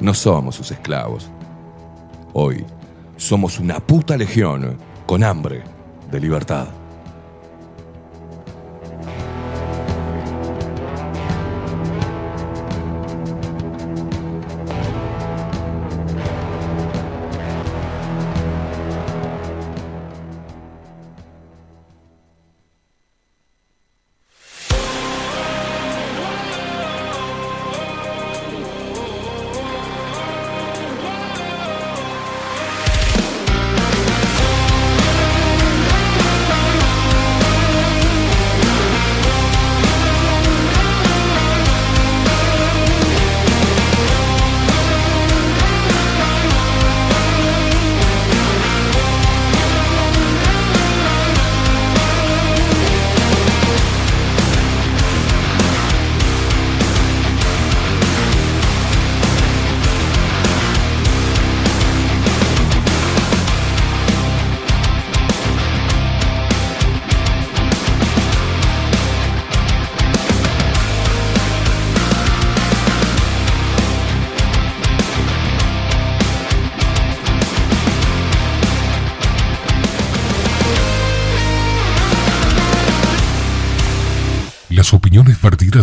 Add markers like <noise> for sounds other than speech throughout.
No somos sus esclavos. Hoy somos una puta legión con hambre de libertad.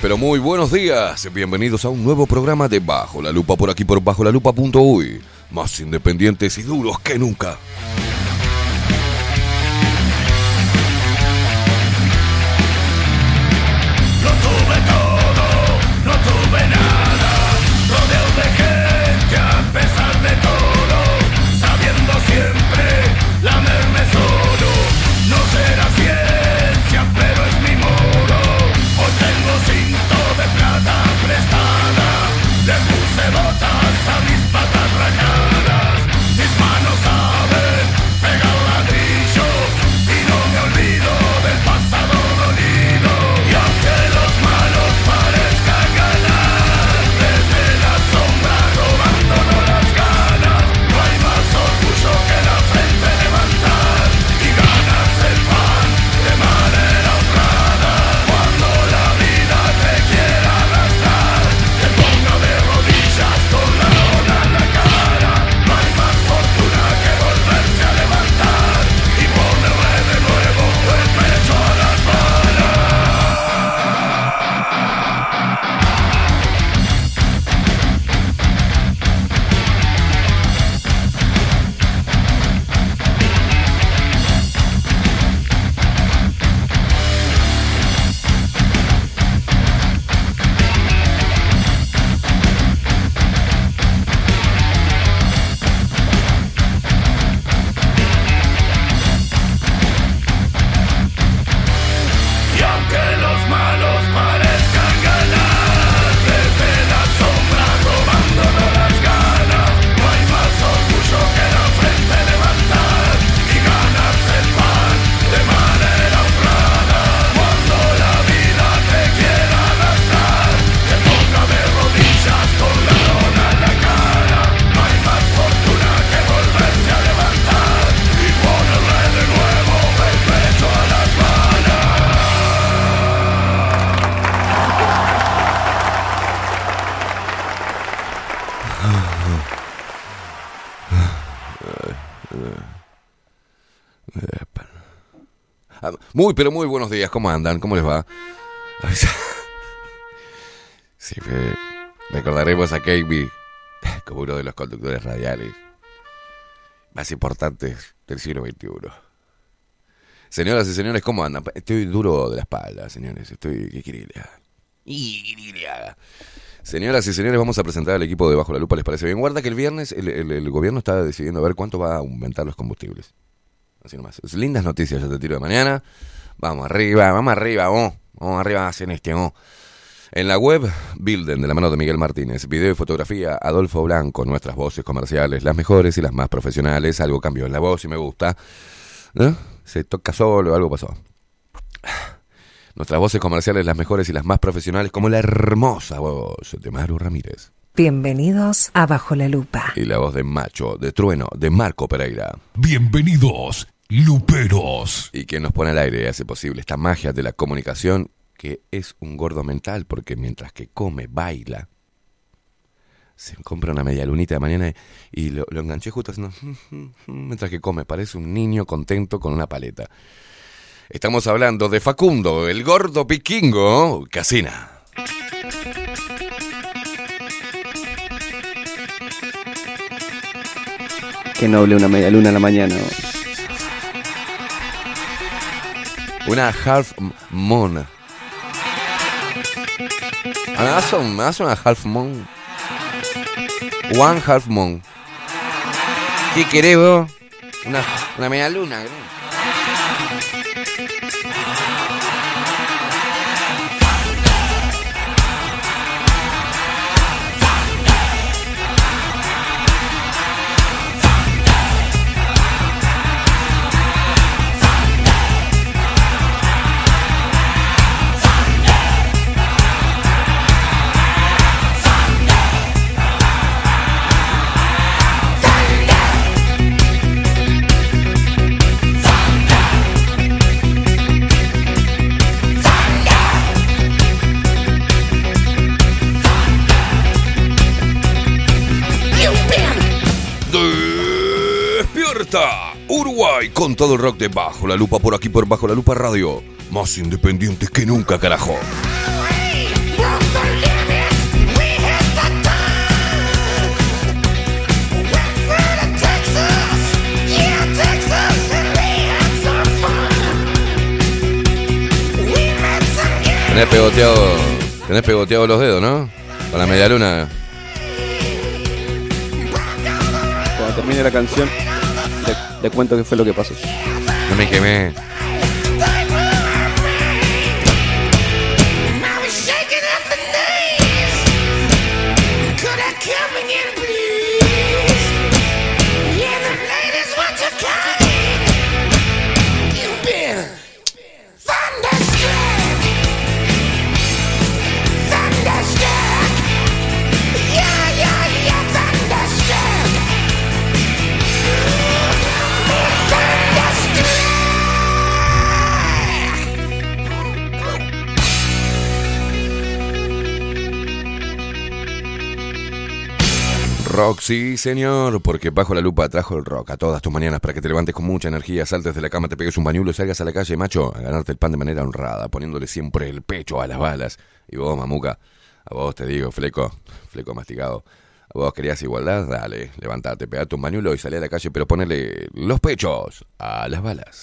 Pero muy buenos días. Bienvenidos a un nuevo programa de Bajo la Lupa por aquí por bajo la lupa.uy. Más independientes y duros que nunca. Muy, pero muy buenos días. ¿Cómo andan? ¿Cómo les va? <laughs> Sí, recordaremos a KB <laughs> como uno de los conductores radiales más importantes del siglo XXI. Señoras y señores, ¿cómo andan? Estoy duro de la espalda, señores. Estoy... ¿Qué Señoras y señores, vamos a presentar al equipo de Bajo la Lupa, ¿les parece bien? Guarda que el viernes el, el gobierno está decidiendo a ver cuánto va a aumentar los combustibles. Así nomás. Es lindas noticias, ya te tiro de mañana. Vamos arriba, vamos arriba, vamos. Vamos arriba hacia este, vamos. En la web, Bilden, de la mano de Miguel Martínez. Video y fotografía, Adolfo Blanco. Nuestras voces comerciales, las mejores y las más profesionales. Algo cambió en la voz y me gusta. ¿No? Se toca solo, algo pasó. Nuestras voces comerciales, las mejores y las más profesionales, como la hermosa voz de Maru Ramírez. Bienvenidos a Bajo la Lupa. Y la voz de Macho, de Trueno, de Marco Pereira. Bienvenidos, Luperos. Y quien nos pone al aire y hace posible esta magia de la comunicación, que es un gordo mental, porque mientras que come, baila. Se compra una media lunita de mañana y lo, lo enganché justo haciendo. <laughs> Mientras que come, parece un niño contento con una paleta. Estamos hablando de Facundo, el gordo piquingo, Casina. Qué noble una media luna en la mañana. Una half moon. ¿Me das, una half moon? One half moon. ¿Qué querés vos? Una, una media luna, Uruguay con todo el rock de Bajo la Lupa por aquí por Bajo la Lupa Radio. Más independientes que nunca, carajo. Tenés pegoteado, tenés pegoteado los dedos, ¿no? Con la media luna. Cuando termine la canción le cuento qué fue lo que pasó. No me quemé. Sí, señor, porque bajo la lupa trajo el rock a todas tus mañanas para que te levantes con mucha energía, saltes de la cama, te pegues un bañuelo y salgas a la calle, macho, a ganarte el pan de manera honrada, poniéndole siempre el pecho a las balas. Y vos, mamuca, a vos te digo, fleco, fleco masticado. ¿A vos querías igualdad? Dale, levantate, pegate un bañuelo y salí a la calle, pero ponele los pechos a las balas.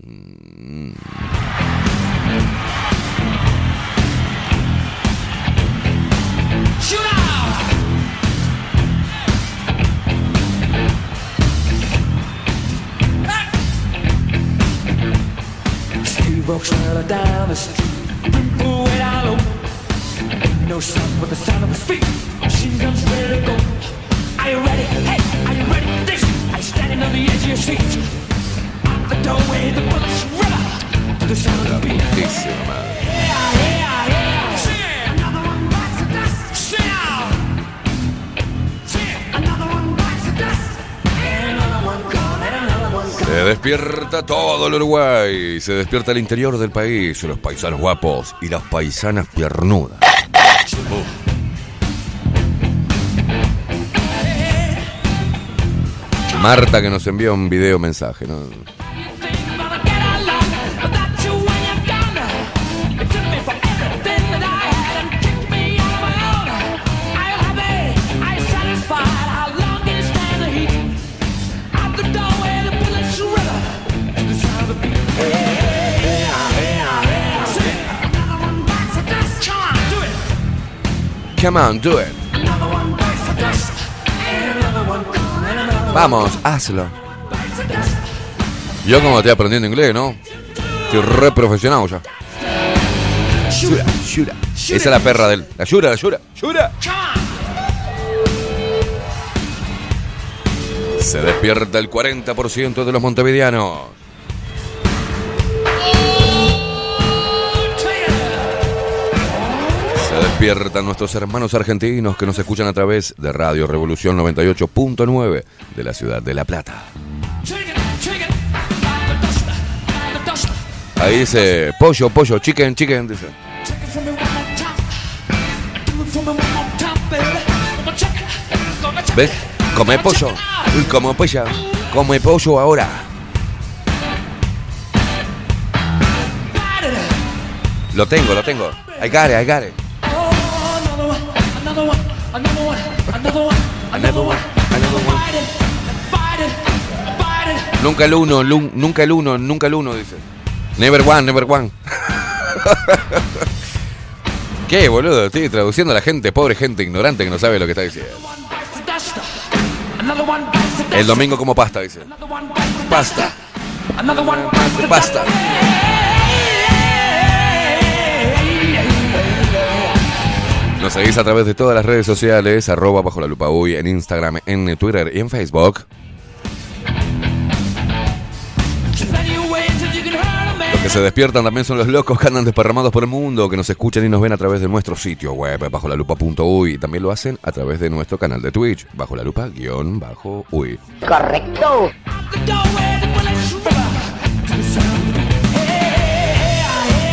Mm. Walks right down the street, down low. Ain't no sound but the sound of his feet. Machine guns ready to go. Are you ready? Hey, are you ready for this? You standing on the edge of your seat? Out the doorway, the bullets river to the sound of the beat. Putísima madre. Yeah, yeah, Se despierta todo el Uruguay, se despierta el interior del país, los paisanos guapos y las paisanas piernudas. Marta que nos envía un video mensaje, ¿no? Come on, do it. Vamos, hazlo. Yo como estoy aprendiendo inglés, ¿no? Estoy re profesional ya. Shura, Shura. Esa es la perra del. La Shura, la Shura, Shura. Se despierta el 40% de los montevideanos. Despiertan nuestros hermanos argentinos que nos escuchan a través de Radio Revolución 98.9 de la ciudad de La Plata. Ahí dice pollo, pollo, chicken, chicken. Dice. ¿Ves? Come pollo. Uy, como pollo. Come pollo ahora. Lo tengo, lo tengo. I got it, I. Another one, another one. Nunca el uno, nunca el uno, nunca el uno, dice. Never one, never one. <laughs> ¿Qué, boludo? Estoy traduciendo a la gente, pobre gente ignorante que no sabe lo que está diciendo. El domingo como pasta, dice. Pasta. Pasta. Nos seguís a través de todas las redes sociales, arroba bajo la lupa uy, en Instagram, en Twitter y en Facebook. Los que se despiertan también son los locos que andan desparramados por el mundo, que nos escuchan y nos ven a través de nuestro sitio web, bajo la lupa.uy, y también lo hacen a través de nuestro canal de Twitch, bajo la lupa guion bajo uy. Correcto.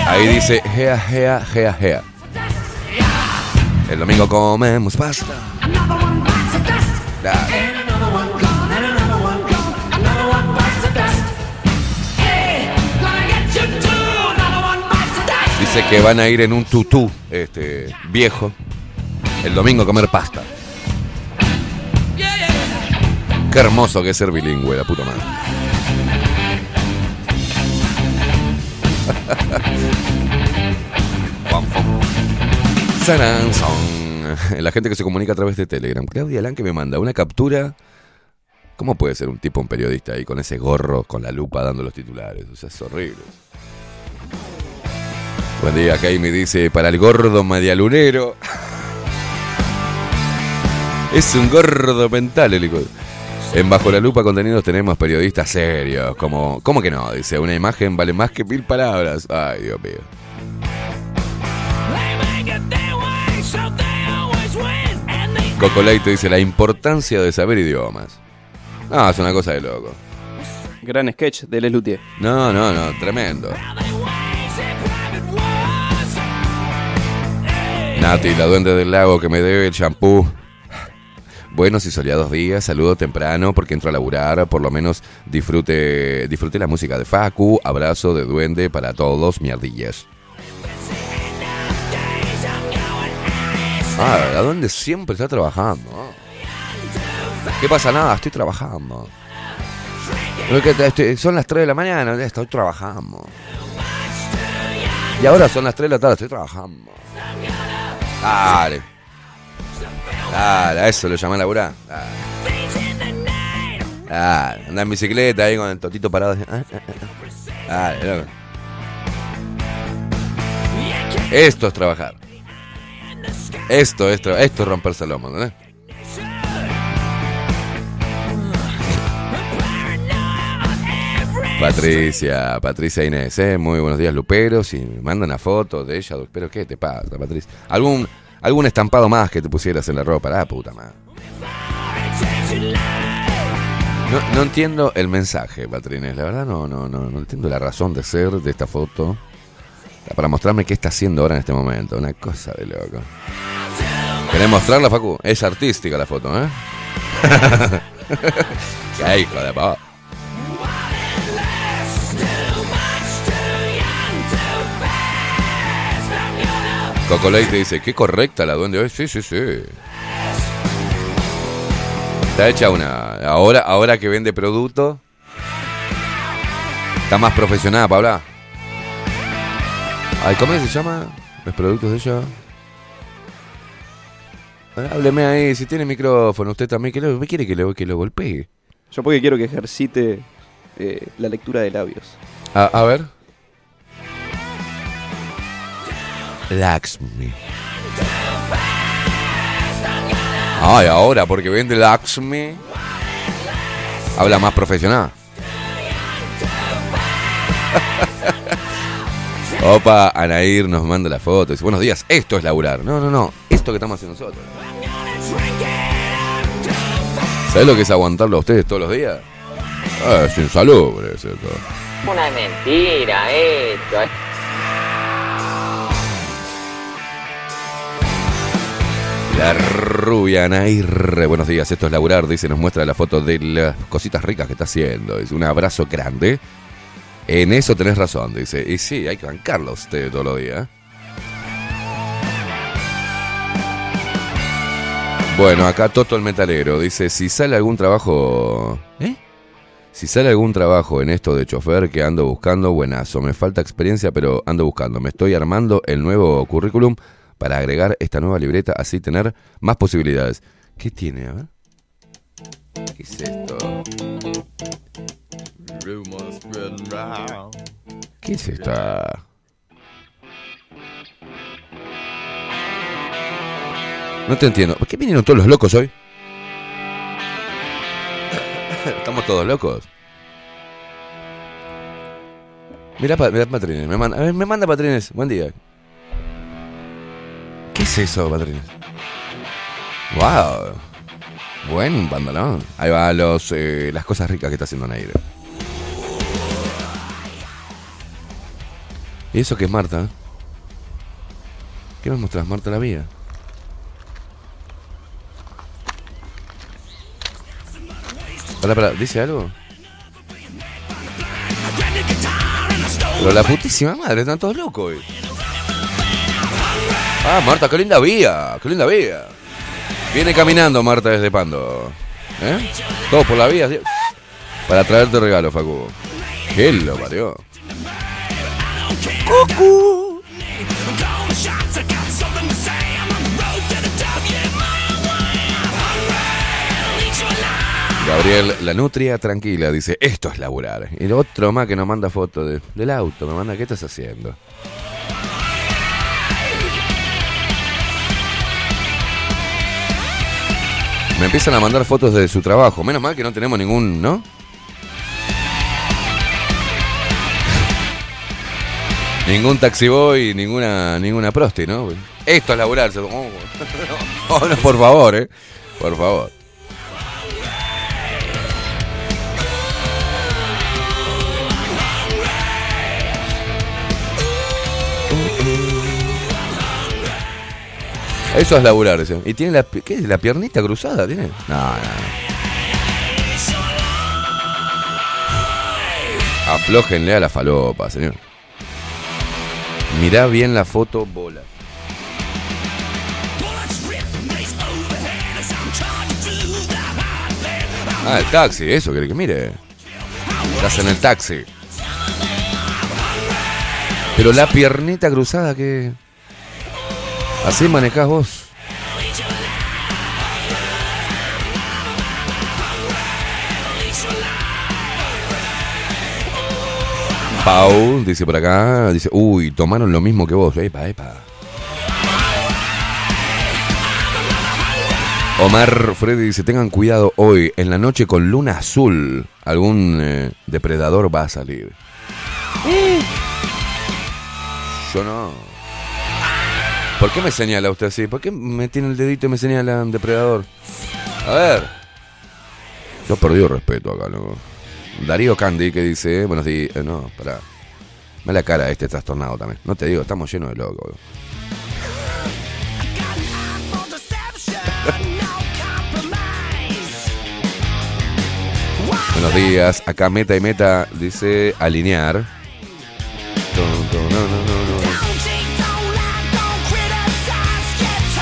Ahí dice gea, gea, gea, gea. El domingo comemos pasta. Dice que van a ir en un tutú este, viejo el domingo a comer pasta. Qué hermoso que es ser bilingüe, la puta madre. <laughs> La gente que se comunica a través de Telegram. Claudia Lan que me manda una captura. ¿Cómo puede ser un tipo, un periodista ahí con ese gorro, con la lupa dando los titulares? O sea, es horrible. Buen día, Jaime dice, para el gordo medialunero. <laughs> Es un gordo mental el. En Bajo la Lupa Contenidos tenemos periodistas serios, como... ¿Cómo que no? Dice, una imagen vale más que mil palabras. Ay, Dios mío. And they Coco Leite dice, la importancia de saber idiomas. No, es una cosa de loco. Gran sketch de Les Luthier. No, no, no, tremendo. Nati, la duende del lago que me debe el champú. Buenos y soleados días, saludo temprano porque entro a laburar, por lo menos disfrute, disfrute la música de Facu, abrazo de duende para todos, mierdillas. Ah, la duende siempre está trabajando. ¿Qué pasa? Nada, estoy trabajando. Son las 3 de la mañana, estoy trabajando. Y ahora son las 3 de la tarde, estoy trabajando. Dale. Dale, a eso lo llama a laburar. Dale. Dale, anda en bicicleta ahí con el totito parado. Ah, ah, ah. Dale, loco. Esto es trabajar. Esto es, tra- esto es romperse el lomo, ¿no? Patricia, Patricia Inés, ¿eh? muy buenos días, Luperos. Y me mandan una foto de ella. Pero, ¿qué te pasa, Patricia? ¿Algún, algún estampado más que te pusieras en la ropa? Ah, puta madre. No, no entiendo el mensaje, Patrines. La verdad, no, no, no, no entiendo la razón de ser de esta foto. Para mostrarme qué está haciendo ahora en este momento. Una cosa de loco. ¿Querés mostrarla, Facu? Es artística la foto, ¿eh? <laughs> ¡Qué hijo de pa! Coco Leite dice, qué correcta la duende hoy. Sí, sí, sí. Está hecha una. Ahora, ahora que vende producto. Está más profesional para. Ay, ¿cómo se llama? Los productos de ella. Eh, Hábleme ahí, si tiene micrófono, usted también, que lo, ¿me quiere que lo, que lo golpee? Yo porque quiero que ejercite eh, la lectura de labios. A, a ver. Laxmi. Ay, ahora, porque vende Laxmi. Habla más profesional. <laughs> Opa, Anair nos manda la foto. Dice, buenos días, esto es laburar. No, no, no, esto que estamos haciendo nosotros. ¿Sabes lo que es aguantarlo a ustedes todos los días? Ah, es insalubre, es esto. Una mentira esto. La rubia Anair. Buenos días, esto es laburar. Dice, nos muestra la foto de las cositas ricas que está haciendo. Es un abrazo grande. En eso tenés razón, dice. Y sí, hay que bancarlo usted todos los días. Bueno, acá Toto el metalero dice, si sale algún trabajo... ¿Eh? Si sale algún trabajo en esto de chofer que ando buscando, buenazo. Me falta experiencia, pero ando buscando. Me estoy armando el nuevo currículum para agregar esta nueva libreta, así tener más posibilidades. ¿Qué tiene? A ver. ¿Qué es esto? ¿Qué es esta? No te entiendo. ¿Por qué vinieron todos los locos hoy? <coughs> Estamos todos locos. Mira, pa- mira Patrines, me manda, me manda Patrines, buen día. ¿Qué es eso, Patrines? Wow. Buen pantalón. Ahí va los, eh, las cosas ricas que está haciendo Nair. ¿Y eso qué es Marta? ¿Qué me mostrás, Marta la mía? Pará, pará, ¿dice algo? Pero la putísima madre, están todos locos hoy. Ah, Marta, qué linda vía, qué linda vía. Viene caminando Marta desde Pando. ¿Eh? Todo por la vía. Para traerte regalo, Facu. ¿Qué lo parió? Cucu. Gabriel, la nutria tranquila, dice, esto es laburar. Y el otro más que nos manda fotos del auto, me manda, ¿qué estás haciendo? Me empiezan a mandar fotos de su trabajo. Menos mal que no tenemos ningún, ¿no? Ningún taxiboy, ninguna, ninguna prosti, ¿no? Esto es laburar. se- Oh, <laughs> no, no, por favor, ¿eh? Por favor. Eso es laburar. ¿Y tiene la, qué, la piernita cruzada? ¿Tiene? No, no. Aflójenle a la falopa, señor. Mirá bien la foto, bola. Ah, el taxi, eso, quiere que mire. Estás en el taxi. Pero la piernita cruzada que. Así manejás vos. Pau dice por acá, dice, uy, tomaron lo mismo que vos. Epa, epa. Omar Freddy dice, tengan cuidado hoy, en la noche con luna azul, algún eh, depredador va a salir. Yo no. ¿Por qué me señala usted así? ¿Por qué me tiene el dedito y me señala un depredador? A ver. Yo perdí el respeto acá, loco. Darío Candy que dice, buenos días, eh, no, pará. Me la cara este trastornado también. No te digo, estamos llenos de locos. <laughs> Buenos días, acá meta y meta dice alinear.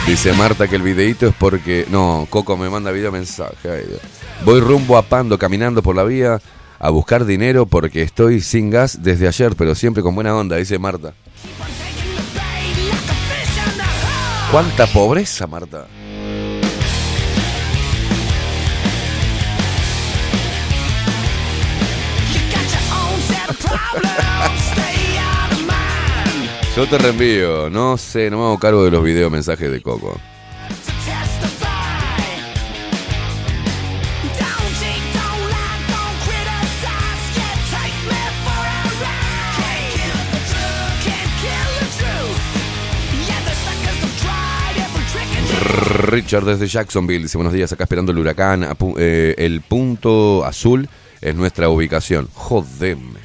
Dice Marta que el videíto es porque. No, Coco me manda video mensaje. Voy rumbo a Pando caminando por la vía a buscar dinero porque estoy sin gas desde ayer, pero siempre con buena onda, dice Marta. ¿Cuánta pobreza, Marta? Yo te reenvío, no sé, no me hago cargo de los videos mensajes de Coco. Richard desde Jacksonville dice buenos días, acá esperando el huracán. eh, el punto azul es nuestra ubicación. Jodeme.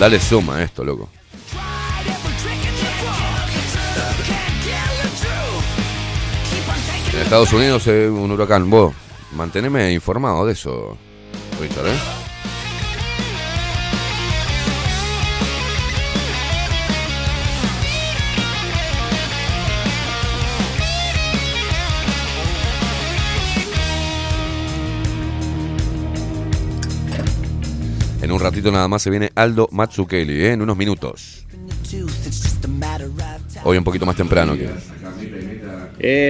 Dale suma a esto, loco. En Estados Unidos es un huracán. Vos, manteneme informado de eso, Richard, ¿eh? En un ratito nada más se viene Aldo Matsukeli, ¿eh? en unos minutos. Hoy un poquito más temprano. que-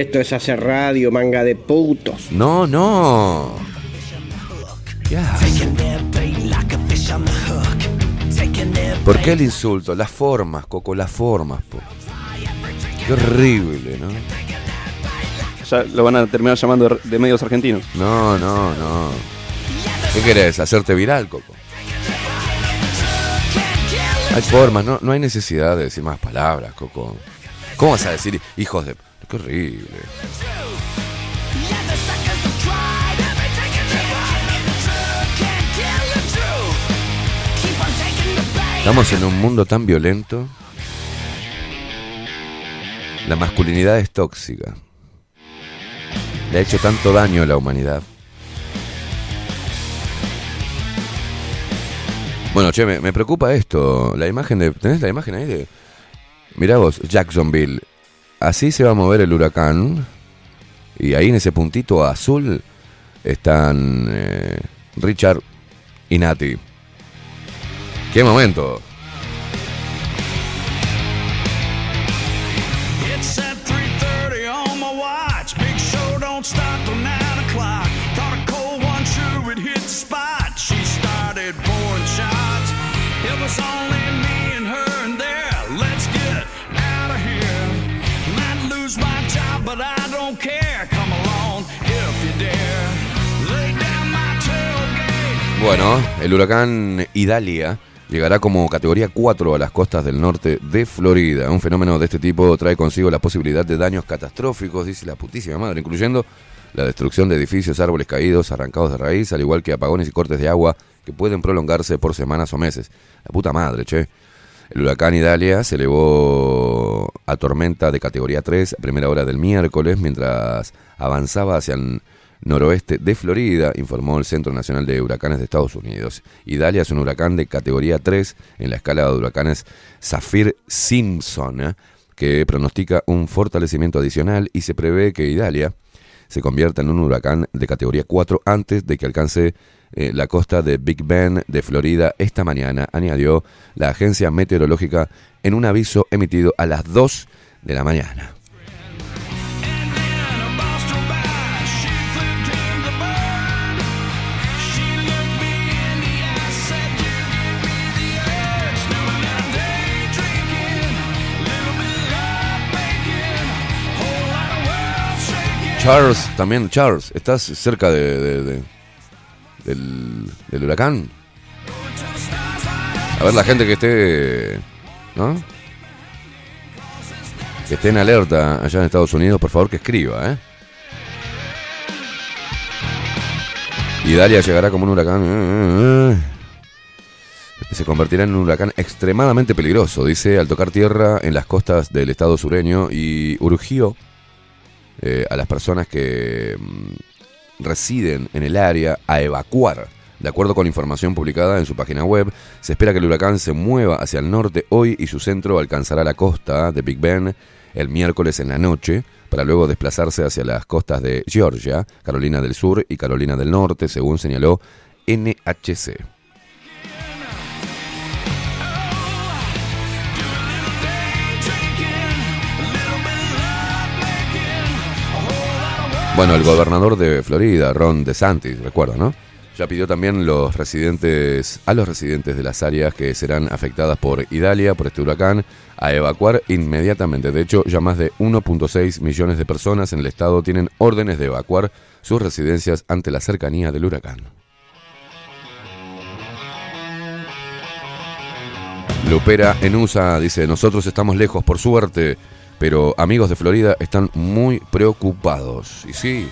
Esto es hacer radio, manga de putos. No, no. Ya. ¿Por qué el insulto? Las formas, Coco, las formas. po. Qué horrible, ¿no? Ya lo van a terminar llamando de- de medios argentinos. No, no, no. ¿Qué querés? ¿Hacerte viral, Coco? Hay formas, no, no hay necesidad de decir más palabras, Coco. ¿Cómo vas a decir hijos de... Qué horrible. Estamos en un mundo tan violento. La masculinidad es tóxica. Le ha hecho tanto daño a la humanidad. Bueno, che, me, preocupa esto. La imagen de. ¿Tenés la imagen ahí de.? Mirá vos, Jacksonville. Así se va a mover el huracán. Y ahí en ese puntito azul están eh, Richard y Nati. ¡Qué momento! Bueno, el huracán Idalia llegará como categoría 4 a las costas del norte de Florida. Un fenómeno de este tipo trae consigo la posibilidad de daños catastróficos, dice la putísima madre, incluyendo la destrucción de edificios, árboles caídos, arrancados de raíz, al igual que apagones y cortes de agua que pueden prolongarse por semanas o meses. La puta madre, che. El huracán Idalia se elevó a tormenta de categoría 3 a primera hora del miércoles mientras avanzaba hacia el noroeste de Florida, informó el Centro Nacional de Huracanes de Estados Unidos. Idalia es un huracán de categoría 3 en la escala de huracanes Saffir-Simpson, ¿eh? que pronostica un fortalecimiento adicional y se prevé que Idalia se convierta en un huracán de categoría 4 antes de que alcance eh, la costa de Big Bend de Florida esta mañana, añadió la agencia meteorológica en un aviso emitido a las 2 de la mañana. Charles, también Charles, ¿estás cerca de, de- de- del, huracán? A ver la gente que esté, ¿no? Que esté en alerta allá en Estados Unidos, por favor que escriba, ¿eh? Idalia llegará como un huracán. eh, eh, eh. Se convertirá en un huracán extremadamente peligroso, dice, al tocar tierra en las costas del estado sureño y urgió eh, a las personas que mm, residen en el área a evacuar. De acuerdo con información publicada en su página web, se espera que el huracán se mueva hacia el norte hoy y su centro alcanzará la costa de Big Ben el miércoles en la noche, para luego desplazarse hacia las costas de Georgia, Carolina del Sur y Carolina del Norte, según señaló NHC. Bueno, el gobernador de Florida, Ron DeSantis, recuerda, ¿no? Ya pidió también los residentes, a los residentes de las áreas que serán afectadas por Idalia, por este huracán, a evacuar inmediatamente. De hecho, ya más de 1.6 millones de personas en el estado tienen órdenes de evacuar sus residencias ante la cercanía del huracán. Lupera en USA dice, nosotros estamos lejos por suerte, pero amigos de Florida están muy preocupados. Y sí,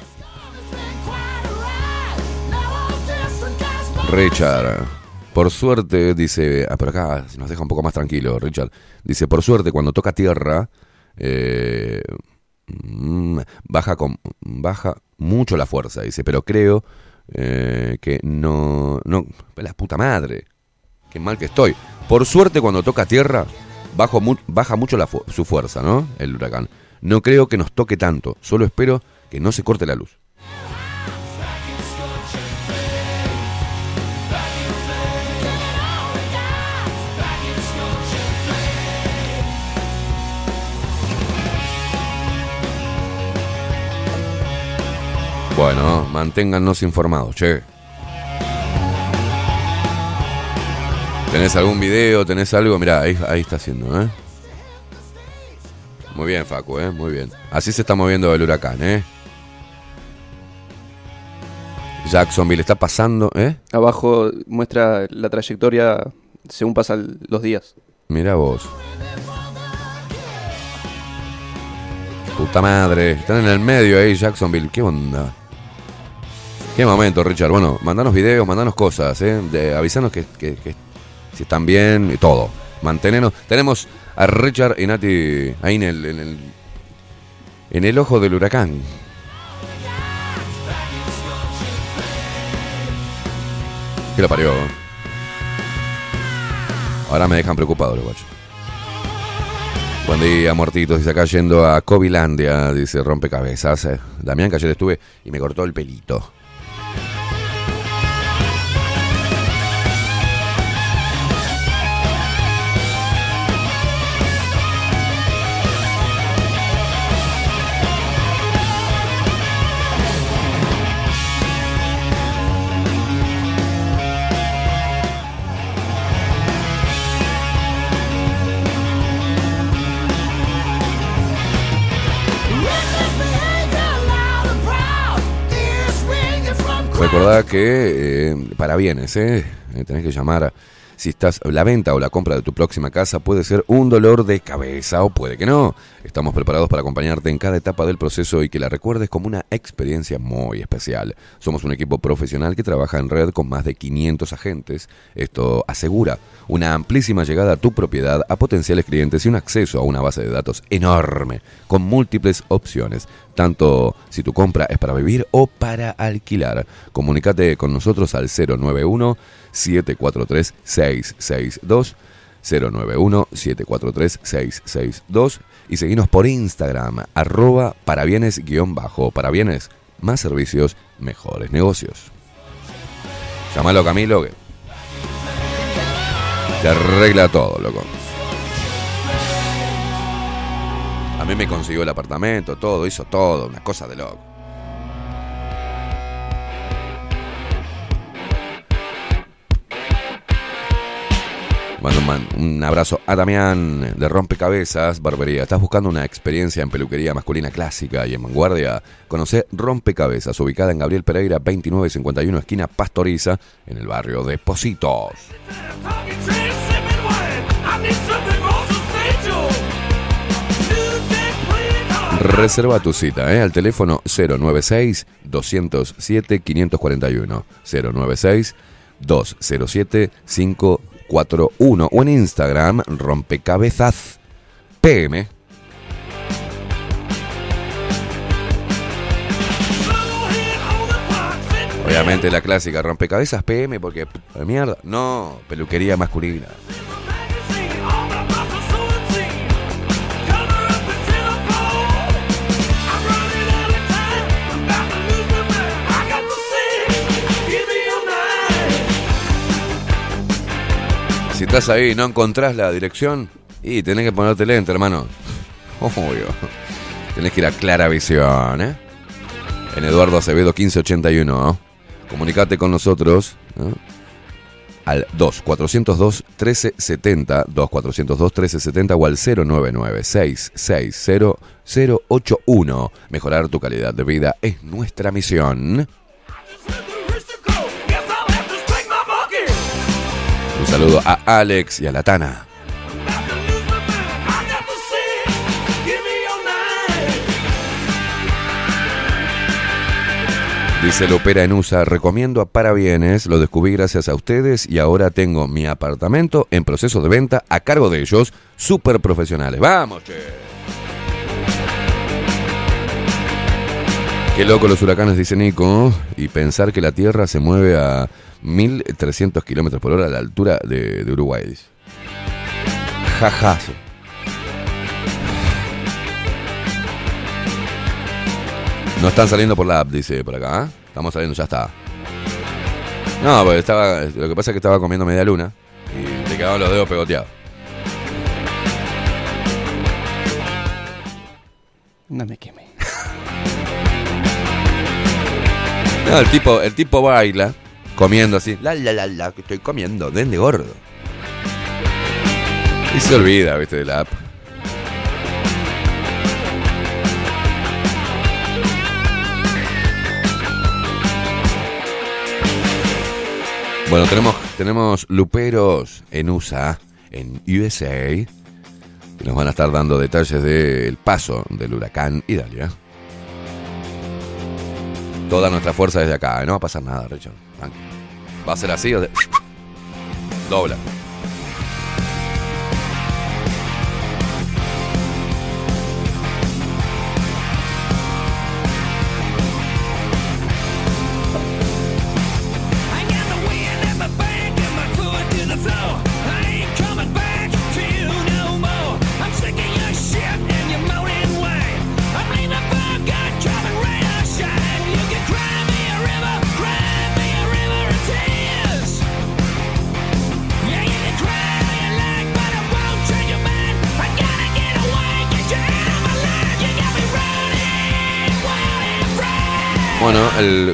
Richard, por suerte, dice, ah, pero acá nos deja un poco más tranquilo, Richard. Dice, por suerte, cuando toca tierra, eh, mm, baja, con, baja mucho la fuerza, dice, pero creo eh, que no, no, la puta madre, qué mal que estoy. Por suerte, cuando toca tierra, baja mucho su fuerza, ¿no? El huracán. No creo que nos toque tanto, solo espero que no se corte la luz. Bueno, manténgannos informados, che. ¿Tenés algún video? ¿Tenés algo? Mirá, ahí, ahí está haciendo, ¿eh? Muy bien, Facu, ¿eh? Muy bien. Así se está moviendo el huracán, ¿eh? Jacksonville está pasando, ¿eh? Abajo muestra la trayectoria según pasan los días. Mira vos. Puta madre. Están en el medio ahí, Jacksonville. ¿Qué onda? Qué momento, Richard. Bueno, mandanos videos, mandanos cosas, ¿eh? De, avisanos que, que- que si están bien y todo. Mantenernos. Tenemos a Richard y Nati ahí en el, en el, en el ojo del huracán. ¿Qué lo parió? Ahora me dejan preocupado, los guachos. Buen día, muertitos. Dice acá yendo a Covilandia, dice rompecabezas. Eh, Damián, que ayer estuve y me cortó el pelito. Recordá que eh, para bienes, eh, eh, tenés que llamar. Si estás la venta o la compra de tu próxima casa puede ser un dolor de cabeza o puede que no. Estamos preparados para acompañarte en cada etapa del proceso y que la recuerdes como una experiencia muy especial. Somos un equipo profesional que trabaja en red con más de 500 agentes. Esto asegura una amplísima llegada a tu propiedad a potenciales clientes y un acceso a una base de datos enorme con múltiples opciones tanto si tu compra es para vivir o para alquilar. Comunícate con nosotros al 091 743 662 091 743 662 y seguinos por Instagram arroba parabienes guion bajo más servicios mejores negocios. Llámalo Camilo que te arregla todo, loco. A mí me consiguió el apartamento, todo, hizo todo, una cosa de loco. Mando un, abrazo a Damián de Rompecabezas, Barbería. ¿Estás buscando una experiencia en peluquería masculina clásica y en vanguardia? Conoce Rompecabezas, ubicada en Gabriel Pereira 2951, esquina Pastoriza, en el barrio de Positos. Reserva tu cita ¿eh? al teléfono 096-207-541. 096-207-541 o en Instagram rompecabezas PM. Obviamente la clásica rompecabezas PM porque mierda, no, peluquería masculina. Si estás ahí y no encontrás la dirección, y tenés que ponerte lente, hermano. Obvio. Tenés que ir a Clara Visión, ¿eh? En Eduardo Acevedo 1581. ¿no? Comunicate con nosotros ¿no? al 2402 1370, 2402 1370 o al 099 660 081. Mejorar tu calidad de vida es nuestra misión. Saludo a Alex y a la Tana. Dice Lopera en USA, recomiendo a Parabienes, lo descubrí gracias a ustedes y ahora tengo mi apartamento en proceso de venta a cargo de ellos, súper profesionales. ¡Vamos, che! Qué loco los huracanes, dice Nico, y pensar que la Tierra se mueve a 1300 kilómetros por hora a la altura de, de Uruguay. Jaja. No están saliendo por la app, dice por acá. ¿eh? Estamos saliendo, ya está. No, porque estaba. Lo que pasa es que estaba comiendo media luna y le quedaban los dedos pegoteados. No me quemé. <laughs> No, el tipo, el tipo baila comiendo así. La la la la, que estoy comiendo, de gordo. Y se olvida, viste, de la app. Bueno, tenemos, tenemos luperos en USA, en USA, que nos van a estar dando detalles del paso del huracán Idalia. Toda nuestra fuerza desde acá, ¿eh? no va a pasar nada, Richard. Va a ser así o de... Dobla.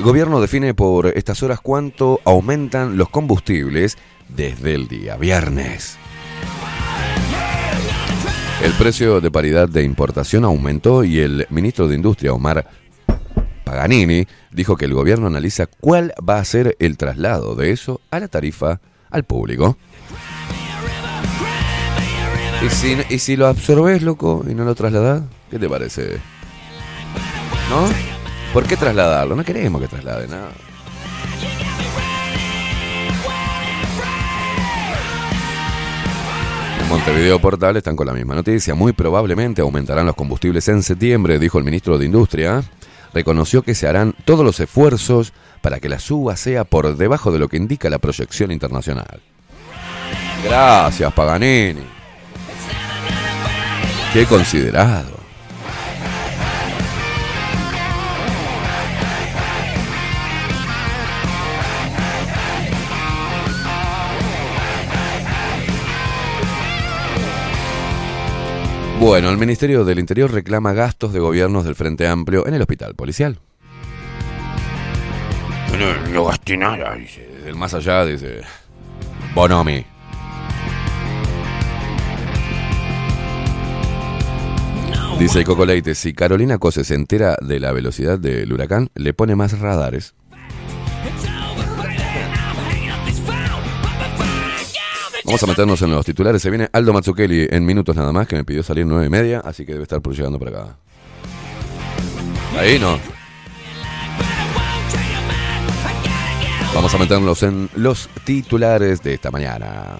Gobierno define por estas horas cuánto aumentan los combustibles desde el día viernes. El precio de paridad de importación aumentó y el ministro de Industria, Omar Paganini, dijo que el gobierno analiza cuál va a ser el traslado de eso a la tarifa al público. ¿Y si, y si lo absorbes, loco, y no lo trasladás? ¿Qué te parece? ¿No? ¿Por qué trasladarlo? No queremos que traslade nada. En Montevideo Portal están con la misma noticia. Muy probablemente aumentarán los combustibles en septiembre, dijo el ministro de Industria. Reconoció que se harán todos los esfuerzos para que la suba sea por debajo de lo que indica la proyección internacional. Gracias, Paganini. Qué considerado. Bueno, el Ministerio del Interior reclama gastos de gobiernos del Frente Amplio en el hospital policial. No, no gasté nada, dice. Desde el más allá dice. Bonomi. Dice Coco Leite, si Carolina Cose se entera de la velocidad del huracán, le pone más radares. Vamos a meternos en los titulares. Se viene Aldo Mazzucchelli en minutos nada más, que me pidió salir nueve y media, así que debe estar llegando por acá. Ahí no. Vamos a meternos en los titulares de esta mañana.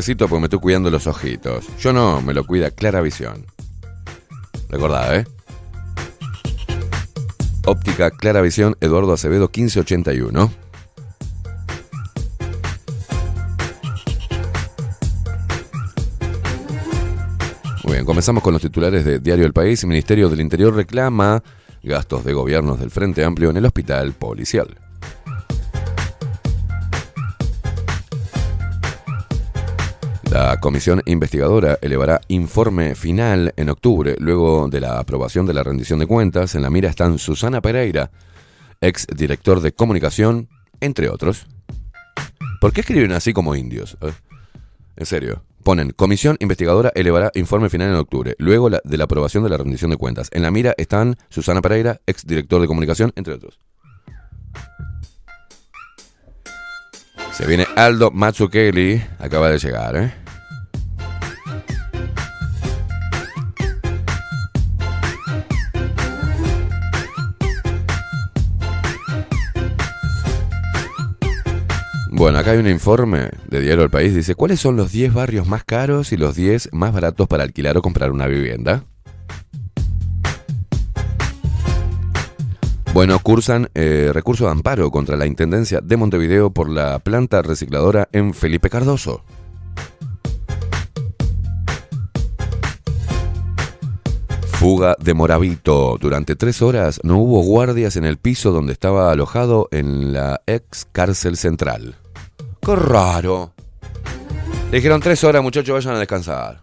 Lentecitos porque me estoy cuidando los ojitos. Yo no, me lo cuida Clara Visión. Recordá, ¿eh? Óptica Clara Visión, Eduardo Acevedo 1581. Muy bien, comenzamos con los titulares de Diario El País. Ministerio del Interior reclama gastos de gobiernos del Frente Amplio en el hospital policial. La comisión investigadora elevará informe final en octubre, luego de la aprobación de la rendición de cuentas. En la mira están Susana Pereira, ex director de comunicación, entre otros. ¿Por qué escriben así como indios? En serio. Ponen, comisión investigadora elevará informe final en octubre, luego de la aprobación de la rendición de cuentas. En la mira están Susana Pereira, ex director de comunicación, entre otros. Se viene Aldo Mazzucchelli, acaba de llegar, ¿eh? Bueno, acá hay un informe de Diario El País. Dice, ¿cuáles son los 10 barrios más caros y los 10 más baratos para alquilar o comprar una vivienda? Bueno, cursan eh, recurso de amparo contra la Intendencia de Montevideo por la planta recicladora en Felipe Cardoso. Fuga de Moravito. Durante tres horas no hubo guardias en el piso donde estaba alojado en la ex cárcel central. ¡Qué raro! Le dijeron tres horas, muchachos, vayan a descansar.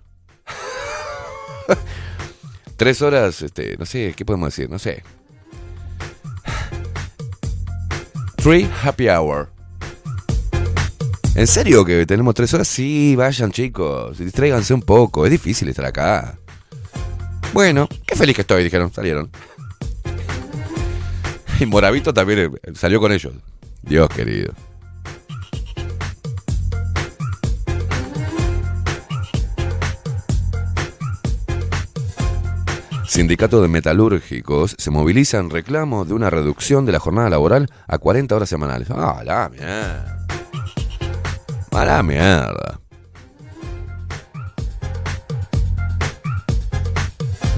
<laughs> tres horas, este, no sé, ¿qué podemos decir? No sé. Three happy hour. ¿En serio que tenemos tres horas? Sí, vayan chicos, distráiganse un poco, es difícil estar acá. Bueno, qué feliz que estoy, dijeron, salieron. Y Moravito también eh, salió con ellos. Dios querido. Sindicato de metalúrgicos se moviliza en reclamo de una reducción de la jornada laboral a 40 horas semanales. ¡Ah, la mierda! ¡A la mierda!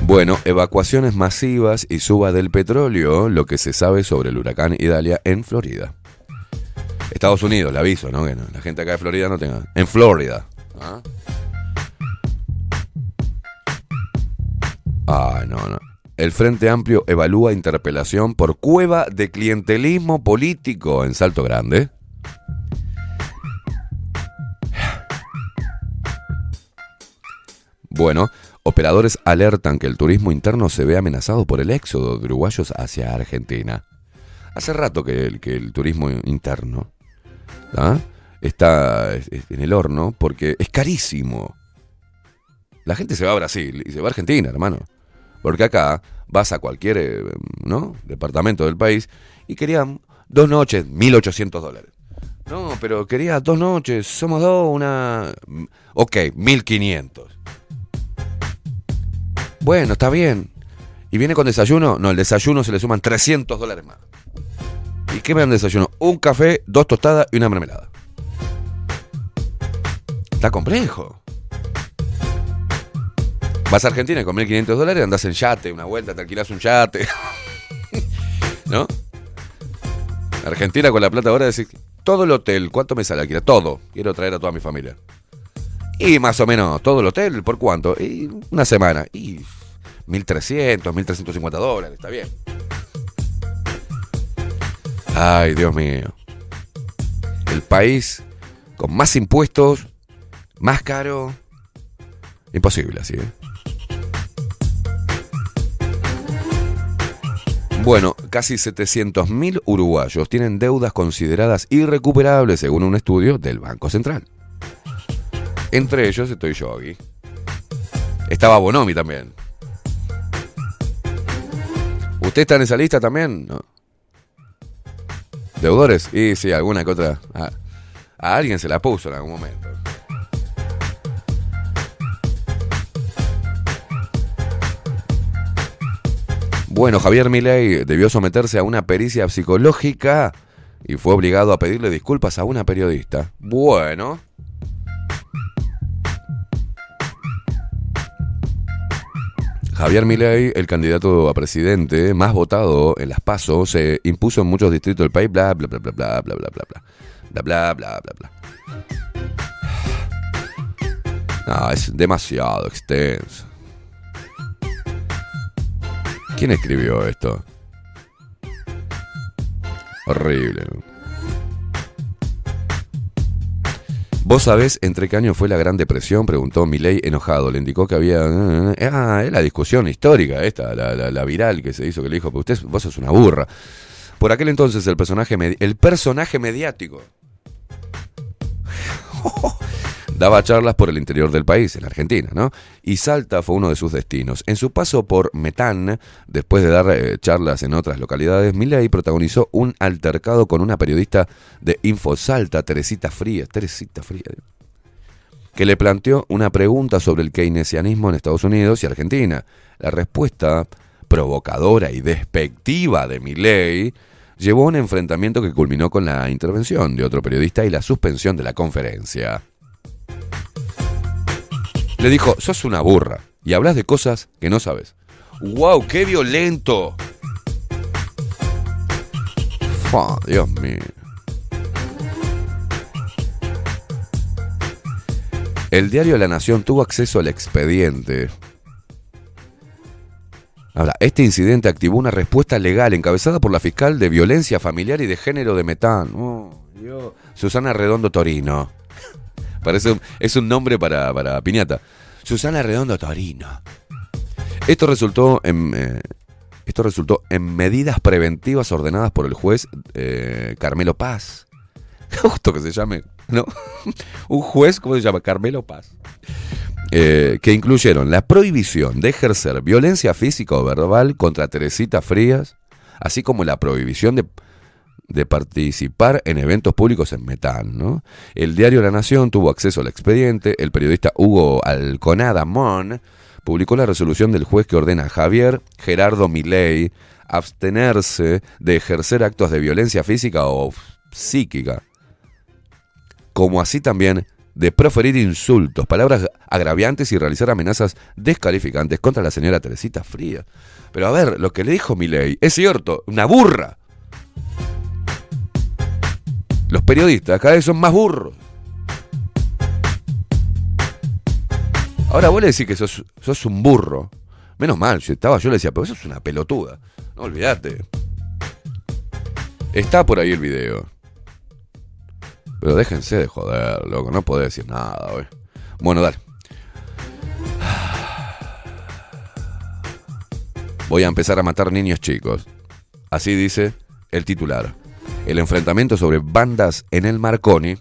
Bueno, evacuaciones masivas y suba del petróleo, lo que se sabe sobre el huracán Idalia en Florida. Estados Unidos, le aviso, ¿no? Que no- la gente acá de Florida no tenga. En Florida. ¿Ah? Ah, no, no. El Frente Amplio evalúa interpelación por cueva de clientelismo político en Salto Grande. Bueno, operadores alertan que el turismo interno se ve amenazado por el éxodo de uruguayos hacia Argentina. Hace rato que el, que el turismo interno ¿ah? está es- es en el horno porque es carísimo. La gente se va a Brasil y se va a Argentina, hermano. Porque acá vas a cualquier eh, ¿no? departamento del país y querían dos noches, 1.800 dólares. No, pero quería dos noches, somos dos, una... Ok, 1.500. Bueno, está bien. ¿Y viene con desayuno? No, el desayuno se le suman 300 dólares más. ¿Y qué me dan de desayuno? Un café, dos tostadas y una mermelada. Está complejo. Vas a Argentina con 1.500 dólares andás en yate, una vuelta, te alquilás un yate. <laughs> ¿No? Argentina con la plata ahora decir todo el hotel, ¿cuánto me sale alquilar? Todo. Quiero traer a toda mi familia. Y más o menos, todo el hotel, ¿por cuánto? Y una semana. Y 1.300, 1.350 dólares, está bien. Ay, Dios mío. El país con más impuestos, más caro. Imposible así, ¿eh? Bueno, casi 700.000 uruguayos tienen deudas consideradas irrecuperables según un estudio del Banco Central. Entre ellos estoy yo aquí. Estaba Bonomi también. ¿Usted está en esa lista también? ¿Deudores? Y sí, alguna que otra. A, a alguien se la puso en algún momento. Bueno, Javier Milei debió someterse a una pericia psicológica y fue obligado a pedirle disculpas a una periodista. Bueno. Javier Milei, el candidato a presidente más votado en las PASO, se impuso en muchos distritos del país, bla bla bla bla bla bla bla bla bla bla bla bla bla bla. No, es demasiado extenso. ¿Quién escribió esto? Horrible. ¿Vos sabés entre qué año fue la Gran Depresión? Preguntó Milei enojado. Le indicó que había... Ah, es la discusión histórica esta, la, viral que se hizo, que le dijo, pero usted, vos sos una burra. Por aquel entonces el personaje, el personaje mediático <laughs> daba charlas por el interior del país, en Argentina, ¿no? Y Salta fue uno de sus destinos. En su paso por Metán, después de dar eh, charlas en otras localidades, Milei protagonizó un altercado con una periodista de Infosalta, Teresita Frías, Teresita Frías, que le planteó una pregunta sobre el keynesianismo en Estados Unidos y Argentina. La respuesta provocadora y despectiva de Milei llevó a un enfrentamiento que culminó con la intervención de otro periodista y la suspensión de la conferencia. Le dijo, sos una burra y hablas de cosas que no sabes. ¡Wow! ¡Qué violento! Fua, Dios mío. El diario La Nación tuvo acceso al expediente. Ahora, este incidente activó una respuesta legal encabezada por la fiscal de violencia familiar y de género de Metán. Oh. Susana Redondo Torino. Parece es un nombre para, para piñata. Susana Redondo Torino. Esto resultó en eh, esto resultó en medidas preventivas ordenadas por el juez eh, Carmelo Paz. <laughs> Justo que se llame ¿no? <laughs> Un juez, ¿cómo se llama? Carmelo Paz. Eh, que incluyeron la prohibición de ejercer violencia física o verbal contra Teresita Frías, así como la prohibición de, de participar en eventos públicos en Metán. ¿no? El diario La Nación tuvo acceso al expediente, el periodista Hugo Alconada Mon publicó la resolución del juez que ordena a Javier Gerardo Milei abstenerse de ejercer actos de violencia física o psíquica, como así también de proferir insultos, palabras agraviantes y realizar amenazas descalificantes contra la señora Teresita Fría. Pero a ver, lo que le dijo Milei es cierto, una burra. Los periodistas cada vez son más burros. Ahora vos le decís que sos, un burro. Menos mal, yo estaba, yo le decía, pero eso es una pelotuda. No olvidate. Está por ahí el video. Pero déjense de joder, loco, no podés decir nada, güey. Bueno, dale. Voy a empezar a matar niños chicos. Así dice el titular. El enfrentamiento sobre bandas en el Marconi.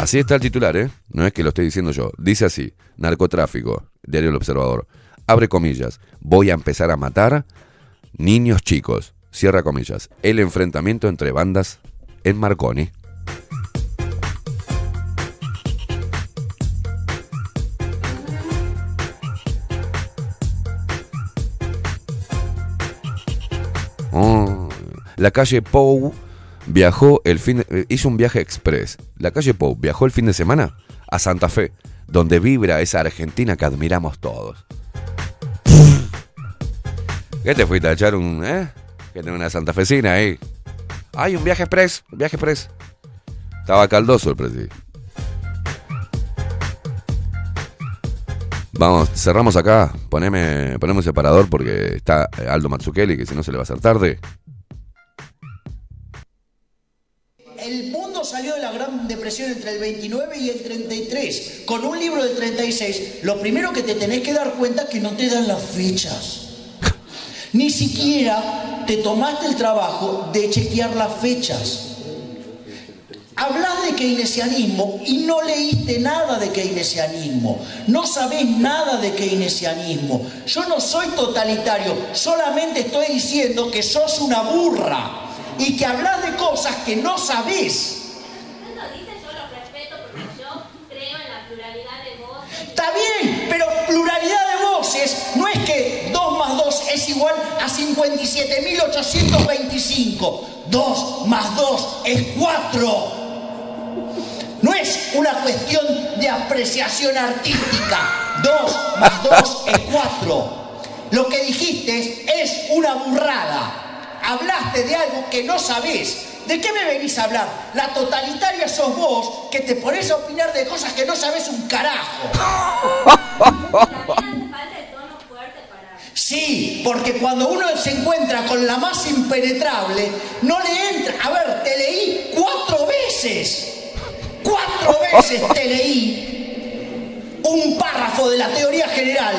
Así está el titular, ¿eh? No es que lo esté diciendo yo. Dice así, narcotráfico, diario El Observador. Abre comillas, voy a empezar a matar niños chicos. Cierra comillas. El enfrentamiento entre bandas en Marconi. Oh, La calle Pou viajó el fin de- eh, hizo un viaje express. La calle Pou viajó el fin de semana a Santa Fe, donde vibra esa Argentina que admiramos todos. ¿Qué te fuiste a echar un, eh? Que tengo una santafesina ahí. Ay, un viaje express, un viaje express. Estaba caldoso el presidente. Vamos, cerramos acá. Poneme, poneme un separador porque está Aldo Matsukeli, que si no se le va a hacer tarde. Salió de la Gran Depresión entre el 29 y el 33. Con un libro del 36, lo primero que te tenés que dar cuenta es que no te dan las fechas. <laughs> Ni siquiera te tomaste el trabajo de chequear las fechas. Hablas de keynesianismo y no leíste nada de keynesianismo. No sabés nada de keynesianismo. Yo no soy totalitario, solamente estoy diciendo que sos una burra y que hablas de cosas que no sabés. Usted lo dice, yo lo respeto porque yo creo en la pluralidad de voces. Bien, pero pluralidad de voces no es que 2 más 2 es igual a 57.825. 2 más 2 es 4. No es una cuestión de apreciación artística. 2 más 2 es 4. Lo que dijiste es una burrada. Hablaste de algo que no sabés. ¿De qué me venís a hablar? La totalitaria sos vos que te pones a opinar de cosas que no sabés un carajo. Sí, porque cuando uno se encuentra con la más impenetrable, no le entra. A ver, te leí cuatro veces. Cuatro veces te leí un párrafo de la teoría general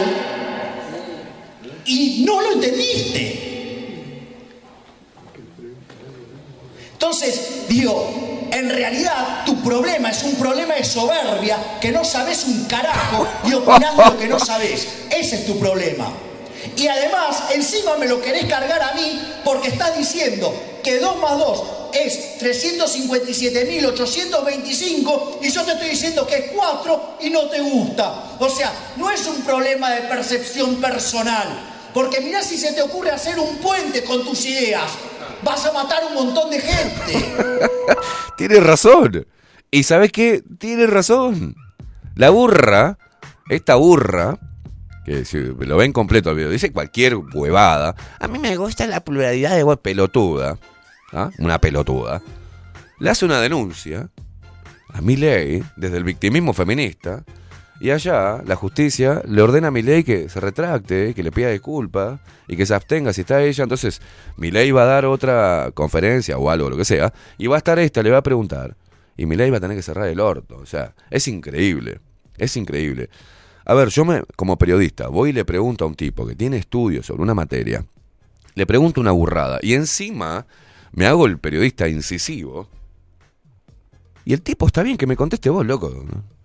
y no lo entendiste. Entonces, digo, en realidad tu problema es un problema de soberbia, que no sabes un carajo y opinás lo que no sabes. Ese es tu problema. Y además, encima me lo querés cargar a mí porque estás diciendo que 2 más 2 es 357.825 y yo te estoy diciendo que es 4 y no te gusta. O sea, no es un problema de percepción personal. Porque mirá si se te ocurre hacer un puente con tus ideas. Vas a matar un montón de gente. <laughs> Tienes razón. ¿Y sabes qué? Tienes razón. La burra, esta burra, que si lo ven completo el video, dice cualquier huevada. A mí me gusta la pluralidad de voz pelotuda. ¿ah? Una pelotuda. Le hace una denuncia a Milei desde el victimismo feminista. Y allá la justicia le ordena a Milei que se retracte, que le pida disculpas y que se abstenga si está ella. Entonces Milei va a dar otra conferencia o algo, lo que sea, y va a estar esta, le va a preguntar. Y Milei va a tener que cerrar el orto. O sea, es increíble. Es increíble. A ver, yo me, como periodista voy y le pregunto a un tipo que tiene estudios sobre una materia, le pregunto una burrada y encima me hago el periodista incisivo Y el tipo está bien que me conteste vos, loco. ¿no?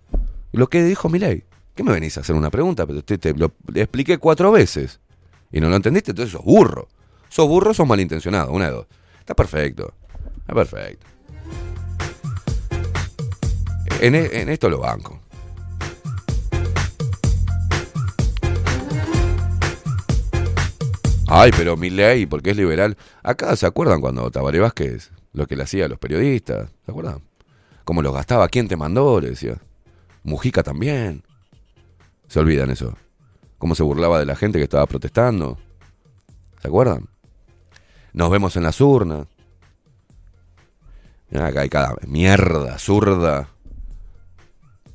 Lo que dijo Milei. ¿Qué me venís a hacer una pregunta? Pero te, te lo expliqué cuatro veces. Y no lo entendiste, entonces sos burro. Sos burro sos malintencionado, una de dos. Está perfecto. Está perfecto. En, esto lo banco. Ay, pero Milei, porque es liberal. Acá se acuerdan cuando Tabaré Vázquez, lo que le hacía a los periodistas, ¿se acuerdan? Cómo los gastaba, ¿quién te mandó? Le decía. Mujica también. Se olvidan eso. Cómo se burlaba de la gente que estaba protestando. ¿Se acuerdan? Nos vemos en las urnas. Mirá, acá hay cada mierda, zurda.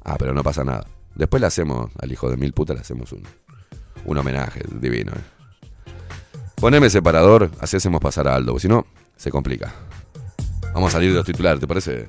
Ah, pero no pasa nada. Después le hacemos, al hijo de mil putas, le hacemos un, un homenaje divino. eh. Poneme separador, así hacemos pasar a Aldo, porque si no, se complica. Vamos a salir de los titulares, ¿te parece?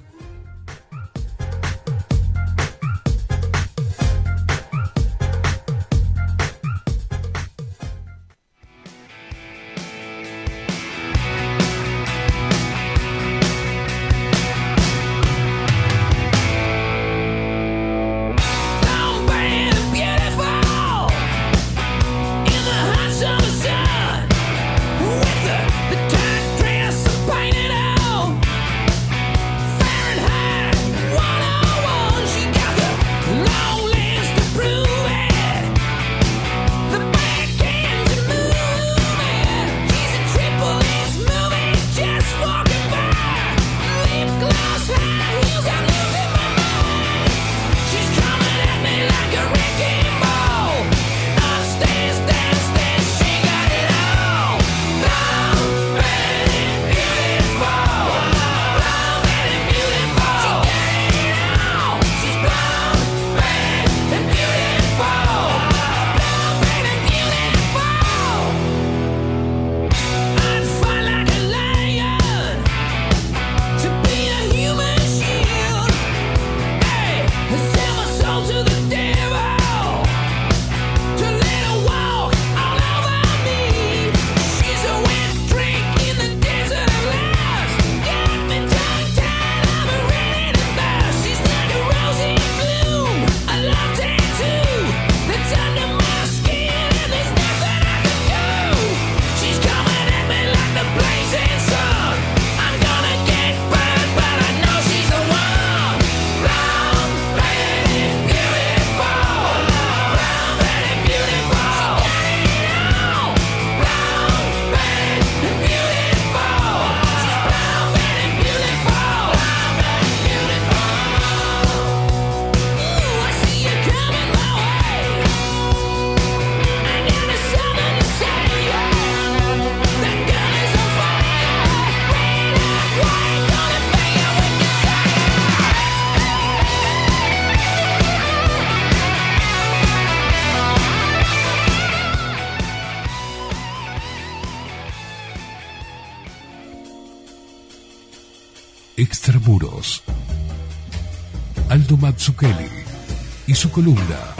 Su columna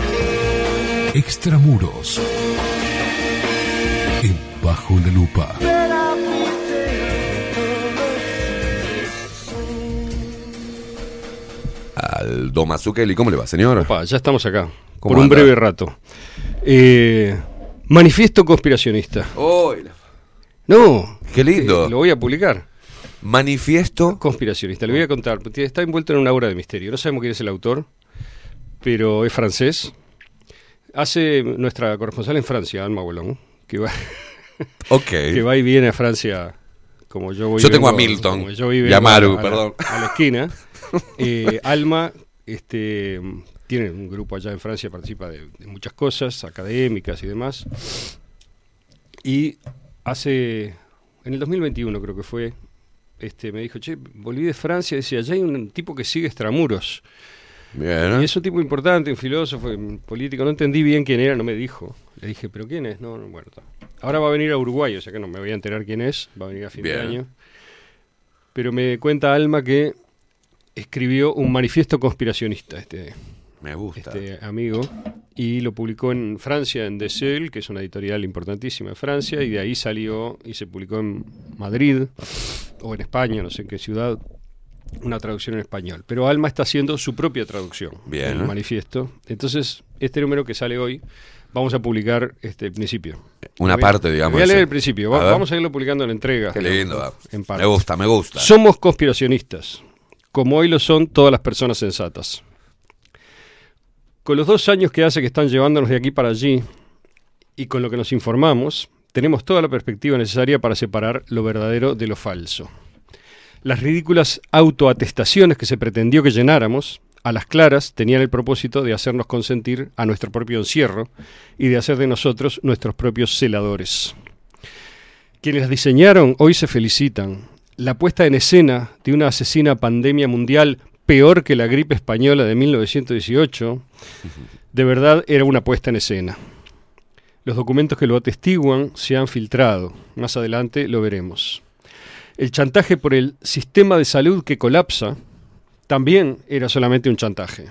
Extramuros. En Bajo la Lupa. Aldo Mazzucchelli, ¿cómo le va, señor? Opa, ya estamos acá. ¿Cómo Por un breve rato. Eh, manifiesto conspiracionista. No. Qué lindo. eh, lo voy a publicar. Manifiesto. Conspiracionista. Le voy a contar. Está envuelto en una obra de misterio. No sabemos quién es el autor, pero es francés. Hace nuestra corresponsal en Francia, Alma Bolón, que va, <laughs> que va y viene a Francia como yo voy. Yo tengo a Milton yo y a Maru, perdón. A la esquina. <laughs> Eh, Alma este, tiene un grupo allá en Francia, participa de, de muchas cosas, académicas y demás. Y hace, en el 2021 creo que fue, este, me dijo, che, volví de Francia, decía, allá hay un tipo que sigue extramuros. Bien. Y es un tipo importante, un filósofo, un político, no entendí bien quién era, no me dijo. Le dije, ¿pero quién es? No, no, bueno. Ahora va a venir a Uruguay, o sea que no me voy a enterar quién es, va a venir a fin de año. Pero me cuenta Alma que escribió un manifiesto conspiracionista, este, Me gusta. este amigo, y lo publicó en Francia, en The Seul, que es una editorial importantísima de Francia, y de ahí salió y se publicó en Madrid, o en España, no sé en qué ciudad, una traducción en español. Pero Alma está haciendo su propia traducción Bien. del manifiesto. Entonces, este número que sale hoy, vamos a publicar este el principio. Una Voy- parte, digamos, Voy a leer el principio. A Va- ver. vamos a irlo publicando en la entrega. Qué lindo. En Me gusta, me gusta. Somos conspiracionistas, como hoy lo son todas las personas sensatas. Con los dos años que hace que están llevándonos de aquí para allí y con lo que nos informamos, tenemos toda la perspectiva necesaria para separar lo verdadero de lo falso. Las ridículas autoatestaciones que se pretendió que llenáramos, a las claras, tenían el propósito de hacernos consentir a nuestro propio encierro y de hacer de nosotros nuestros propios celadores. Quienes las diseñaron hoy se felicitan. La puesta en escena de una asesina pandemia mundial peor que la gripe española de 1918, de verdad era una puesta en escena. Los documentos que lo atestiguan se han filtrado. Más adelante lo veremos. El chantaje por el sistema de salud que colapsa también era solamente un chantaje.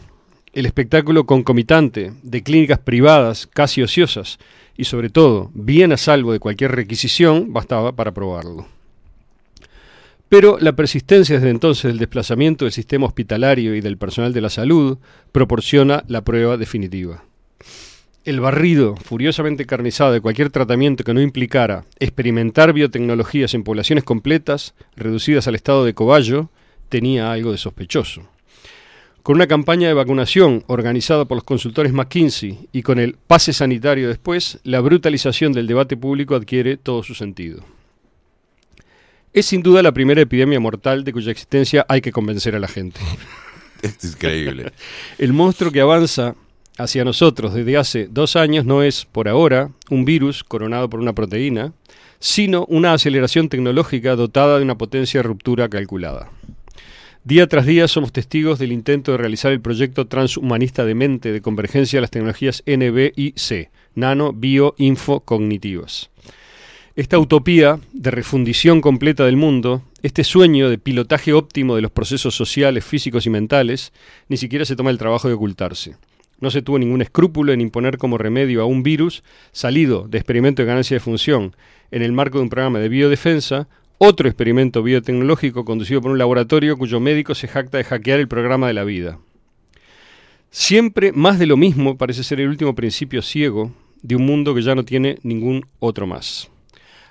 El espectáculo concomitante de clínicas privadas casi ociosas y sobre todo bien a salvo de cualquier requisición bastaba para probarlo. Pero la persistencia desde entonces del desplazamiento del sistema hospitalario y del personal de la salud proporciona la prueba definitiva. El barrido furiosamente carnizado de cualquier tratamiento que no implicara experimentar biotecnologías en poblaciones completas, reducidas al estado de cobayo, tenía algo de sospechoso. Con una campaña de vacunación organizada por los consultores McKinsey y con el pase sanitario después, la brutalización del debate público adquiere todo su sentido. Es sin duda la primera epidemia mortal de cuya existencia hay que convencer a la gente. <laughs> Es increíble. El monstruo que avanza hacia nosotros desde hace dos años no es, por ahora, un virus coronado por una proteína, sino una aceleración tecnológica dotada de una potencia de ruptura calculada. Día tras día somos testigos del intento de realizar el proyecto transhumanista de mente de convergencia de las tecnologías NB y C, nano, bio, info, cognitivas. Esta utopía de refundición completa del mundo, este sueño de pilotaje óptimo de los procesos sociales, físicos y mentales, ni siquiera se toma el trabajo de ocultarse. No se tuvo ningún escrúpulo en imponer como remedio a un virus salido de experimento de ganancia de función en el marco de un programa de biodefensa, otro experimento biotecnológico conducido por un laboratorio cuyo médico se jacta de hackear el programa de la vida. Siempre más de lo mismo parece ser el último principio ciego de un mundo que ya no tiene ningún otro más.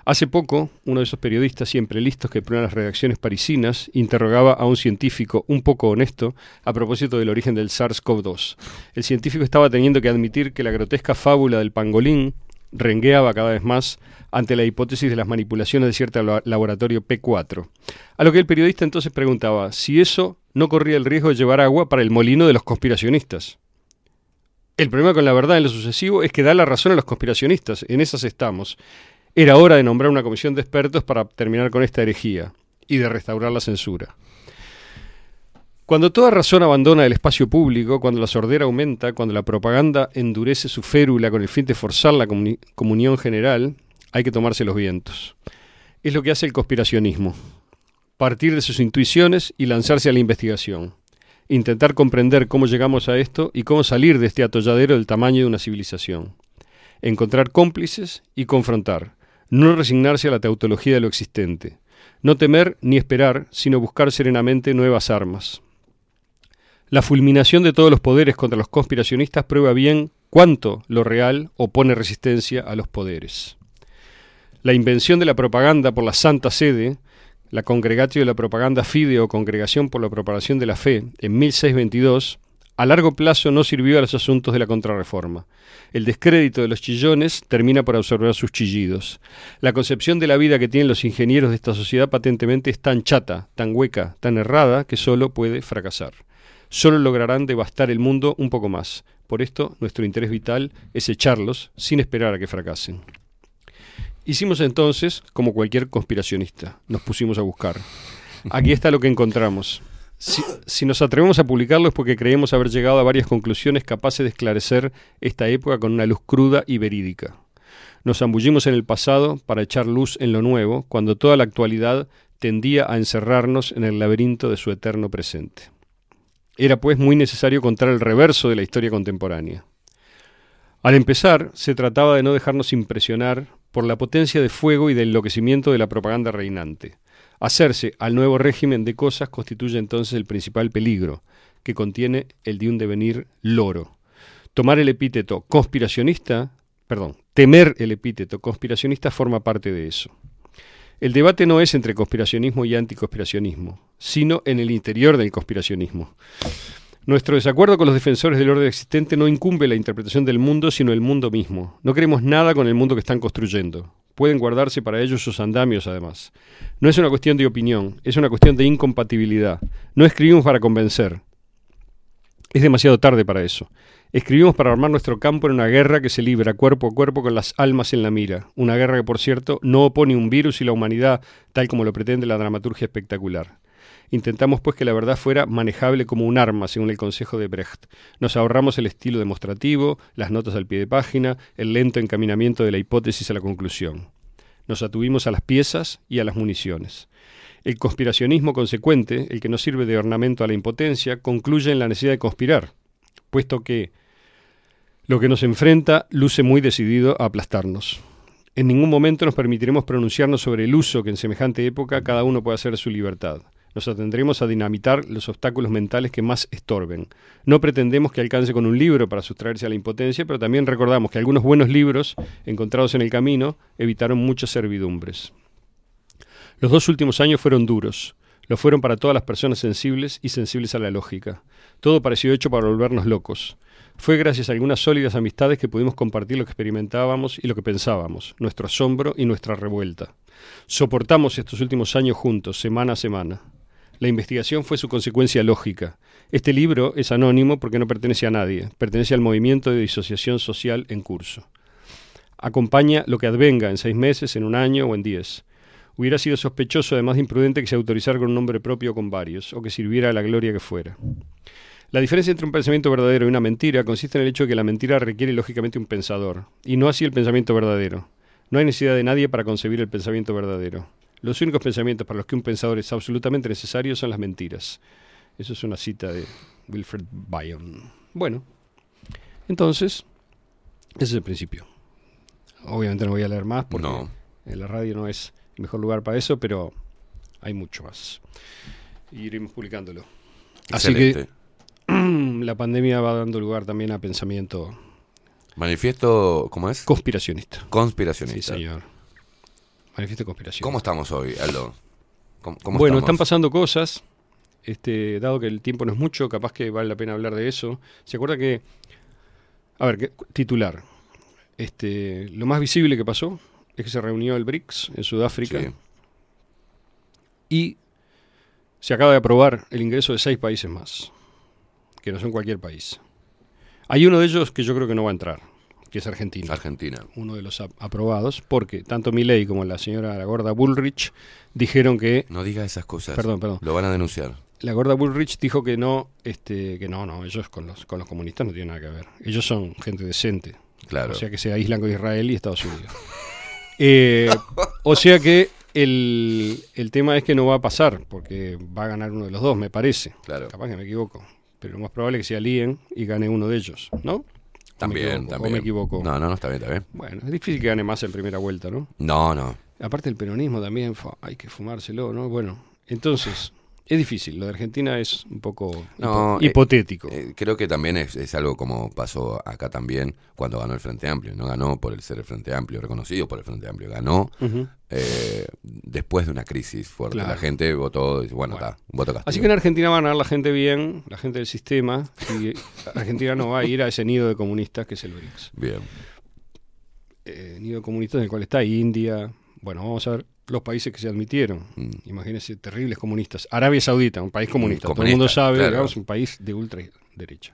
Hace poco, uno de esos periodistas siempre listos que prueban las redacciones parisinas interrogaba a un científico un poco honesto a propósito del origen del SARS-CoV-2. El científico estaba teniendo que admitir que la grotesca fábula del pangolín rengueaba cada vez más ante la hipótesis de las manipulaciones de cierto la- laboratorio P4. A lo que el periodista entonces preguntaba si eso no corría el riesgo de llevar agua para el molino de los conspiracionistas. El problema con la verdad en lo sucesivo es que da la razón a los conspiracionistas, en esas estamos. Era hora de nombrar una comisión de expertos para terminar con esta herejía y de restaurar la censura. Cuando toda razón abandona el espacio público, cuando la sordera aumenta, cuando la propaganda endurece su férula con el fin de forzar la comuni- comunión general, hay que tomarse los vientos. Es lo que hace el conspiracionismo. Partir de sus intuiciones y lanzarse a la investigación. Intentar comprender cómo llegamos a esto y cómo salir de este atolladero del tamaño de una civilización. Encontrar cómplices y confrontar. No resignarse a la tautología de lo existente. No temer ni esperar, sino buscar serenamente nuevas armas. La fulminación de todos los poderes contra los conspiracionistas prueba bien cuánto lo real opone resistencia a los poderes. La invención de la propaganda por la Santa Sede, la Congregatio de la Propaganda Fide o Congregación por la Propagación de la Fe, en 1622, a largo plazo no sirvió a los asuntos de la contrarreforma. El descrédito de los chillones termina por absorber sus chillidos. La concepción de la vida que tienen los ingenieros de esta sociedad patentemente es tan chata, tan hueca, tan errada, que solo puede fracasar. Solo lograrán devastar el mundo un poco más. Por esto, nuestro interés vital es echarlos sin esperar a que fracasen. Hicimos entonces como cualquier conspiracionista, nos pusimos a buscar. Aquí está lo que encontramos. Si, nos atrevemos a publicarlo es porque creemos haber llegado a varias conclusiones capaces de esclarecer esta época con una luz cruda y verídica. Nos zambullimos en el pasado para echar luz en lo nuevo, cuando toda la actualidad tendía a encerrarnos en el laberinto de su eterno presente. Era pues muy necesario contar el reverso de la historia contemporánea. Al empezar, se trataba de no dejarnos impresionar por la potencia de fuego y de enloquecimiento de la propaganda reinante. Hacerse al nuevo régimen de cosas constituye entonces el principal peligro, que contiene el de un devenir loro. Tomar el epíteto conspiracionista, perdón, temer el epíteto conspiracionista forma parte de eso. El debate no es entre conspiracionismo y anticonspiracionismo, sino en el interior del conspiracionismo. Nuestro desacuerdo con los defensores del orden existente no incumbe la interpretación del mundo, sino el mundo mismo. No queremos nada con el mundo que están construyendo. Pueden guardarse para ellos sus andamios, además. No es una cuestión de opinión, es una cuestión de incompatibilidad. No escribimos para convencer. Es demasiado tarde para eso. Escribimos para armar nuestro campo en una guerra que se libra cuerpo a cuerpo con las almas en la mira. Una guerra que, por cierto, no opone un virus y la humanidad, tal como lo pretende la dramaturgia espectacular. Intentamos pues que la verdad fuera manejable como un arma, según el consejo de Brecht. Nos ahorramos el estilo demostrativo, las notas al pie de página, el lento encaminamiento de la hipótesis a la conclusión. Nos atuvimos a las piezas y a las municiones. El conspiracionismo consecuente, el que no sirve de ornamento a la impotencia, concluye en la necesidad de conspirar, puesto que lo que nos enfrenta luce muy decidido a aplastarnos. En ningún momento nos permitiremos pronunciarnos sobre el uso que en semejante época cada uno puede hacer de su libertad. Nos atendremos a dinamitar los obstáculos mentales que más estorben. No pretendemos que alcance con un libro para sustraerse a la impotencia, pero también recordamos que algunos buenos libros encontrados en el camino evitaron muchas servidumbres. Los dos últimos años fueron duros. Lo fueron para todas las personas sensibles y sensibles a la lógica. Todo pareció hecho para volvernos locos. Fue gracias a algunas sólidas amistades que pudimos compartir lo que experimentábamos y lo que pensábamos, nuestro asombro y nuestra revuelta. Soportamos estos últimos años juntos, semana a semana. La investigación fue su consecuencia lógica. Este libro es anónimo porque no pertenece a nadie, pertenece al movimiento de disociación social en curso. Acompaña lo que advenga en seis meses, en un año o en diez. Hubiera sido sospechoso, además de imprudente, que se autorizara con un nombre propio con varios, o que sirviera a la gloria que fuera. La diferencia entre un pensamiento verdadero y una mentira consiste en el hecho de que la mentira requiere lógicamente un pensador, y no así el pensamiento verdadero. No hay necesidad de nadie para concebir el pensamiento verdadero. Los únicos pensamientos para los que un pensador es absolutamente necesario son las mentiras. Eso es una cita de Wilfred Bion. Bueno, entonces, ese es el principio. Obviamente no voy a leer más porque No. en la radio no es el mejor lugar para eso, pero hay mucho más. Y iremos publicándolo. Así Excelente. que <clears throat> la pandemia va dando lugar también a pensamiento Manifiesto, ¿cómo es? conspiracionista. Conspiracionista. Sí, señor. Manifiesto de conspiración. ¿Cómo estamos hoy, Aldo? ¿Cómo, cómo bueno, estamos? están pasando cosas. Este, dado que el tiempo no es mucho, capaz que vale la pena hablar de eso. ¿Se acuerda que. A ver, que- titular. Este, lo más visible que pasó es que se reunió el BRICS en Sudáfrica Sí. y se acaba de aprobar el ingreso de seis países más, que no son cualquier país. Hay uno de ellos que yo creo que no va a entrar, que es Argentina. Argentina. Uno de los ap- aprobados, porque tanto Milei como la señora la gorda Bullrich dijeron que No diga esas cosas. Perdón, perdón. Lo van a denunciar. la gorda Bullrich dijo que no, este, que no, no, ellos con los, con los comunistas no tienen nada que ver. Ellos son gente decente. Claro. O sea que se aíslan con Israel y Estados Unidos. <laughs> Eh, o sea que el, el tema es que no va a pasar, porque va a ganar uno de los dos, me parece. Claro. Capaz que me equivoco. Pero lo más probable es que se alíen y gane uno de ellos, ¿no? ¿O me También, también. ¿O me equivoco? No, no, no, está bien, está bien. Bueno, es difícil que gane más en primera vuelta, ¿no? No, no. Aparte el peronismo también, hay que fumárselo, ¿no? Bueno, entonces, es difícil. Lo de Argentina es un poco No, eh, hipotético. Eh, creo que también es, es algo como pasó acá también cuando ganó el Frente Amplio. No ganó por el ser el Frente Amplio, reconocido por el Frente Amplio. Ganó eh, después de una crisis fuerte. Claro. La gente votó, y dice, bueno, Bueno. está, un voto castigo. Así que en Argentina va a ganar la gente bien, la gente del sistema, y <laughs> Argentina no va a ir a ese nido de comunistas que es el BRICS. Bien. Nido de comunistas en el cual está India. Bueno, vamos a ver los países que se admitieron. Mm. Imagínense, terribles comunistas. Arabia Saudita, un país comunista. Todo el mundo sabe, claro. digamos, un país de ultraderecha.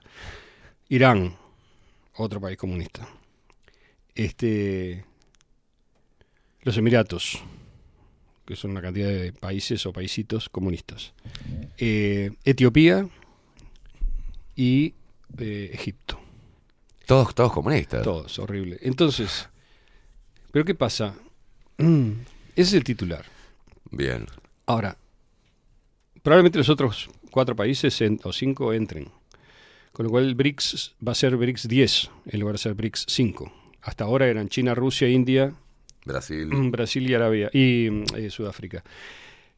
Irán, otro país comunista. Este, los Emiratos, que son una cantidad de países o paisitos comunistas. Eh, Etiopía y eh, Egipto. Todos, todos comunistas. Todos, horrible. Entonces, ¿pero qué pasa? <clears throat> Mm, Ese es el titular. Bien. Ahora, probablemente los otros cuatro países en- o cinco entren. Con lo cual el BRICS va a ser BRICS 10 en lugar de ser BRICS 5. Hasta ahora eran China, Rusia, India, Brasil. Brasil y Arabia y mm, eh, Sudáfrica.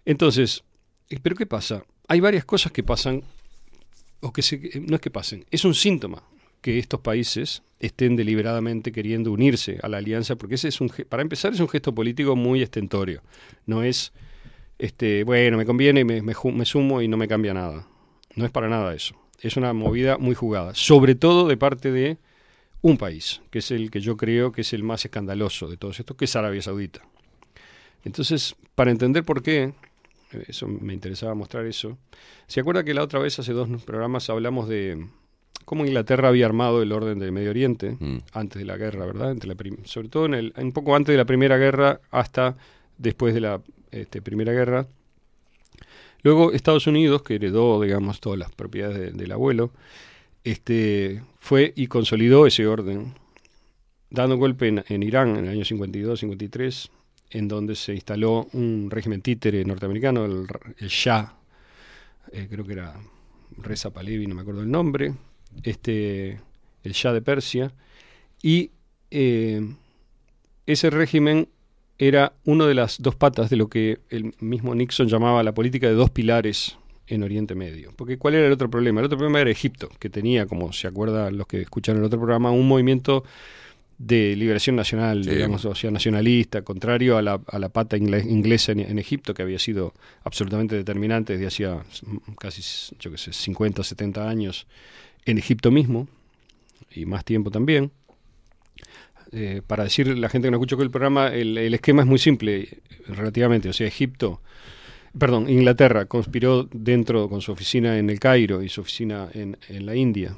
Entonces, eh, ¿pero qué pasa? Hay varias cosas que pasan, o que se, eh, no es que pasen, es un síntoma que estos países estén deliberadamente queriendo unirse a la alianza, porque ese es un, para empezar es un gesto político muy estentorio. No es, este, bueno, me conviene, me, me me sumo y no me cambia nada. No es para nada eso. Es una movida muy jugada, sobre todo de parte de un país, que es el que yo creo que es el más escandaloso de todos estos, que es Arabia Saudita. Entonces, para entender por qué, eh, eso me interesaba mostrar eso. ¿Se acuerda que la otra vez, hace dos programas, hablamos de cómo Inglaterra había armado el orden del Medio Oriente antes de la guerra, ¿verdad? Entre la sobre todo en el, un poco antes de la Primera Guerra hasta después de la este, Primera Guerra. Luego Estados Unidos, que heredó, digamos, todas las propiedades de- del abuelo, este, fue y consolidó ese orden, dando golpe en, en Irán en el año 52-53, en donde se instaló un régimen títere norteamericano, el, el Shah, eh, creo que era Reza Pahlavi, no me acuerdo el nombre, este, el Shah de Persia, y eh, ese régimen era una de las dos patas de lo que el mismo Nixon llamaba la política de dos pilares en Oriente Medio. Porque ¿cuál era el otro problema? El otro problema era Egipto, que tenía, como se acuerdan los que escucharon el otro programa, un movimiento de liberación nacional, Sí. digamos, o sea, nacionalista, contrario a la, a la pata ingle- inglesa en, en Egipto, que había sido absolutamente determinante desde hacía mm, casi, yo qué sé, 50, 70 años en Egipto mismo, y más tiempo también. Eh, para decir la gente que no escuchó el programa, el, esquema es muy simple, relativamente. O sea, Egipto, perdón, Inglaterra conspiró dentro con su oficina en el Cairo y su oficina en, en la India,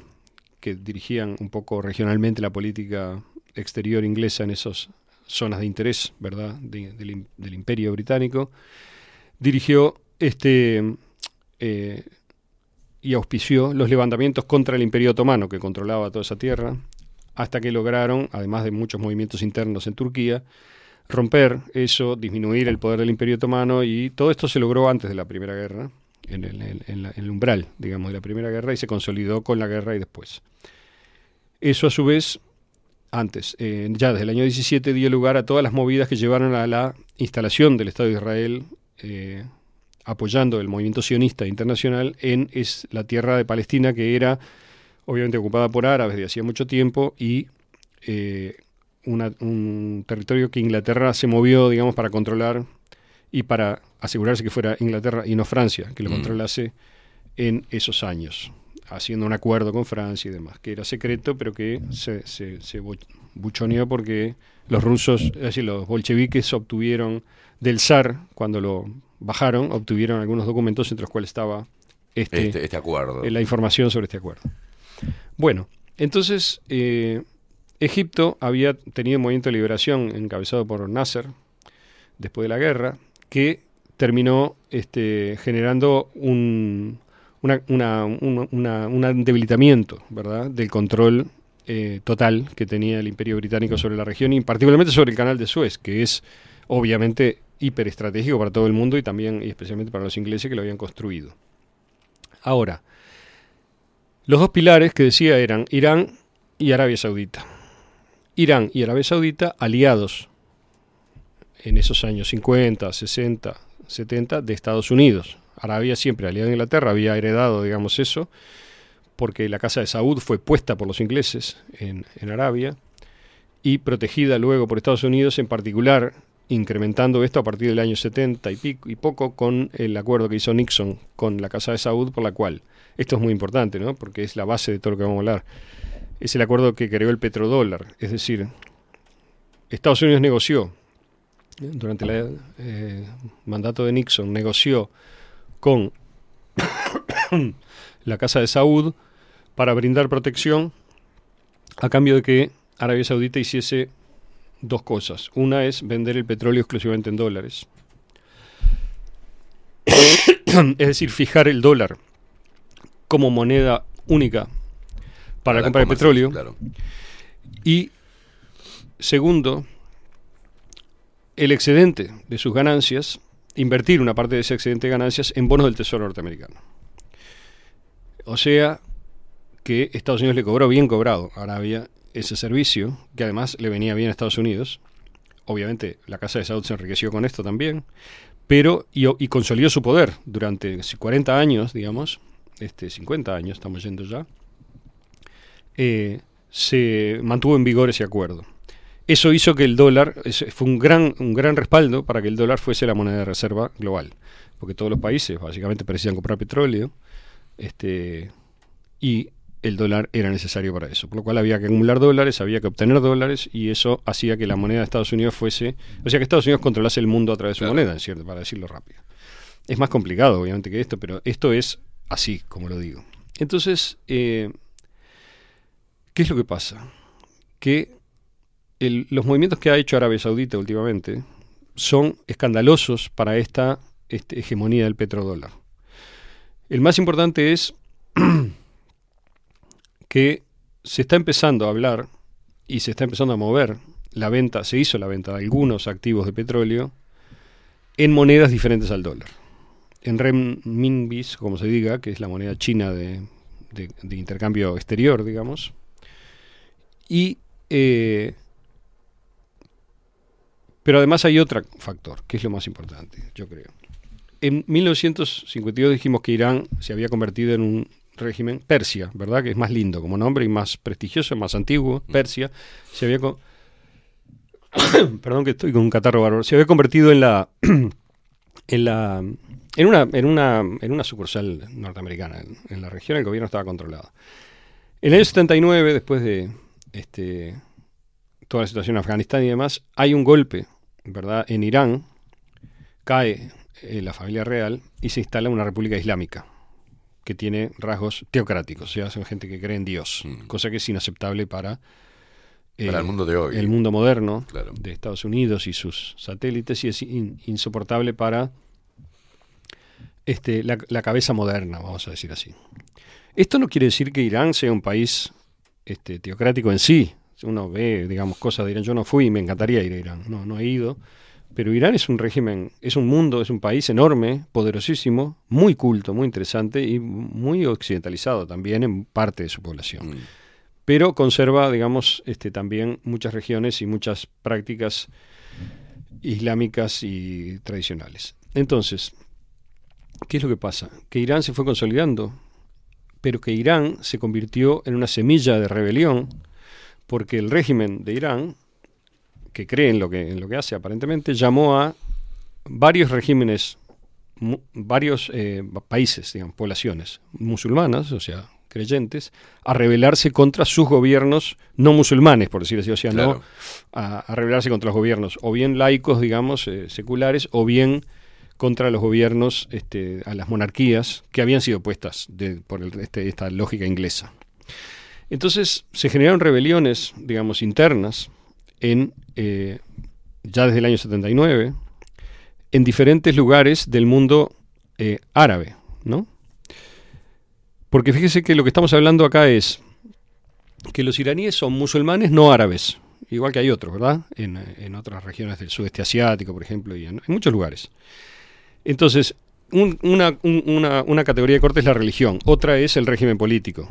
que dirigían un poco regionalmente la política exterior inglesa en esas zonas de interés, ¿verdad?, del imperio británico. Dirigió este eh, y auspició los levantamientos contra el imperio otomano, que controlaba toda esa tierra, hasta que lograron, además de muchos movimientos internos en Turquía, romper eso, disminuir el poder del imperio otomano y todo esto se logró antes de la Primera Guerra, en el, en- la- umbral, digamos, de la Primera Guerra y se consolidó con la guerra y después. Eso a su vez, antes, ya desde el año 17 dio lugar a todas las movidas que llevaron a la instalación del Estado de Israel, eh, apoyando el movimiento sionista internacional en es, la tierra de Palestina que era obviamente ocupada por árabes de hacía mucho tiempo y eh, una- un territorio que Inglaterra se movió, digamos, para controlar y para asegurarse que fuera Inglaterra y no Francia, que lo Mm. controlase en esos años, haciendo un acuerdo con Francia y demás, que era secreto, pero que se, se, se bu- buchoneó porque los rusos, es decir, los bolcheviques obtuvieron del zar, cuando lo bajaron, obtuvieron algunos documentos entre los cuales estaba este, Este- este acuerdo. eh, la información sobre este acuerdo. Bueno, entonces eh, Egipto había tenido un movimiento de liberación encabezado por Nasser después de la guerra, que terminó este, generando un, una- una- un- una- un debilitamiento ¿verdad? del control eh, total que tenía el imperio británico sobre la región y particularmente sobre el canal de Suez, que es obviamente hiperestratégico para todo el mundo y también y especialmente para los ingleses que lo habían construido. Ahora, los dos pilares que decía eran Irán y Arabia Saudita. Irán y Arabia Saudita aliados en esos años 50, 60, 70 de Estados Unidos. Arabia siempre aliada a Inglaterra, había heredado, digamos, eso, porque la casa de Saud fue puesta por los ingleses en, en Arabia y protegida luego por Estados Unidos, en particular incrementando esto a partir del año 70 y, pico, y poco con el acuerdo que hizo Nixon con la Casa de Saud, por la cual, esto es muy importante, ¿no? porque es la base de todo lo que vamos a hablar, es el acuerdo que creó el petrodólar, es decir, Estados Unidos negoció, durante el eh, mandato de Nixon, negoció con <coughs> la Casa de Saud para brindar protección a cambio de que Arabia Saudita hiciese dos cosas. Una es vender el petróleo exclusivamente en dólares. es decir, fijar el dólar como moneda única para la compra de petróleo. Y segundo, el excedente de sus ganancias, invertir una parte de ese excedente de ganancias en bonos del Tesoro norteamericano. O sea que Estados Unidos le cobró bien cobrado a Arabia ese servicio, que además le venía bien a Estados Unidos. Obviamente la Casa de Saud se enriqueció con esto también, pero y, y consolidó su poder durante 40 años, digamos, este 50 años estamos yendo ya, eh, se mantuvo en vigor ese acuerdo. Eso hizo que el dólar, fue un gran, un gran respaldo para que el dólar fuese la moneda de reserva global, porque todos los países básicamente parecían comprar petróleo, este, y el dólar era necesario para eso, por lo cual había que acumular dólares, había que obtener dólares, y eso hacía que la moneda de Estados Unidos fuese, o sea que Estados Unidos controlase el mundo a través de su moneda, en cierto, para decirlo rápido. Es más complicado, obviamente, que esto, pero esto es así, como lo digo. Entonces, eh, ¿qué es lo que pasa? Que el- los movimientos que ha hecho Arabia Saudita últimamente son escandalosos para esta este, hegemonía del petrodólar. El más importante es <clears throat> que se está empezando a hablar y se está empezando a mover la venta, se hizo la venta de algunos activos de petróleo en monedas diferentes al dólar. En renminbis, como se diga, que es la moneda china de, de- intercambio exterior, digamos. Y eh, pero además hay otro factor, que es lo más importante, yo creo. En 1952 dijimos que Irán se había convertido en un régimen Persia, ¿verdad? Que es más lindo como nombre y más prestigioso, más antiguo. Persia se había co- <coughs> perdón que estoy con un catarro bárbaro. Se había convertido en la <coughs> en la en una en una en una sucursal norteamericana en, en la región el gobierno estaba controlado. En el año 79 después de este toda la situación en Afganistán y demás, hay un golpe, ¿verdad? En Irán cae eh, la familia real y se instala una república islámica que tiene rasgos teocráticos, o sea, son gente que cree en Dios, cosa que es inaceptable para, eh, Para el mundo de hoy. el mundo moderno Claro. de Estados Unidos y sus satélites y es in- insoportable para este, la, la cabeza moderna, vamos a decir así. Esto no quiere decir que Irán sea un país este, teocrático en sí. Uno ve, digamos, cosas de Irán. Yo no fui y me encantaría ir a Irán. No, no he ido. Pero Irán es un régimen, es un mundo, es un país enorme, poderosísimo, muy culto, muy interesante y muy occidentalizado también en parte de su población. Pero conserva, digamos, este, también muchas regiones y muchas prácticas islámicas y tradicionales. Entonces, ¿qué es lo que pasa? Que Irán se fue consolidando, pero que Irán se convirtió en una semilla de rebelión, porque el régimen de Irán, que cree en lo que, en lo que hace aparentemente, llamó a varios regímenes, mu- varios eh, países, digamos, poblaciones musulmanas, o sea, creyentes, a rebelarse contra sus gobiernos no musulmanes, por decir así, o sea, no a rebelarse contra los gobiernos, o bien laicos, digamos, eh, seculares, o bien contra los gobiernos, este, a las monarquías que habían sido puestas de- por el- este- esta lógica inglesa. Entonces se generaron rebeliones, digamos, internas, en, eh, ya desde el año 79, en diferentes lugares del mundo eh, árabe, ¿no? Porque fíjese que lo que estamos hablando acá es que los iraníes son musulmanes no árabes, igual que hay otros, ¿verdad? En, en otras regiones del sudeste asiático, por ejemplo, y en, muchos lugares. Entonces, un- una, un- una- una categoría de corte es la religión, otra es el régimen político.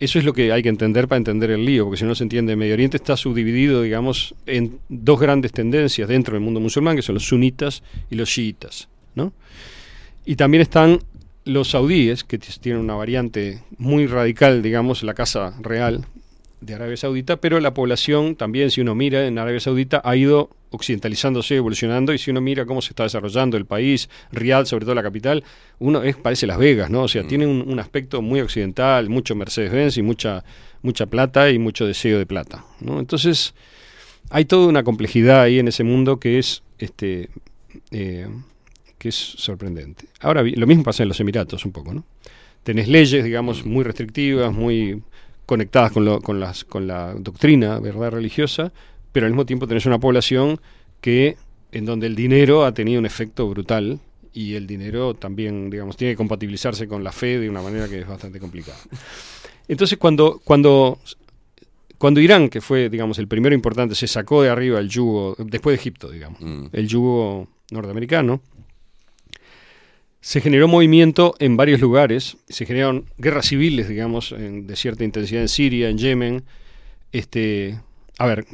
Eso es lo que hay que entender para entender el lío, porque si no se entiende, Medio Oriente está subdividido, digamos, en dos grandes tendencias dentro del mundo musulmán, que son los sunitas y los chiitas, ¿no? Y también están los saudíes, que tienen una variante muy radical, digamos, la casa real de Arabia Saudita, pero la población también, si uno mira en Arabia Saudita, ha ido occidentalizándose, evolucionando, y si uno mira cómo se está desarrollando el país, Riyadh, sobre todo la capital, uno es, parece Las Vegas, ¿no? O sea, tiene un, un aspecto muy occidental, mucho Mercedes-Benz y mucha, mucha plata y mucho deseo de plata, ¿no? Entonces, hay toda una complejidad ahí en ese mundo que es, este, eh, que es sorprendente. Ahora, lo mismo pasa en los Emiratos un poco, ¿no? Tenés leyes, digamos, muy restrictivas, muy conectadas con, lo- con, las, con la doctrina, ¿verdad?, religiosa, pero al mismo tiempo tenés una población que, en donde el dinero ha tenido un efecto brutal y el dinero también, digamos, tiene que compatibilizarse con la fe de una manera que es bastante complicada. Entonces, cuando, cuando, cuando Irán, que fue, digamos, el primero importante, se sacó de arriba el yugo, después de Egipto, digamos, el yugo norteamericano, se generó movimiento en varios lugares, se generaron guerras civiles, digamos, en- de cierta intensidad en Siria, en Yemen. Este, a ver,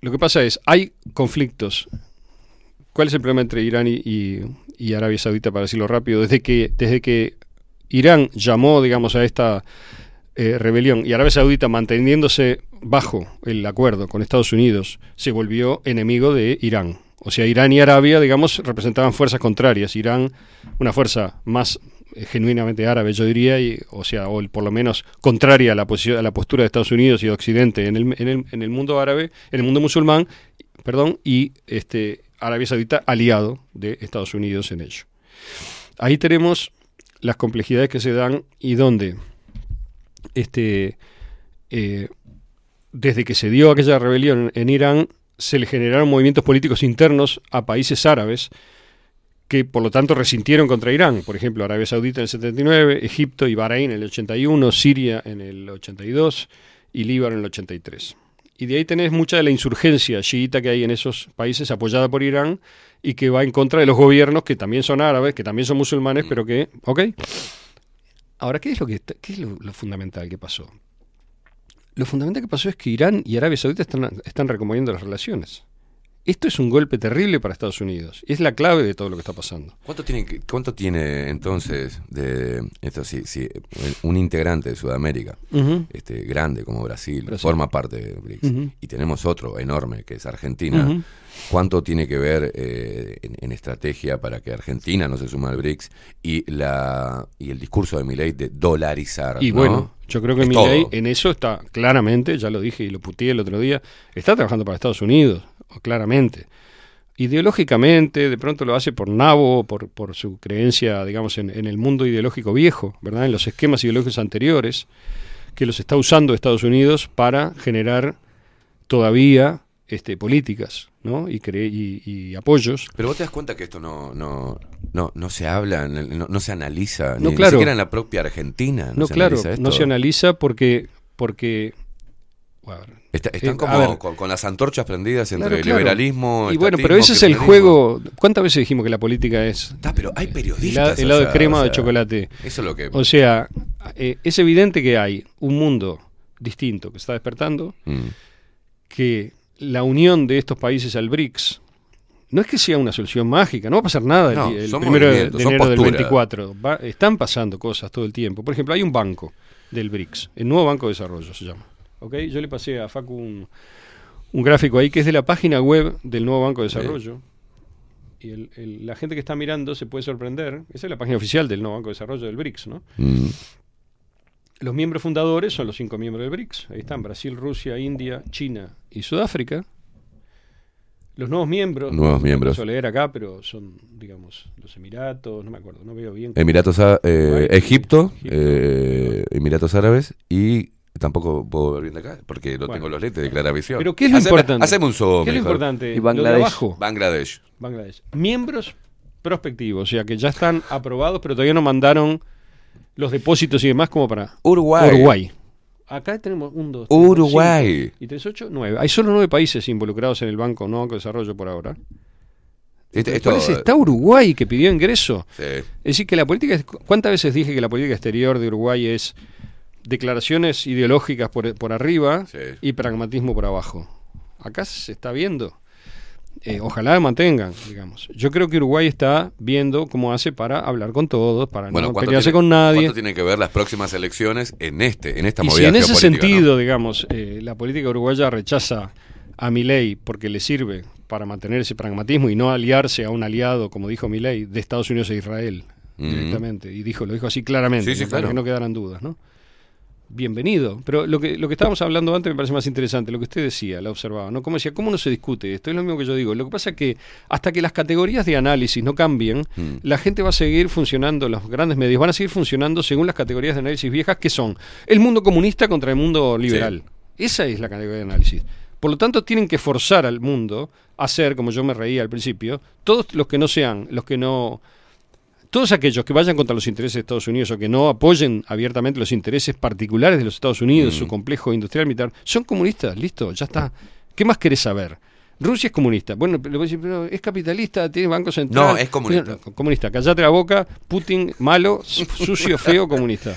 lo que pasa es, hay conflictos ¿Cuál es el problema entre Irán y, Arabia Saudita, para decirlo rápido? Desde que, desde que Irán llamó, digamos, a esta eh, rebelión y Arabia Saudita manteniéndose bajo el acuerdo con Estados Unidos, se volvió enemigo de Irán. O sea, Irán y Arabia, digamos, representaban fuerzas contrarias. Irán, una fuerza más eh, genuinamente árabe, yo diría, o sea, o por lo menos contraria a la, posición, a la postura de Estados Unidos y de Occidente en el mundo árabe, en el mundo musulmán, perdón, y este, Arabia Saudita aliado de Estados Unidos en ello. Ahí tenemos las complejidades que se dan y donde este, eh, desde que se dio aquella rebelión en Irán, se le generaron movimientos políticos internos a países árabes que por lo tanto resintieron contra Irán. Por ejemplo, Arabia Saudita en el 79, Egipto y Bahrein en el 81, Siria en el 82 y Líbano en el 83. Y de ahí tenés mucha de la insurgencia chiita que hay en esos países apoyada por Irán y que va en contra de los gobiernos que también son árabes, que también son musulmanes, pero que, ¿ok? Ahora, ¿qué es lo, que qué es lo fundamental que pasó? Lo fundamental que pasó es que Irán y Arabia Saudita están, están las relaciones. Esto es un golpe terrible para Estados Unidos. y Es la clave de todo lo que está pasando. ¿Cuánto tiene, cuánto tiene entonces de esto sí, un integrante de Sudamérica, este grande como Brasil, Brasil. forma parte de BRICS y tenemos otro enorme que es Argentina? ¿Cuánto tiene que ver eh, en, en estrategia para que Argentina no se suma al BRICS y la y el discurso de Milei de dolarizar? Y ¿no? bueno, yo creo que Es Milei todo. en eso está claramente, ya lo dije y lo puteé el otro día, está trabajando para Estados Unidos, claramente. Ideológicamente, de pronto lo hace por nabo, por, por su creencia, digamos, en, en el mundo ideológico viejo, ¿verdad? En los esquemas ideológicos anteriores, que los está usando Estados Unidos para generar todavía este, políticas, ¿no? Y, cre- y, y apoyos. Pero vos te das cuenta que esto no no no, no se habla, no, no se analiza, No, ni, claro. ni siquiera en la propia Argentina. No, No, se claro, analiza esto. no se analiza porque, porque Está- están eh, como ver, con, con las antorchas prendidas entre Claro, el claro. liberalismo. Y bueno, pero ese es el juego. ¿Cuántas veces dijimos que la política es Ah, pero hay el periodistas. helado de crema o de chocolate? Eso es lo que. O sea, eh, es evidente que hay un mundo distinto que está despertando, Mm. que la unión de estos países al BRICS no es que sea una solución mágica, no va a pasar nada el No, el, primero de, enero del posturas. 24. Va- están pasando cosas todo el tiempo. Por ejemplo, hay un banco del BRICS, el nuevo Banco de Desarrollo se llama. ¿Ok? Yo le pasé a Facu un, un gráfico ahí que es de la página web del nuevo Banco de Desarrollo. Y el- el- la gente que está mirando se puede sorprender. Esa es la página oficial del nuevo Banco de Desarrollo del BRICS, ¿no? Mm. Los miembros fundadores son los cinco miembros del BRICS. Ahí están Brasil, Rusia, India, China y Sudáfrica. Los nuevos miembros. Nuevos miembros. No leer acá, pero son, digamos, los Emiratos, no me acuerdo, no veo bien. Emiratos, eh, Kuwait, Egipto, Egipto. eh, Emiratos Árabes y tampoco puedo ver bien de acá porque no Bueno. tengo los lentes de clara visión. Pero ¿qué es lo Haceme- importante? Haceme un zoom. ¿Qué es lo mejor. importante? Y Lo de Bangladesh. abajo. Bangladesh. Bangladesh. Miembros prospectivos, o sea que ya están aprobados, pero todavía no mandaron los depósitos y demás como para Uruguay. Uruguay. Acá tenemos un, dos, tres, Uruguay. cinco y tres, ocho, nueve. Hay solo nueve países involucrados en el Banco No Banco de Desarrollo por ahora. Este- esto- parece, está Uruguay que pidió ingreso. Sí. Es decir, que la política. ¿Cuántas veces dije que la política exterior de Uruguay es declaraciones ideológicas por, por arriba Sí. y pragmatismo por abajo? Acá se está viendo. Eh, ojalá mantengan, digamos. Yo creo que Uruguay está viendo cómo hace para hablar con todos, para Bueno, no ¿cuánto pelearse tiene- con nadie. ¿Cuánto tienen que ver las próximas elecciones en este, en esta Y si movida en ese no? sentido, digamos, eh, la política uruguaya rechaza a Milei porque le sirve para mantener ese pragmatismo y no aliarse a un aliado, como dijo Milei, de Estados Unidos e Israel directamente. Y dijo, lo dijo así claramente, Sí, sí, claro. que no quedaran dudas, ¿no? Bienvenido. Pero lo que, lo que estábamos hablando antes me parece más interesante, lo que usted decía, la observaba, ¿no? Como decía, ¿cómo no se discute esto? Es lo mismo que yo digo. Lo que pasa es que hasta que las categorías de análisis no cambien, Mm. la gente va a seguir funcionando, los grandes medios van a seguir funcionando según las categorías de análisis viejas que son el mundo comunista contra el mundo liberal. Esa es la categoría de análisis. Por lo tanto, tienen que forzar al mundo a ser, como yo me reía al principio, todos los que no sean, los que no todos aquellos que vayan contra los intereses de Estados Unidos o que no apoyen abiertamente los intereses particulares de los Estados Unidos, Mm. su complejo industrial militar, son comunistas, listo, ya está. ¿Qué más querés saber? Rusia es comunista. Bueno, pero, pero es capitalista, tiene banco central. No, es comunista. Comunista, callate la boca, Putin, malo, su- <laughs> sucio, feo, comunista.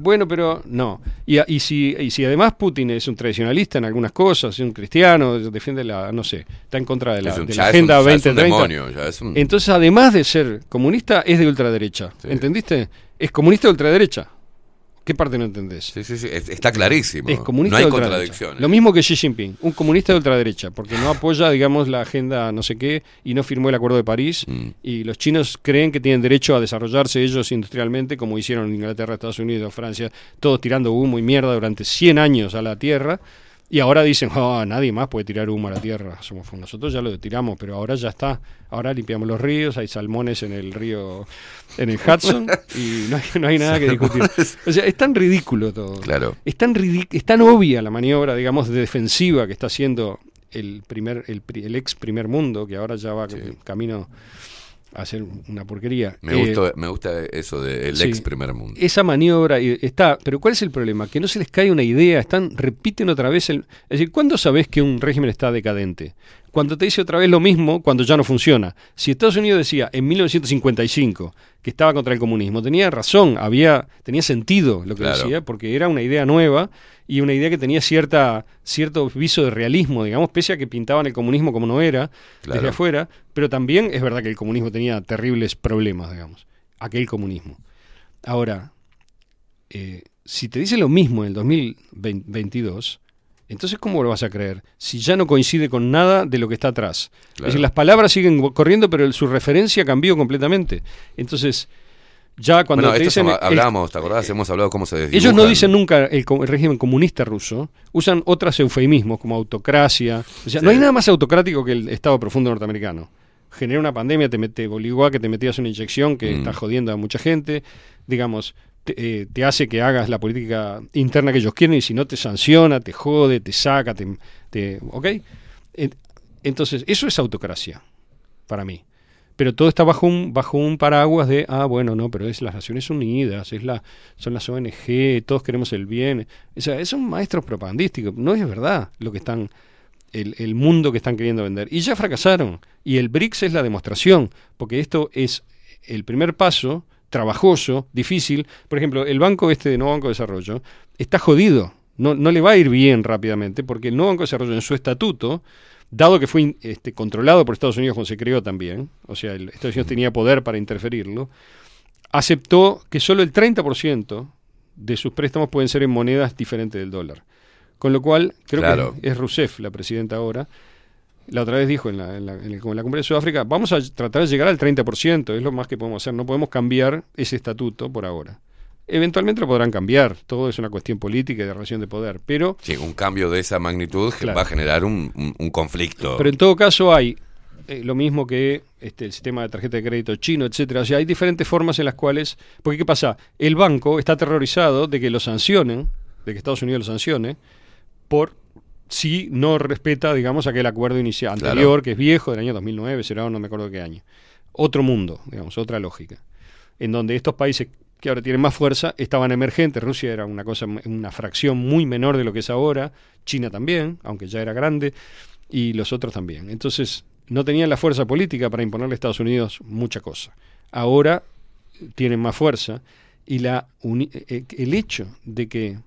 Bueno, pero no. Y, y si, y si además Putin es un tradicionalista en algunas cosas, es un cristiano, defiende la, no sé, está en contra de la, un- de Agenda un- ya es un 2030. demonio, ya es un- Entonces, además de ser comunista, es de ultraderecha. ¿Entendiste? Es comunista de ultraderecha. ¿Qué parte no entendés? Sí, sí, sí, es- está clarísimo. Es comunista no hay de contradicciones. Lo mismo que Xi Jinping, un comunista de ultraderecha, porque no apoya, digamos, la agenda no sé qué y no firmó el Acuerdo de París. Mm. Y los chinos creen que tienen derecho a desarrollarse ellos industrialmente, como hicieron en Inglaterra, Estados Unidos, Francia, todos tirando humo y mierda durante 100 años a la Tierra. Y ahora dicen, "Ah, nadie más puede tirar humo a la Tierra. Somos, nosotros ya lo tiramos, pero ahora ya está. Ahora limpiamos los ríos, hay salmones en el río, en el Hudson, y no hay, no hay nada que discutir. O sea, es tan ridículo todo. Claro. Es tan, es tan obvia la maniobra, digamos, de defensiva que está haciendo el primer el, el ex primer mundo, que ahora ya va camino a ser una porquería. Me, Eh, gustó- me gusta eso del sí. ex primer mundo. esa maniobra eh, está, pero ¿cuál es el problema? Que no se les cae una idea, están repiten otra vez el, es decir, ¿cuándo sabes que un régimen está decadente? Cuando te dice otra vez lo mismo, cuando ya no funciona. Si Estados Unidos decía en 1955 que estaba contra el comunismo, tenía razón, había tenía sentido lo que Claro. decía, porque era una idea nueva y una idea que tenía cierta cierto viso de realismo, digamos, pese a que pintaban el comunismo como no era desde afuera, pero también es verdad que el comunismo tenía terribles problemas, digamos, aquel comunismo. Ahora, eh, si te dice lo mismo en el 2022, entonces ¿cómo lo vas a creer? Si ya no coincide con nada de lo que está atrás. Es decir, las palabras siguen corriendo, pero su referencia cambió completamente. Entonces, ya cuando bueno, te dicen... hablamos, ¿te acordás? Hemos hablado cómo se ellos no desdibujan. dicen nunca el, régimen comunista ruso, usan otros eufemismos como autocracia. O sea, no hay nada más autocrático que el Estado profundo norteamericano. Genera una pandemia, te mete, obligó a que te metías una inyección que Mm. está jodiendo a mucha gente. Digamos, te, eh, te hace que hagas la política interna que ellos quieren y si no te sanciona, te jode, te saca, te. te- ¿Ok? En- Entonces, eso es autocracia, para mí pero todo está bajo un bajo un paraguas de ah bueno no pero es las Naciones Unidas es la son las ONG todos queremos el bien o sea es un maestro propagandístico no es verdad lo que están el, el mundo que están queriendo vender y ya fracasaron y el BRICS es la demostración porque esto es el primer paso trabajoso difícil por ejemplo el banco este de Nuevo Banco de Desarrollo está jodido no, no le va a ir bien rápidamente porque el Nuevo Banco de Desarrollo en su estatuto dado que fue este, controlado por Estados Unidos cuando se creó también, o sea, el, Estados Unidos tenía poder para interferirlo, aceptó que solo el 30% de sus préstamos pueden ser en monedas diferentes del dólar. Con lo cual, creo Claro. que es Rousseff, la presidenta ahora, la otra vez dijo en la, en la, en el- en la cumbre de Sudáfrica, vamos a tratar de llegar al 30%, es lo más que podemos hacer, no podemos cambiar ese estatuto por ahora. Eventualmente lo podrán cambiar, todo es una cuestión política y de relación de poder, pero Sí, un cambio de esa magnitud Claro. va a generar un, un- un conflicto. Pero en todo caso hay eh, lo mismo que este, el sistema de tarjeta de crédito chino, etcétera. O sea, hay diferentes formas en las cuales. Porque, ¿qué pasa? El banco está aterrorizado de que lo sancionen, de que Estados Unidos lo sancione, por si no respeta, digamos, aquel acuerdo inicial Claro. anterior, que es viejo, del año 2009, será, no me acuerdo qué año. Otro mundo, digamos, otra lógica. En donde estos países que ahora tienen más fuerza estaban emergentes. Rusia era una cosa, una fracción muy menor de lo que es ahora. China también, aunque ya era grande y los otros también. Entonces, no tenían la fuerza política para imponerle a Estados Unidos mucha cosa. Ahora eh, tienen más fuerza y la uni- eh, el hecho de que...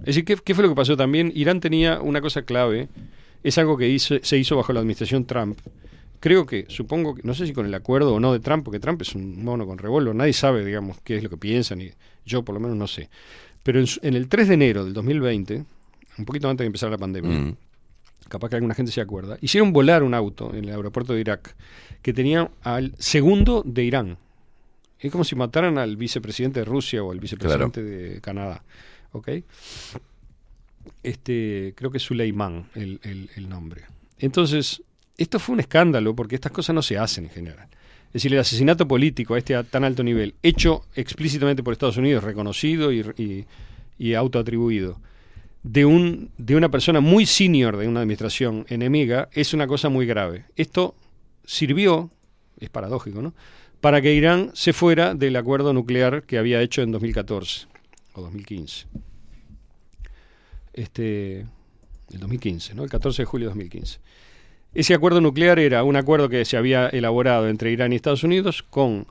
Es decir, ¿qué, qué fue lo que pasó también? Irán tenía una cosa clave, es algo que hizo- se hizo bajo la administración Trump. Creo que, supongo, que no sé si con el acuerdo o no de Trump, porque Trump es un mono con revólver, nadie sabe, digamos, qué es lo que piensan, y yo por lo menos no sé. Pero en, en el 3 de enero del 2020, un poquito antes de empezar la pandemia, Mm. capaz que alguna gente se acuerda, hicieron volar un auto en el aeropuerto de Irak que tenía al segundo de Irán. Es como si mataran al vicepresidente de Rusia o al vicepresidente de Canadá. ¿Ok? Este, creo que es Suleiman el, nombre. Entonces, esto fue un escándalo porque estas cosas no se hacen en general. Es decir, el asesinato político a este a tan alto nivel, hecho explícitamente por Estados Unidos, reconocido y, y- y autoatribuido, de, un, de una persona muy senior de una administración enemiga, es una cosa muy grave. Esto sirvió, es paradójico, ¿no? Para que Irán se fuera del acuerdo nuclear que había hecho en 2014 o 2015. Este, el 2015, ¿no? El 14 de julio de 2015. Ese acuerdo nuclear era un acuerdo que se había elaborado entre Irán y Estados Unidos con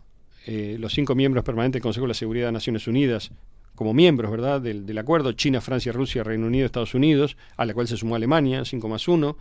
eh, los cinco miembros permanentes del Consejo de la Seguridad de Naciones Unidas como miembros, ¿verdad?, del, del acuerdo, China, Francia, Rusia, Reino Unido, Estados Unidos, a la cual se sumó Alemania, 5 más 1,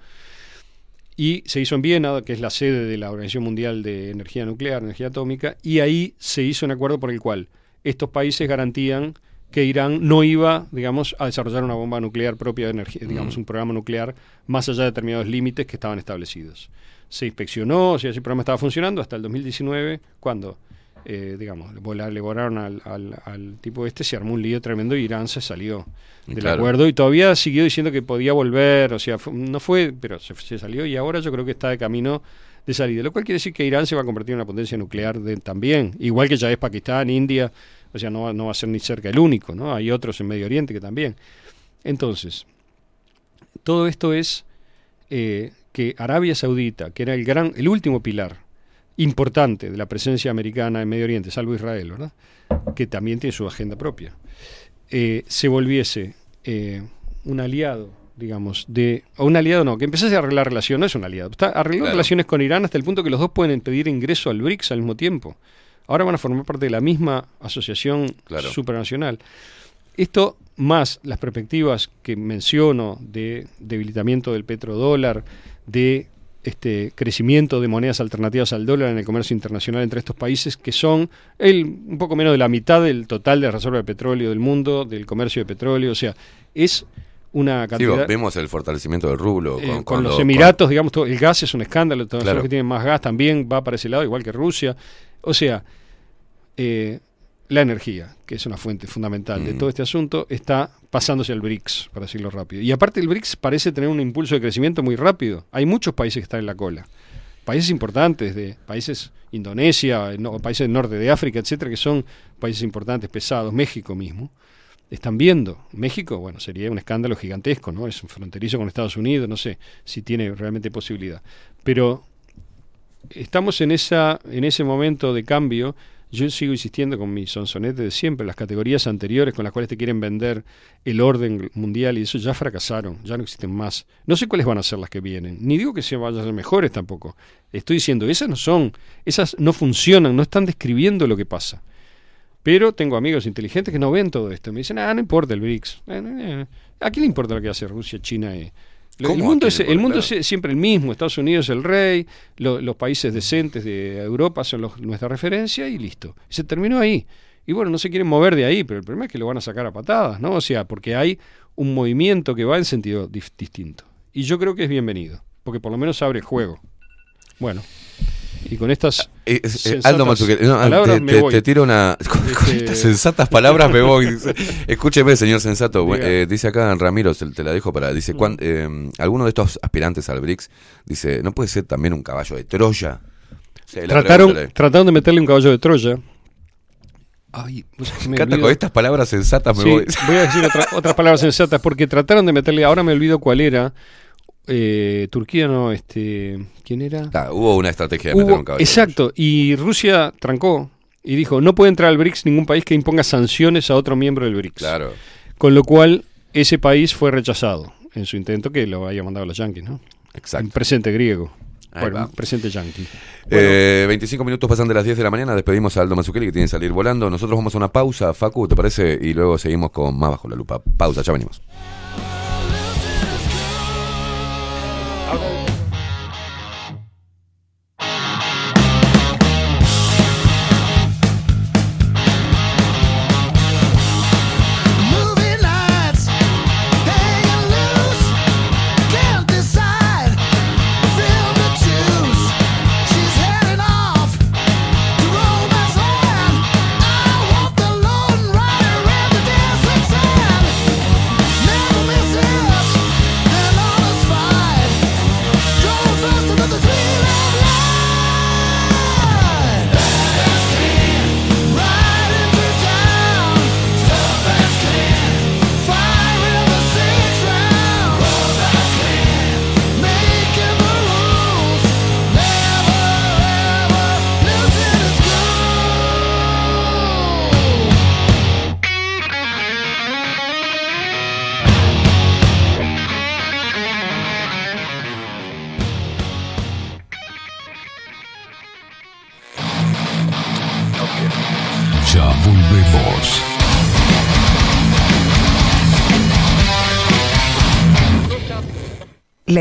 y se hizo en Viena, que es la sede de la Organización Mundial de Energía Nuclear, Energía Atómica, y ahí se hizo un acuerdo por el cual estos países garantían que Irán no iba, digamos, a desarrollar una bomba nuclear propia de energía, digamos, Mm. un programa nuclear más allá de determinados límites que estaban establecidos. Se inspeccionó, o sea, ese programa estaba funcionando hasta el 2019, cuando, eh, digamos, le vola- le volaron al, al- al tipo este, se armó un lío tremendo y Irán se salió del Claro. acuerdo y todavía siguió diciendo que podía volver, o sea, fue- no fue, pero se, se salió y ahora yo creo que está de camino de salida, lo cual quiere decir que Irán se va a convertir en una potencia nuclear de- también, igual que ya es Pakistán, India, o sea, no va, no va a ser ni cerca el único, ¿no? Hay otros en Medio Oriente que también. Entonces, todo esto es eh, que Arabia Saudita, que era el gran, el último pilar importante de la presencia americana en Medio Oriente, salvo Israel, ¿verdad? Que también tiene su agenda propia, eh, se volviese eh, un aliado, digamos, de. O un aliado no, que empezase a arreglar relaciones, no es un aliado. Está arreglando Claro. relaciones con Irán hasta el punto que los dos pueden pedir ingreso al BRICS al mismo tiempo. Ahora van a formar parte de la misma asociación Claro. supranacional. Esto más las perspectivas que menciono de debilitamiento del petrodólar, de este crecimiento de monedas alternativas al dólar en el comercio internacional entre estos países, que son el, un poco menos de la mitad del total de reserva de petróleo del mundo, del comercio de petróleo, o sea, es una Sí, cantidad... vemos el fortalecimiento del rublo. Eh, con, los lo- Emiratos, digamos, todo- el gas es un escándalo, todos Claro. los que tienen más gas también va para ese lado, igual que Rusia. O sea, eh, la energía, que es una fuente fundamental de Mm. todo este asunto, está pasándose al BRICS, para decirlo rápido. Y aparte el BRICS parece tener un impulso de crecimiento muy rápido. Hay muchos países que están en la cola. Países importantes, de países Indonesia, no, países del norte de África, etcétera, que son países importantes, pesados, México mismo están viendo. México, bueno, sería un escándalo gigantesco, ¿no? Es un fronterizo con Estados Unidos, no sé si tiene realmente posibilidad. Pero estamos en esa en ese momento de cambio. Yo sigo insistiendo con mi sonsonete de siempre, las categorías anteriores con las cuales te quieren vender el orden mundial y eso ya fracasaron, ya no existen más. No sé cuáles van a ser las que vienen, ni digo que se vayan a ser mejores tampoco. Estoy diciendo, esas no son, esas no funcionan, no están describiendo lo que pasa. Pero tengo amigos inteligentes que no ven todo esto. Me dicen, ah, no importa el BRICS. Eh, eh, ¿A quién le importa lo que hace Rusia, China? eh? El ¿Cómo a mundo, es, el mundo siempre el mismo. Estados Unidos es el rey, lo- los países decentes de Europa son los- nuestra referencia y listo. Se terminó ahí. Y bueno, no se quieren mover de ahí, pero el problema es que lo van a sacar a patadas, ¿no? O sea, porque hay un movimiento que va en sentido distinto. Y yo creo que es bienvenido, porque por lo menos abre el juego. Bueno, y con estas Eh, eh, eh, sensatas Aldo Mazzucchelli, no, palabras te, me te- voy. te tiro una. <laughs> Con, con Este- estas sensatas palabras me voy. dice. <laughs> Escúcheme, señor sensato. Eh, dice acá Ramiro, se- te la dejo para. Dice: Mm. cuán- eh, alguno de estos aspirantes al BRICS dice: ¿no puede ser también un caballo de Troya? O sea, la trataron, pregunta le- trataron de meterle un caballo de Troya. Ay, me Cata, olvido- con estas palabras sensatas me Sí, voy. voy a decir otra- <laughs> otras palabras sensatas porque trataron de meterle, ahora me olvido cuál era. Eh, Turquía no, este, ¿quién era? Ah, hubo una estrategia de meter un caballo. exacto, y Rusia trancó y dijo, no puede entrar al BRICS ningún país que imponga sanciones a otro miembro del BRICS. Claro. Con lo cual, ese país fue rechazado en su intento que lo había mandado los yanquis, ¿no? Exacto. Un presente griego. Bueno, presente yanqui. Eh, 25 minutos pasan de las 10 de la mañana. Despedimos a Aldo Mazzucchelli que tiene que salir volando. Nosotros vamos a una pausa, Facu, ¿te parece? Y luego seguimos con más bajo la lupa. Pausa, ya venimos. other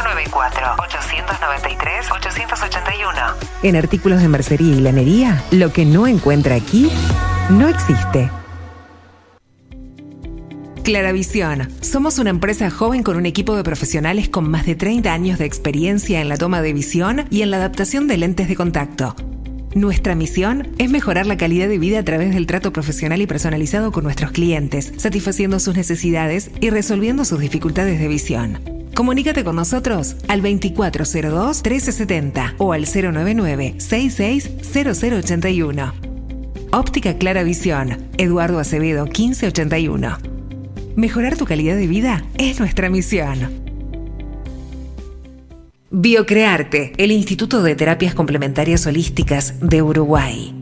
094-893-881. En artículos de mercería y lanería, lo que no encuentra aquí no existe. Claravisión. Somos una empresa joven con un equipo de profesionales con más de 30 años de experiencia en la toma de visión y en la adaptación de lentes de contacto. Nuestra misión es mejorar la calidad de vida a través del trato profesional y personalizado con nuestros clientes, satisfaciendo sus necesidades y resolviendo sus dificultades de visión. Comunícate con nosotros al 2402-1370 o al 099-660081. Óptica Clara Visión, Eduardo Acevedo 1581. Mejorar tu calidad de vida es nuestra misión. Biocrearte, el Instituto de Terapias Complementarias Holísticas de Uruguay.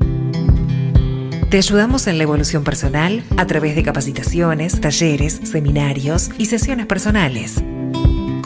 Te ayudamos en la evolución personal a través de capacitaciones, talleres, seminarios y sesiones personales.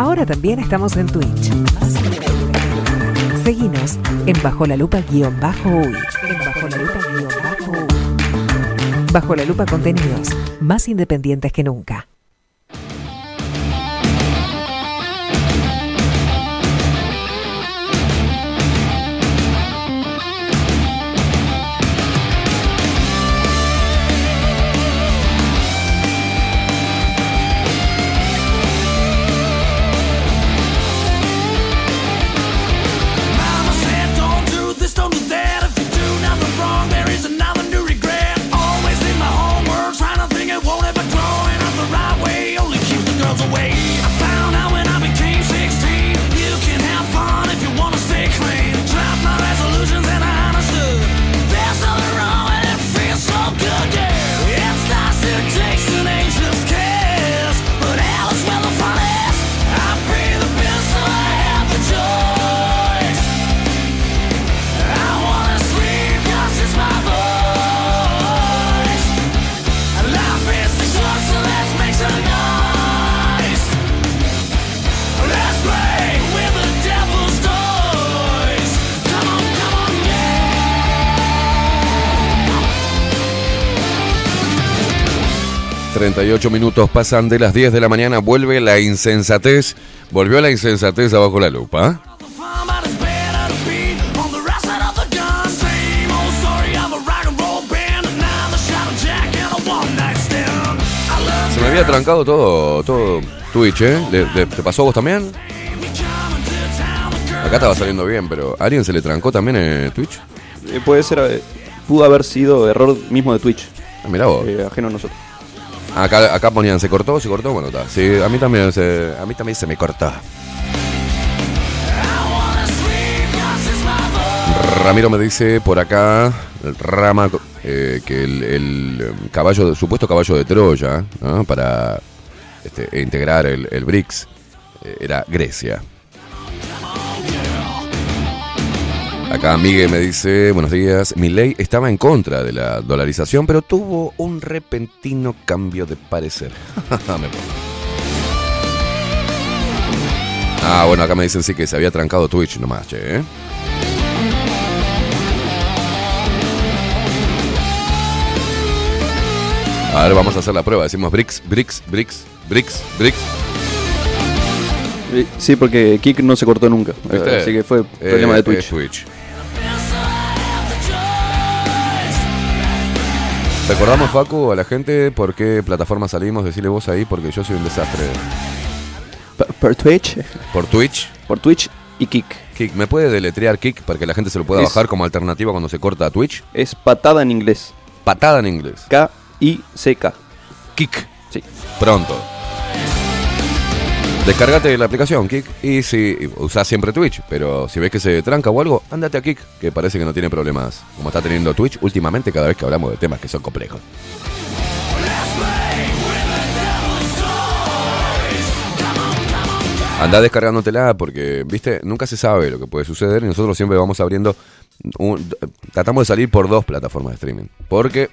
Ahora también estamos en Twitch. Seguinos en Bajo la Lupa guion bajo uy. En Bajo la Lupa guion bajo uy. Bajo la Lupa contenidos más independientes que nunca. 38 minutos pasan de las 10 de la mañana, vuelve la insensatez, volvió la insensatez abajo la lupa. Se me había trancado todo, todo Twitch, ¿eh? ¿Le- le- ¿Te pasó a vos también? Acá estaba saliendo bien, pero ¿a alguien se le trancó también en Twitch? Eh, puede ser, eh, pudo haber sido error mismo de Twitch. Ah, mirá vos. Eh, ajeno a nosotros. Acá, acá ponían, se cortó, se cortó, bueno, está. Sí, a mí también se, a mí también se me cortó. Ramiro me dice por acá, el Rama, eh, que el, eh, caballo, supuesto caballo de Troya, para este, integrar el, el BRICS, eh, era Grecia. Acá Miguel me dice, buenos días, mi ley estaba en contra de la dolarización, pero tuvo un repentino cambio de parecer. <laughs> Ah, bueno, acá me dicen sí que se había trancado Twitch nomás, che, ¿eh? A ver, vamos a hacer la prueba. Decimos bricks, bricks, bricks, bricks, bricks. Sí, porque Kik no se cortó nunca. ¿Viste? Así que fue Eh, problema de eh, Twitch. Recordamos, Facu, a la gente por qué plataforma salimos. Decirle vos ahí porque yo soy un desastre. Por, por Twitch. ¿Por Twitch? Por Twitch y Kik. Kik, ¿me puede deletrear Kik para que la gente se lo pueda Es- bajar como alternativa cuando se corta a Twitch? Es patada en inglés. Patada en inglés. K-I-C-K. Kik. Sí. Pronto. Descargate la aplicación Kik y si usás siempre Twitch, pero si ves que se tranca o algo, andate a Kik, que parece que no tiene problemas como está teniendo Twitch últimamente cada vez que hablamos de temas que son complejos. Anda descargándotela porque, viste, nunca se sabe lo que puede suceder y nosotros siempre vamos abriendo, tratamos de salir por dos plataformas de streaming, porque,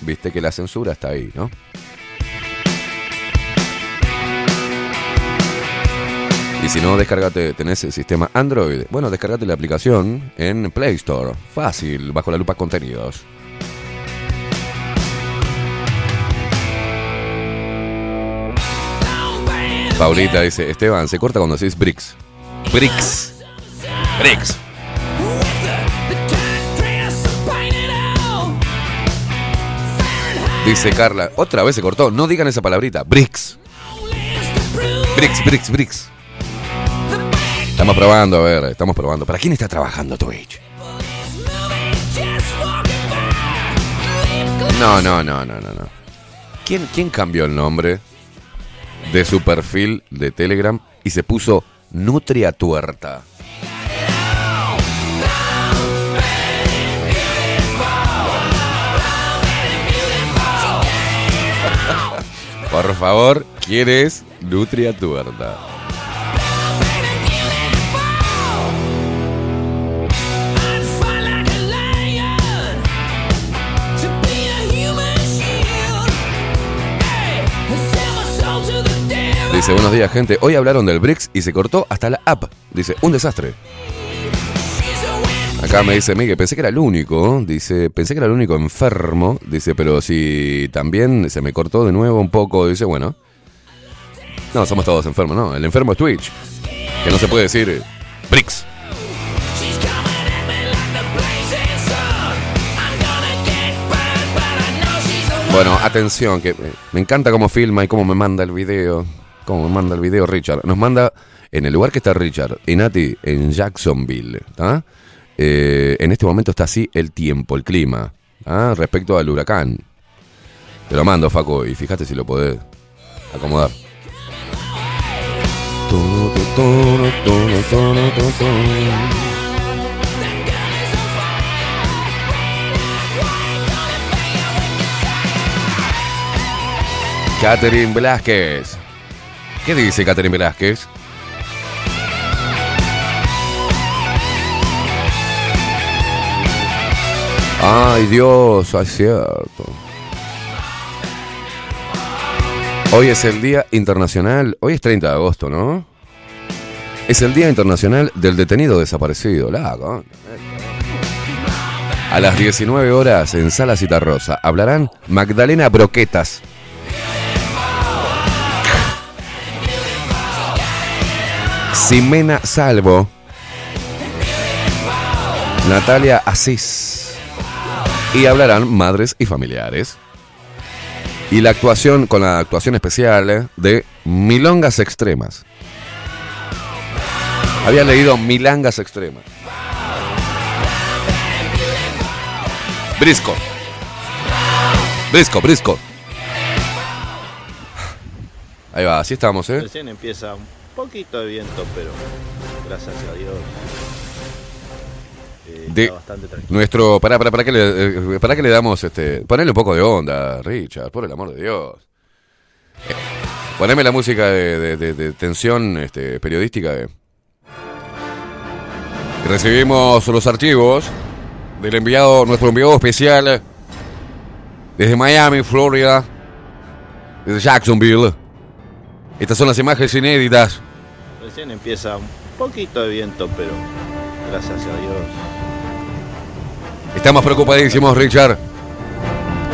viste que la censura está ahí, ¿no? Y si no, descargate, tenés el sistema Android. Bueno, descargate la aplicación en Play Store. Fácil, bajo la lupa contenidos. Paulita dice, Esteban, se corta cuando decís bricks. Bricks. Bricks. Dice Carla, otra vez se cortó. No digan esa palabrita. Bricks. Bricks, bricks, bricks. Estamos probando, a ver, estamos probando. ¿Para quién está trabajando Twitch? No, no, no, no, no, no. ¿Quién, ¿Quién cambió el nombre de su perfil de Telegram y se puso Nutria Tuerta? <laughs> Por favor, ¿quién es Nutria Tuerta? Dice, buenos días gente, hoy hablaron del BRICS y se cortó hasta la app. Dice, un desastre. Acá me dice Miguel, pensé que era el único, dice, pensé que era el único enfermo, dice, pero si también se me cortó de nuevo un poco, dice, bueno. No, somos todos enfermos, ¿no? El enfermo es Twitch. Que no se puede decir BRICS. Bueno, atención, que me encanta cómo filma y cómo me manda el video. Cómo me manda el video Richard. Nos manda en el lugar que está Richard, y Nati, en Jacksonville. ¿tá? Eh, en este momento está así el tiempo, el clima, respecto al huracán. Te lo mando, Faco, y fíjate si lo podés acomodar. Catherine Velázquez. ¿Qué dice Catherine Velázquez? Ay, Dios, es cierto. Hoy es el Día Internacional, hoy es 30 de agosto, ¿no? Es el Día Internacional del Detenido Desaparecido, la A las 19 horas en Sala Citarrosa hablarán Magdalena Broquetas, Ximena Salvo, Natalia Asís. Y hablarán madres y familiares. Y la actuación, con la actuación especial eh, de Milongas Extremas. Había leído Milangas Extremas. Brisco. Brisco, Brisco. Ahí va, así estamos, ¿eh? Recién empieza poquito de viento, pero gracias a Dios. eh, De bastante tranquilo. nuestro. Para, para, para que le, eh, para que le damos este. Ponele un poco de onda, Richard, por el amor de Dios. Eh, poneme la música de, de- de- de tensión este, periodística. de- Recibimos los archivos del enviado, nuestro enviado especial desde Miami, Florida, desde Jacksonville. Estas son las imágenes inéditas. Recién empieza un poquito de viento, pero gracias a Dios. Estamos preocupadísimos, Richard.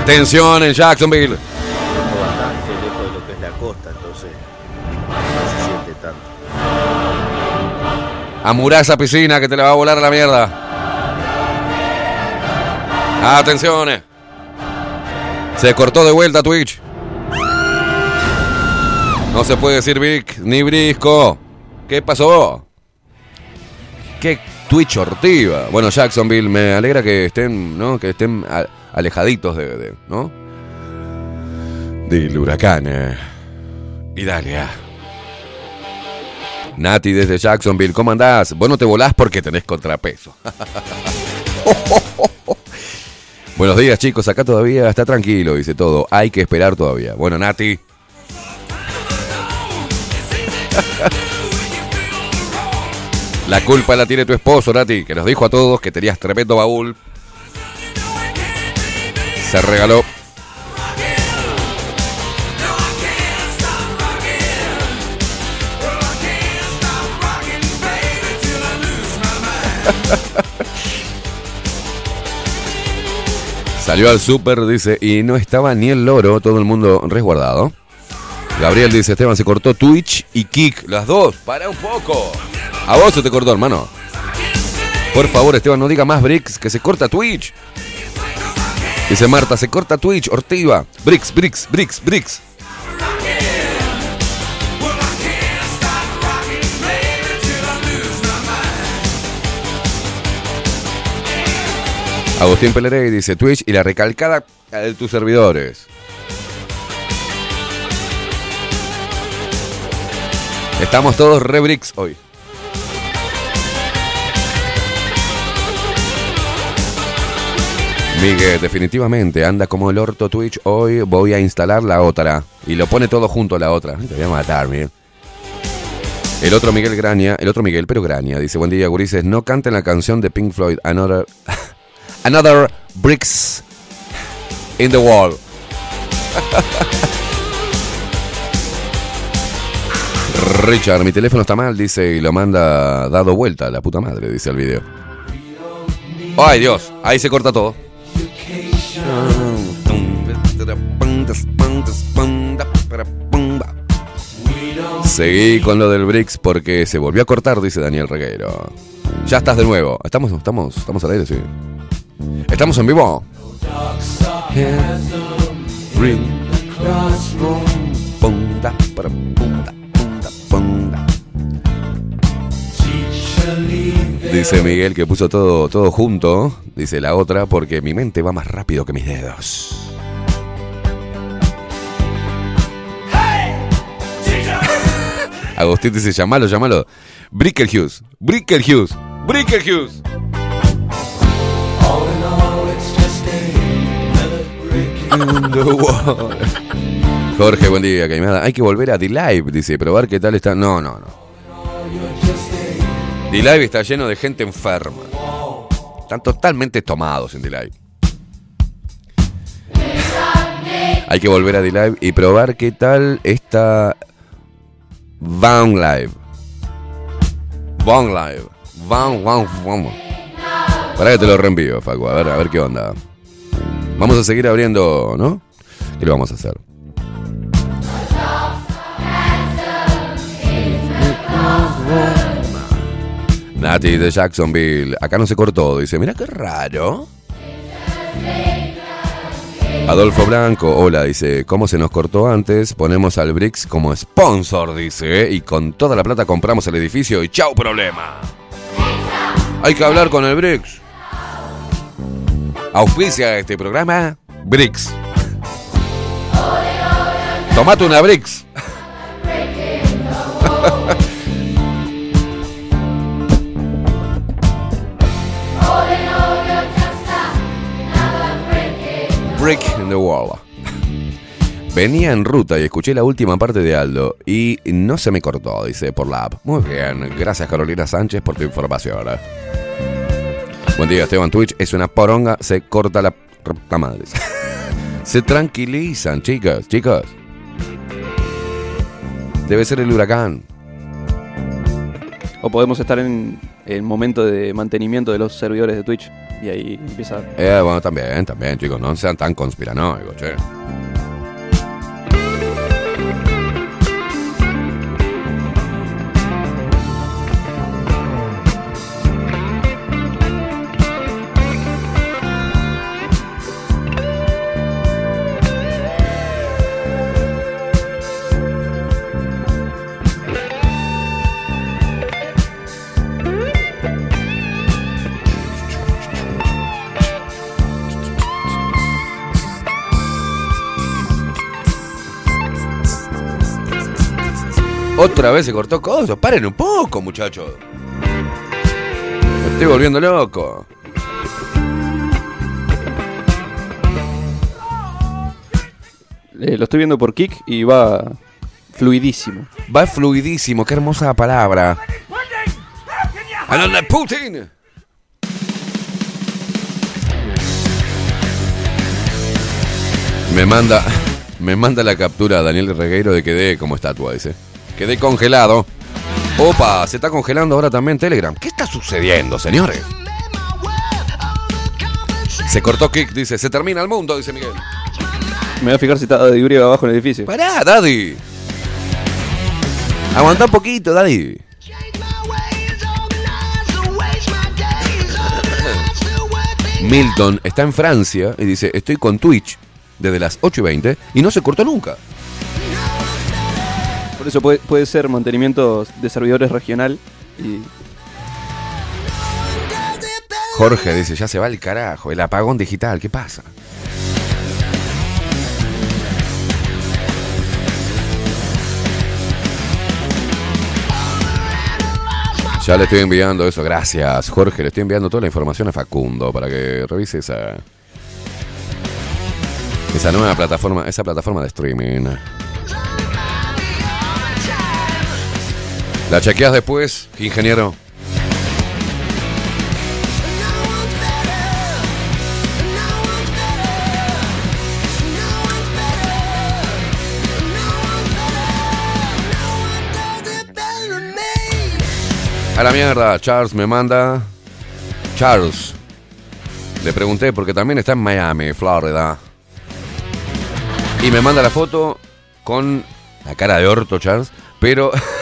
Tensión en Jacksonville. Estamos bastante lejos de lo que es la costa, entonces no se siente tanto. Amurá esa piscina que te la va a volar a la mierda. Atención. eh. Se cortó de vuelta Twitch. No se puede decir Vic ni Brisco. ¿Qué pasó? ¿Qué Twitch hortiva? Bueno, Jacksonville, me alegra que estén, ¿no? Que estén alejaditos de, ¿no? Del huracán. eh. Italia. Nati desde Jacksonville, ¿cómo andás? Vos no te volás porque tenés contrapeso. <laughs> Buenos días, chicos. Acá todavía está tranquilo, dice todo. Hay que esperar todavía. Bueno, Nati. <laughs> La culpa la tiene tu esposo, Nati, que nos dijo a todos que tenías tremendo baúl. Se regaló. <laughs> Salió al súper, dice, y no estaba ni el loro, todo el mundo resguardado. Gabriel dice, Esteban, se cortó Twitch y Kick, las dos, para un poco. A vos se te cortó, hermano. Por favor, Esteban, no diga más Bricks, que se corta Twitch. Dice Marta, se corta Twitch, Ortiva. Bricks, Bricks, Bricks, Bricks. Agustín Pelerey dice Twitch y la recalcada de tus servidores. Estamos todos re bricks hoy. Miguel, definitivamente anda como el orto Twitch. Hoy voy a instalar la otra. Y lo pone todo junto a la otra. Te voy a matar, Miguel. El otro Miguel Graña, el otro Miguel, pero Graña, dice, buen día, gurises, no canten la canción de Pink Floyd, Another, <laughs> Another Bricks in the Wall. <laughs> Richard, mi teléfono está mal, dice, y lo manda dado vuelta, la puta madre, dice el video. ¡Ay, Dios! Ahí se corta todo. Seguí con lo del BRICS porque se volvió a cortar, dice Daniel Reguero. Ya estás de nuevo. Estamos, estamos, estamos al aire, sí. Estamos en vivo. Dice Miguel que puso todo, todo junto, dice la otra, porque mi mente va más rápido que mis dedos. Agustín dice, llamalo, llamalo. Bricker Hughes, Bricker Hughes, Bricker Hughes. In the wall. Jorge, buen día, Caimada. Hay que volver a D-Live, dice, probar qué tal está. No, no, no. D-Live está lleno de gente enferma. Están totalmente tomados en D-Live. Hay que volver a D-Live y probar qué tal está Van Live. Van Live. Van, Van, Van. Para que te lo reenvío, Facu. A ver, a ver qué onda. Vamos a seguir abriendo, ¿no? ¿Qué lo vamos a hacer? Nati de Jacksonville. Acá no se cortó. Dice, mira qué raro. Adolfo Blanco, hola, dice, ¿cómo se nos cortó antes? Ponemos al Brix como sponsor, dice, y con toda la plata compramos el edificio y chau problema. Hay que hablar con el Brix. Auspicia este programa Brix. Tomate una Brix. <laughs> Brick in the Wall. Venía en ruta y escuché la última parte de Aldo y no se me cortó, dice, por la app. Muy bien, gracias Carolina Sánchez por tu información. Buen día, Esteban Twitch. Es una poronga, se corta la, la madre. <laughs> se tranquilizan, chicas, chicos. Debe ser el huracán. O podemos estar en el momento de mantenimiento de los servidores de Twitch. Y ahí empieza. Eh, bueno, también, también, chicos, no sean tan conspiranoicos, che. Otra vez se cortó cosas. Paren un poco, muchachos. Me estoy volviendo loco. Eh, lo estoy viendo por Kick y va fluidísimo. Va fluidísimo, qué hermosa palabra. ¡Alon Putin! Me manda, me manda la captura Daniel Regueiro de quedé como estatua, dice. Quedé congelado. Opa, se está congelando ahora también Telegram. ¿Qué está sucediendo, señores? Se cortó Kick, dice. Se termina el mundo, dice Miguel. Me voy a fijar si está Daddy Uribe abajo en el edificio. Pará, Daddy. Aguanta un poquito, Daddy. Milton está en Francia y dice, estoy con Twitch desde las 8 y 20 y no se cortó nunca. Por eso puede, puede ser mantenimiento de servidores regional y Jorge dice, ya se va el carajo, el apagón digital, ¿qué pasa? Ya le estoy enviando eso, gracias Jorge, le estoy enviando toda la información a Facundo para que revise esa esa nueva plataforma, esa plataforma de streaming. La chequeas después, ingeniero. A la mierda, Charles me manda. Charles. Le pregunté porque también está en Miami, Florida. Y me manda la foto con la cara de orto, Charles. Pero <laughs>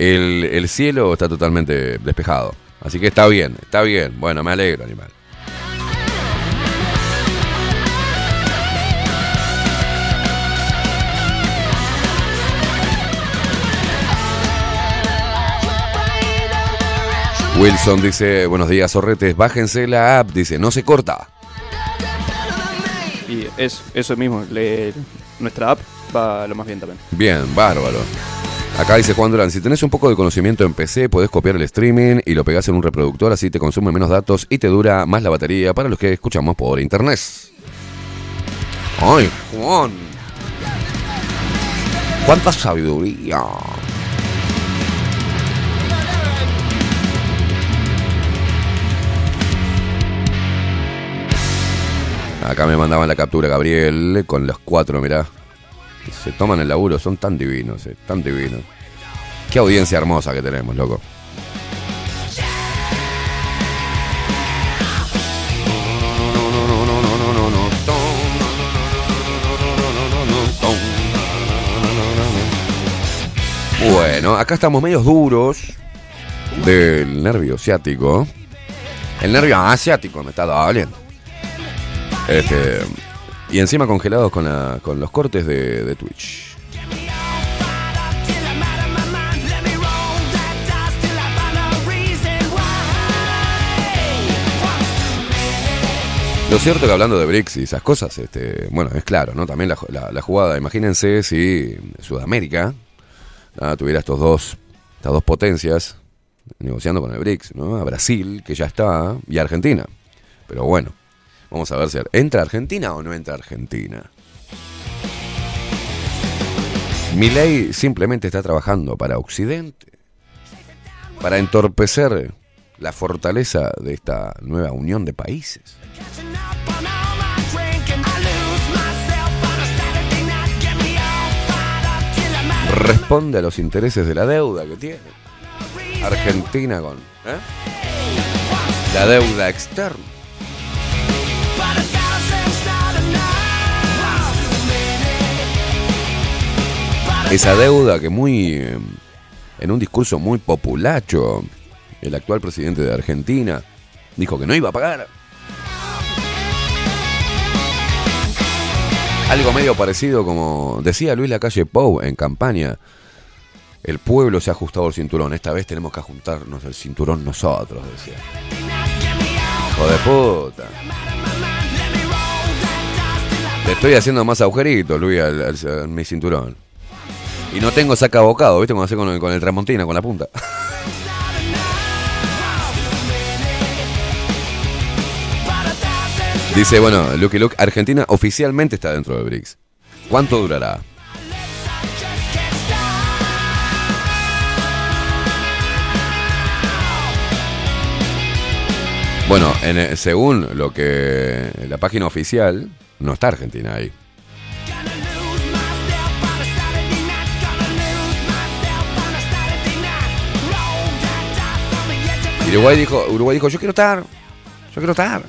el, el cielo está totalmente despejado. Así que está bien, está bien. Bueno, me alegro, animal. Wilson dice, buenos días, zorretes, bájense la app, dice, no se corta. Y es eso mismo, le- nuestra app va lo más bien también. Bien, bárbaro. Acá dice Juan Durán, si tenés un poco de conocimiento en PC, podés copiar el streaming y lo pegás en un reproductor, así te consume menos datos y te dura más la batería para los que escuchamos por internet. Ay, Juan. Cuánta sabiduría. Acá me mandaban la captura Gabriel con los cuatro, mirá. Se toman el laburo, son tan divinos, eh, tan divinos. Qué audiencia hermosa que tenemos, loco. Bueno, acá estamos medios duros. del nervio ciático. El nervio asiático me está doliendo. Este, y encima congelados con, la- con los cortes de, de Twitch. Lo cierto que hablando de BRICS y esas cosas, este, bueno, es claro, ¿no? También la, la- la jugada, imagínense si Sudamérica ah, tuviera estos dos, estas dos potencias negociando con el BRICS, ¿no? A Brasil, que ya está, y Argentina. Pero bueno, vamos a ver si entra Argentina o no entra Argentina. Milei simplemente está trabajando para Occidente, para entorpecer la fortaleza de esta nueva unión de países. Responde a los intereses de la deuda que tiene Argentina con ¿eh? la deuda externa. Esa deuda que muy, eh, en un discurso muy populacho, el actual presidente de Argentina dijo que no iba a pagar. Algo medio parecido como decía Luis Lacalle Pou en campaña. El pueblo se ha ajustado el cinturón. Esta vez tenemos que ajustarnos el cinturón nosotros, decía. Hijo de puta. Le estoy haciendo más agujeritos, Luis, al, al- mi cinturón. Y no tengo saca bocado, ¿viste? Como hace con el, con el Tramontina, con la punta. <laughs> Dice, bueno, Lucky Luke, Argentina oficialmente está dentro de BRICS. ¿Cuánto durará? Bueno, en, eh, según lo que la página oficial, no está Argentina ahí. Uruguay dijo, Uruguay dijo, yo quiero estar, yo quiero estar.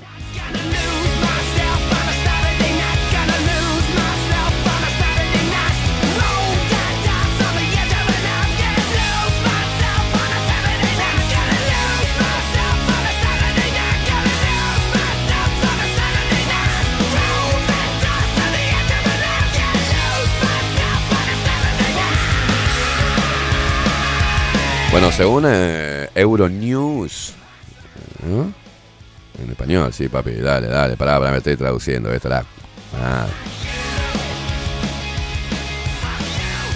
Bueno, según eh, Euronews. ¿no? En español, sí, papi. Dale, dale, pará, pará, me estoy traduciendo esto. La...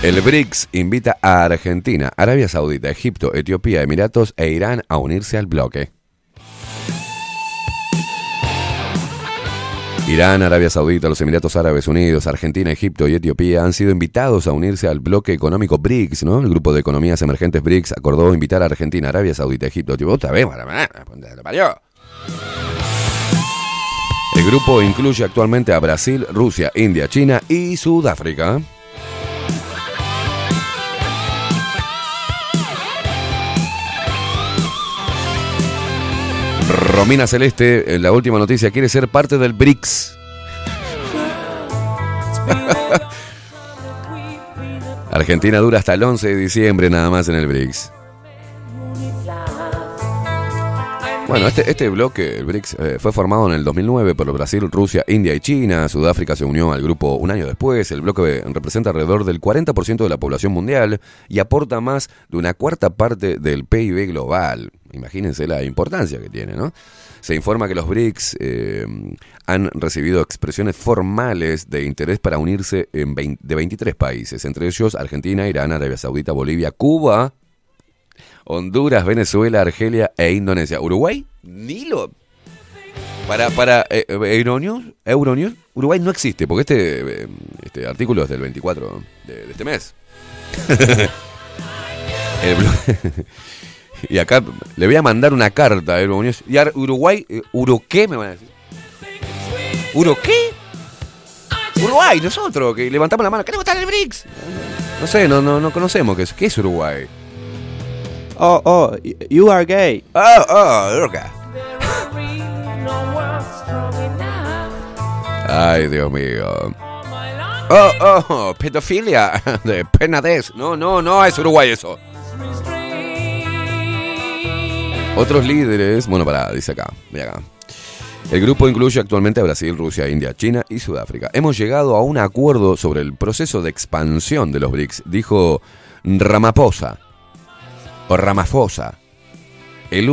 El BRICS invita a Argentina, Arabia Saudita, Egipto, Etiopía, Emiratos e Irán a unirse al bloque. Irán, Arabia Saudita, los Emiratos Árabes Unidos, Argentina, Egipto y Etiopía han sido invitados a unirse al bloque económico BRICS, ¿no? El grupo de economías emergentes BRICS acordó invitar a Argentina, Arabia Saudita, Egipto. Otra vez, parió. El grupo incluye actualmente a Brasil, Rusia, India, China y Sudáfrica. Romina Celeste, en la última noticia, quiere ser parte del BRICS. <laughs> Argentina dura hasta el 11 de diciembre nada más en el BRICS. Bueno, este, este bloque, el BRICS, eh, fue formado en el 2009 por Brasil, Rusia, India y China. Sudáfrica se unió al grupo un año después. El bloque representa alrededor del 40% de la población mundial y aporta más de una cuarta parte del PIB global. Imagínense la importancia que tiene, ¿no? Se informa que los BRICS eh, han recibido expresiones formales de interés para unirse en 20 de 23 países, entre ellos Argentina, Irán, Arabia Saudita, Bolivia, Cuba, Honduras, Venezuela, Argelia e Indonesia. Uruguay, ni lo. Para, para eh, Euronews, Euronews, Uruguay no existe, porque este, eh, este artículo es del 24 de, este mes. <laughs> <laughs> Y acá le voy a mandar una carta a Euronews. Y a Uruguay, eh, ¿Uro qué me van a decir? ¿Uro qué? Uruguay, nosotros, que levantamos la mano. ¿Queremos estar en el BRICS? No sé, no, no, no conocemos qué es Uruguay. Oh, oh, you are gay. Oh, oh, Uruguay. Ay, Dios mío. Oh, oh, pedofilia <laughs> de penadez. No, no, no es Uruguay eso. Otros líderes, bueno, pará, dice acá, mira acá. El grupo incluye actualmente a Brasil, Rusia, India, China y Sudáfrica. Hemos llegado a un acuerdo sobre el proceso de expansión de los BRICS, dijo Ramaphosa Ramaphosa. <laughs> El,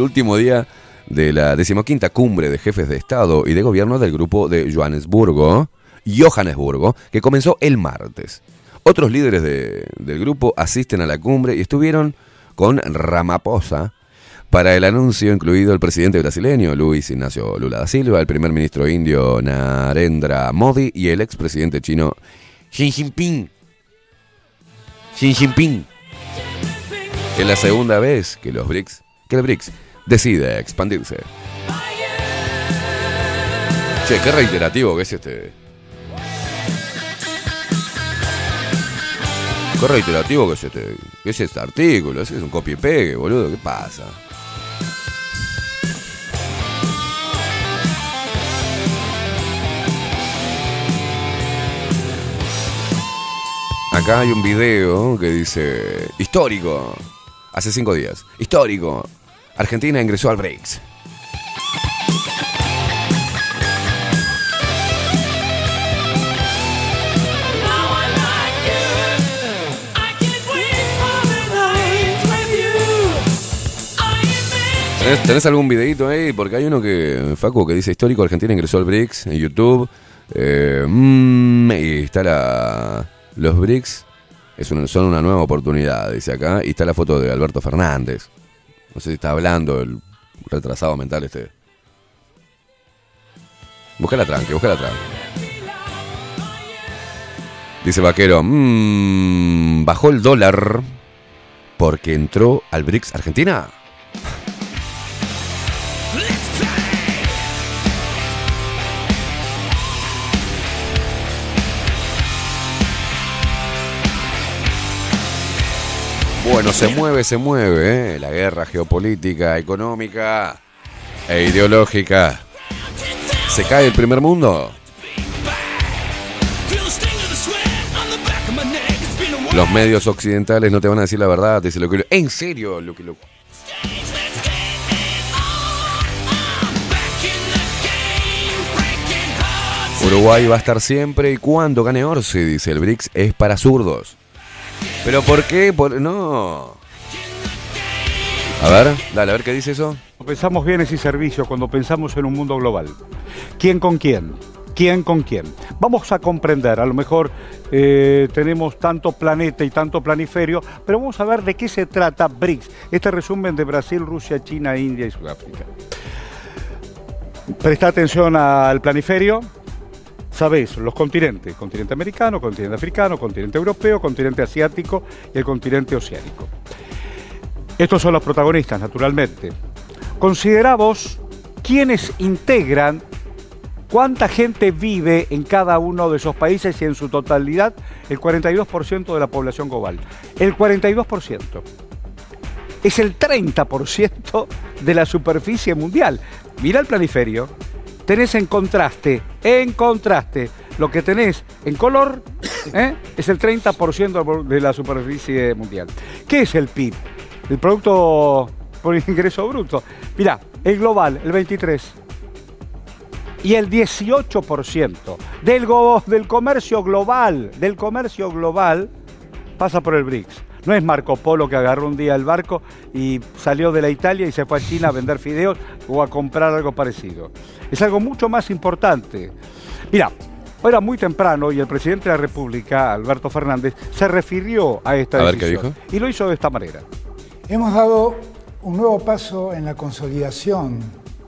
último día de la decimoquinta cumbre de jefes de Estado y de gobierno del grupo de Johannesburgo, Johannesburgo, que comenzó el martes. Otros líderes de- del grupo asisten a la cumbre y estuvieron con Ramaphosa para el anuncio, incluido el presidente brasileño Luis Ignacio Lula da Silva, el primer ministro indio Narendra Modi y el expresidente chino Xi Jinping. Xi Jinping. Es la segunda vez que los BRICS, que el BRICS decide expandirse. Che, qué reiterativo que es este. Qué reiterativo que es este, que es este artículo, es un copy y pegue, boludo, ¿qué pasa? Acá hay un video que dice histórico, hace cinco días, histórico. Argentina ingresó al BRICS. ¿Tenés, algún videito ahí? Porque hay uno que, Facu, que dice histórico, Argentina ingresó al BRICS en YouTube. Eh, mm, y está la... Los BRICS es una- son una nueva oportunidad, dice acá. Y está la foto de Alberto Fernández. No sé si está hablando el retrasado mental este. Busca la tranqui, busca la tranqui. Dice Vaquero, "Mm, bajó el dólar porque entró al BRICS Argentina. Bueno, se mueve, se mueve, ¿eh? La guerra geopolítica, económica e ideológica. ¿Se cae el primer mundo? Los medios occidentales no te van a decir la verdad, te dicen lo que... En serio, lo que lo... Uruguay va a estar siempre y cuando gane Orsi, dice el BRICS, es para zurdos. ¿Pero por qué? Por- No. A ver, dale, a ver qué dice eso. Pensamos bienes y servicios cuando pensamos en un mundo global. ¿Quién con quién? ¿Quién con quién? Vamos a comprender, a lo mejor eh, tenemos tanto planeta y tanto planiferio, pero vamos a ver de qué se trata BRICS, este resumen de Brasil, Rusia, China, India y Sudáfrica. Presta atención al planiferio, sabéis, los continentes, continente americano, continente africano, continente europeo, continente asiático y el continente oceánico. Estos son los protagonistas, naturalmente. Considera vos quiénes integran, cuánta gente vive en cada uno de esos países y en su totalidad el 42% de la población global. El 42%. Es el 30% de la superficie mundial. Mira el planiferio. Tenés en contraste, en contraste, lo que tenés en color <coughs> ¿eh? es el 30% de la superficie mundial. ¿Qué es el PIB? El Producto por Ingreso Bruto. Mirá, el global, el 23%. Y el 18% del, del comercio global, del comercio global, pasa por el BRICS. No es Marco Polo que agarró un día el barco y salió de la Italia y se fue a China a vender fideos o a comprar algo parecido. Es algo mucho más importante. Mira, era muy temprano y el presidente de la República, Alberto Fernández, se refirió a esta A ver, ¿qué decisión. Y lo hizo de esta manera. Hemos dado un nuevo paso en la consolidación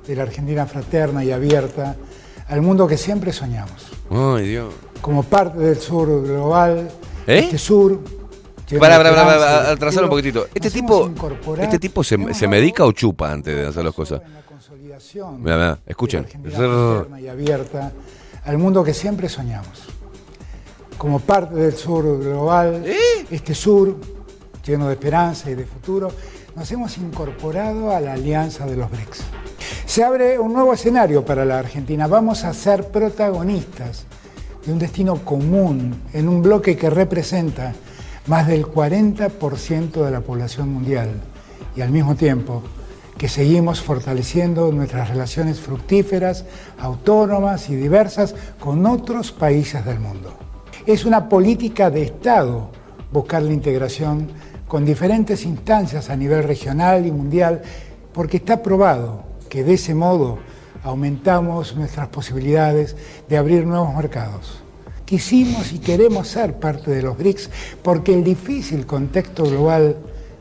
de la Argentina fraterna y abierta al mundo que siempre soñamos. Ay, Dios. Como parte del sur global, ¿Eh? este sur. Lleno Para, de para, para, esperanza y para, atrasar un poquitito. Este tipo, este tipo se, se medica o chupa antes de hacer las cosas. consolidación Mira, mira, escuchen. Y abierta al mundo que siempre soñamos. Como parte del sur global, este sur lleno de esperanza y de futuro, nos hemos incorporado a la alianza de los BRICS. Se abre un nuevo escenario para la Argentina. Vamos a ser protagonistas de un destino común en un bloque que representa más del 40% de la población mundial y al mismo tiempo que seguimos fortaleciendo nuestras relaciones fructíferas, autónomas y diversas con otros países del mundo. Es una política de Estado buscar la integración con diferentes instancias a nivel regional y mundial, porque está probado que de ese modo aumentamos nuestras posibilidades de abrir nuevos mercados. Quisimos y queremos ser parte de los BRICS porque el difícil contexto global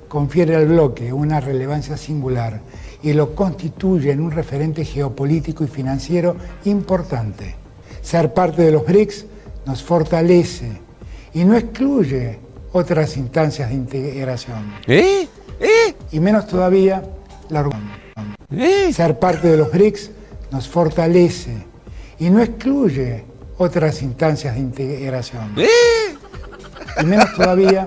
confiere al bloque una relevancia singular y lo constituye en un referente geopolítico y financiero importante. Ser parte de los BRICS nos fortalece y no excluye otras instancias de integración. ¿Eh? ¿Eh? Y menos todavía la Ser parte de los BRICS nos fortalece y no excluye otras instancias de integración. Y menos todavía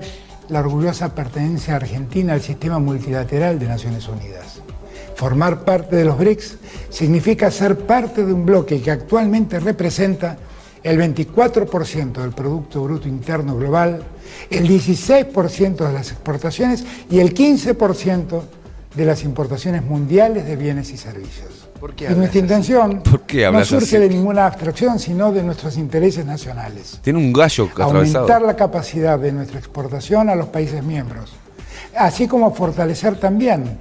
la orgullosa pertenencia argentina al sistema multilateral de Naciones Unidas. Formar parte de los BRICS significa ser parte de un bloque que actualmente representa el 24% del Producto Bruto Interno Global, el 16% de las exportaciones y el 15% de las importaciones mundiales de bienes y servicios. Qué y nuestra intención <laughs> ¿Por qué no surge así? de ninguna abstracción, sino de nuestros intereses nacionales. Tiene un gallo atravesado. Aumentar la capacidad de nuestra exportación a los países miembros, así como fortalecer también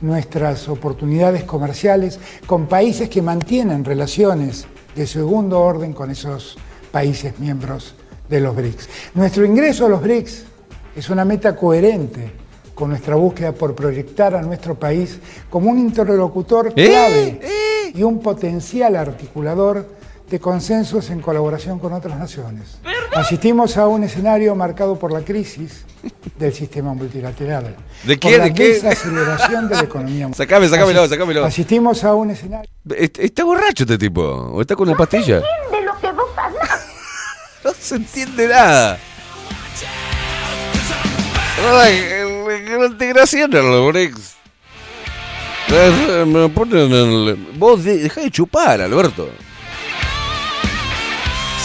nuestras oportunidades comerciales con países que mantienen relaciones de segundo orden con esos países miembros de los BRICS. Nuestro ingreso a los BRICS es una meta coherente con nuestra búsqueda por proyectar a nuestro país como un interlocutor ¿Eh? clave y un potencial articulador de consensos en colaboración con otras naciones. Asistimos a un escenario marcado por la crisis del sistema multilateral. ¿De por qué? la ¿De qué? desaceleración de la economía <laughs> mundial. Sacame, sacámelo, sacámelo. Asistimos a un escenario. Est- ¿Está borracho este tipo? ¿O está con una pastilla? De lo que vos hablás. <laughs> No se entiende nada. Me ponen el- Vos de- dejá de chupar, Alberto.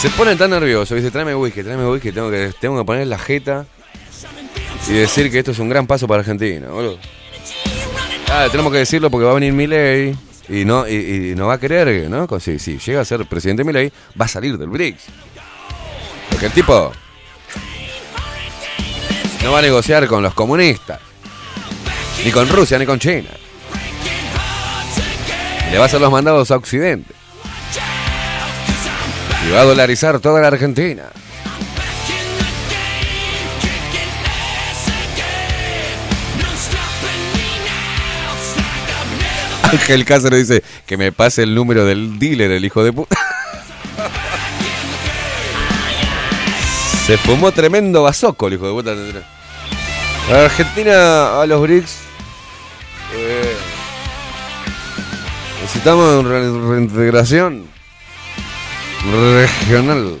Se ponen tan nerviosos. Dice, tráeme whisky, tráeme whisky. Tengo que, tengo que poner la jeta y decir que esto es un gran paso para Argentina, boludo. Ah, tenemos que decirlo porque va a venir Milei y no, y, no va a querer, ¿no? Si, si llega a ser presidente Milei, va a salir del BRICS. Porque el tipo no va a negociar con los comunistas, ni con Rusia, ni con China. Le va a hacer los mandados a Occidente. Y va a dolarizar toda la Argentina. Ángel Cáceres dice que me pase el número del dealer, el hijo de puta. <laughs> Se fumó tremendo bazoco el hijo de puta. Argentina a los BRICS. Eh, necesitamos re- reintegración regional.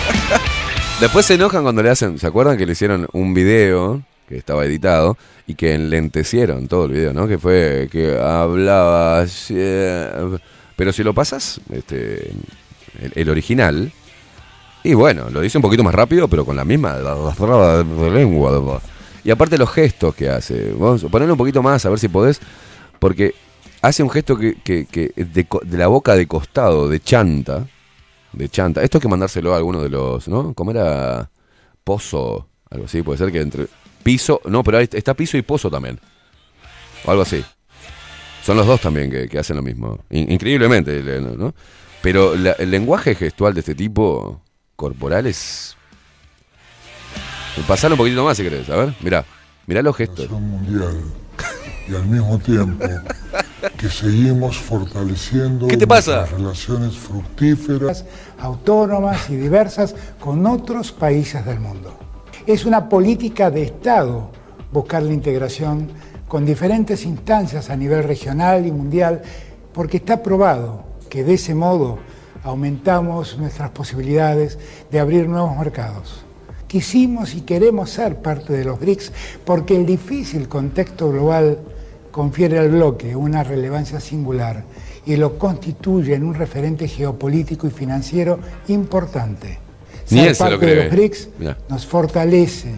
<laughs> Después se enojan cuando le hacen. ¿Se acuerdan que le hicieron un video que estaba editado y que enlentecieron todo el video, ¿no? Que fue que hablaba. eh, Pero si lo pasas, este, el original. Y bueno, lo dice un poquito más rápido, pero con la misma lengua. Y aparte los gestos que hace. Vamos a ponerlo un poquito más, a ver si podés. Porque hace un gesto que, que- que de, la boca de costado, de chanta. De chanta. Esto hay que mandárselo a alguno de los, ¿no? ¿Cómo era? Pozo. Algo así, puede ser que entre. Piso. No, pero ahí está piso y pozo también. O algo así. Son los dos también que, hacen lo mismo. In- increíblemente, le- ¿no? Pero el lenguaje gestual de este tipo corporal es. Pasalo un poquito más si querés, a ver, mirá. Mirá los gestos. mundial y al mismo tiempo que seguimos fortaleciendo ¿Qué te pasa? relaciones fructíferas autónomas y diversas con otros países del mundo. Es una política de Estado buscar la integración con diferentes instancias a nivel regional y mundial, porque está probado que de ese modo aumentamos nuestras posibilidades de abrir nuevos mercados. Quisimos y queremos ser parte de los BRICS porque el difícil contexto global confiere al bloque una relevancia singular y lo constituye en un referente geopolítico y financiero importante. Ni Ser él se lo parte de cree. los BRICS Mirá. nos fortalece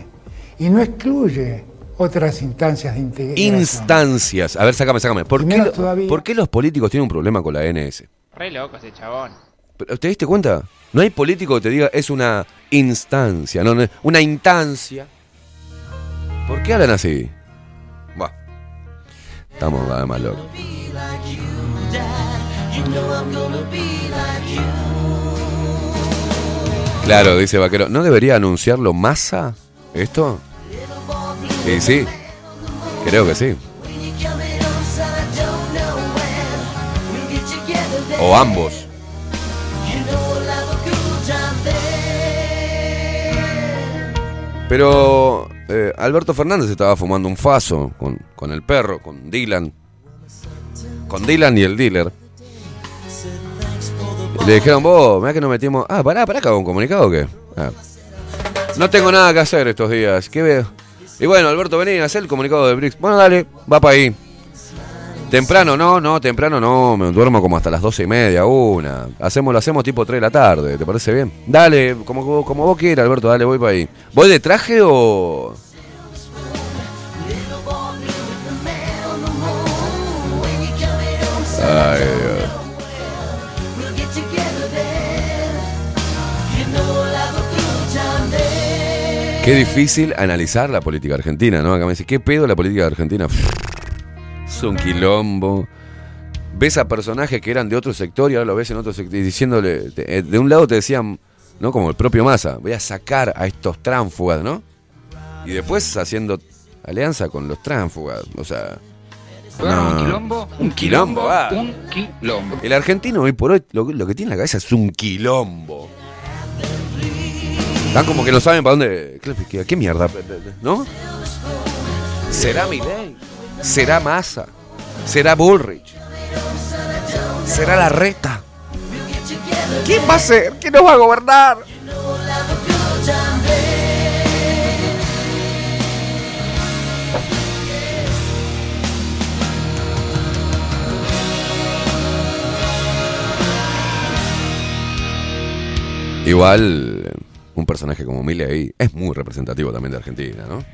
y no excluye otras instancias de integración. Instancias. A ver, sácame, sácame. ¿Por qué, Primero lo- todavía- por qué los políticos tienen un problema con la NS? Re loco ese chabón. Pero, ¿Te diste cuenta? No hay político que te diga es una instancia, no, una instancia. ¿Por qué hablan así? Buah. Estamos vez más locos. Claro, dice Vaquero. ¿No debería anunciarlo Massa esto? Sí, sí. Creo que sí. O ambos. Pero eh, Alberto Fernández estaba fumando un faso con, con el perro, con Dylan. Con Dylan y el dealer. Le dijeron, vos, mirá que nos metimos. Ah, pará, pará, hago un comunicado o qué. Ah. No tengo nada que hacer estos días. ¿Qué veo? Y bueno, Alberto, vení a hacer el comunicado de BRICS. Bueno, dale, va para ahí. Temprano, no, no, temprano no, me duermo como hasta las doce y media, una. Hacemos, lo hacemos tipo 3 de la tarde, ¿te parece bien? Dale, como, como vos quieras, Alberto, dale, voy para ahí. ¿Voy de traje o...? Ay, Dios. Qué difícil analizar la política argentina, ¿no? Acá me dice, ¿qué pedo la política argentina? Un quilombo. Ves a personajes que eran de otro sector y ahora lo ves en otro sector y diciéndole, te- eh, de un lado te decían, ¿no? Como el propio Massa, voy a sacar a estos tránfugas, ¿no? Y después haciendo alianza con los tránfugas, o sea... No. un quilombo, Un quilombo, ah. un quilombo. El argentino hoy por hoy lo, lo que tiene en la cabeza es un quilombo. Están como que no saben para dónde. ¿Qué, qué- qué mierda? ¿No? ¿Será Milei? ¿Será Massa? ¿Será Bullrich? ¿Será la reta? ¿Quién va a ser? ¿Quién nos va a gobernar? Igual, un personaje como Milei es muy representativo también de Argentina, ¿no?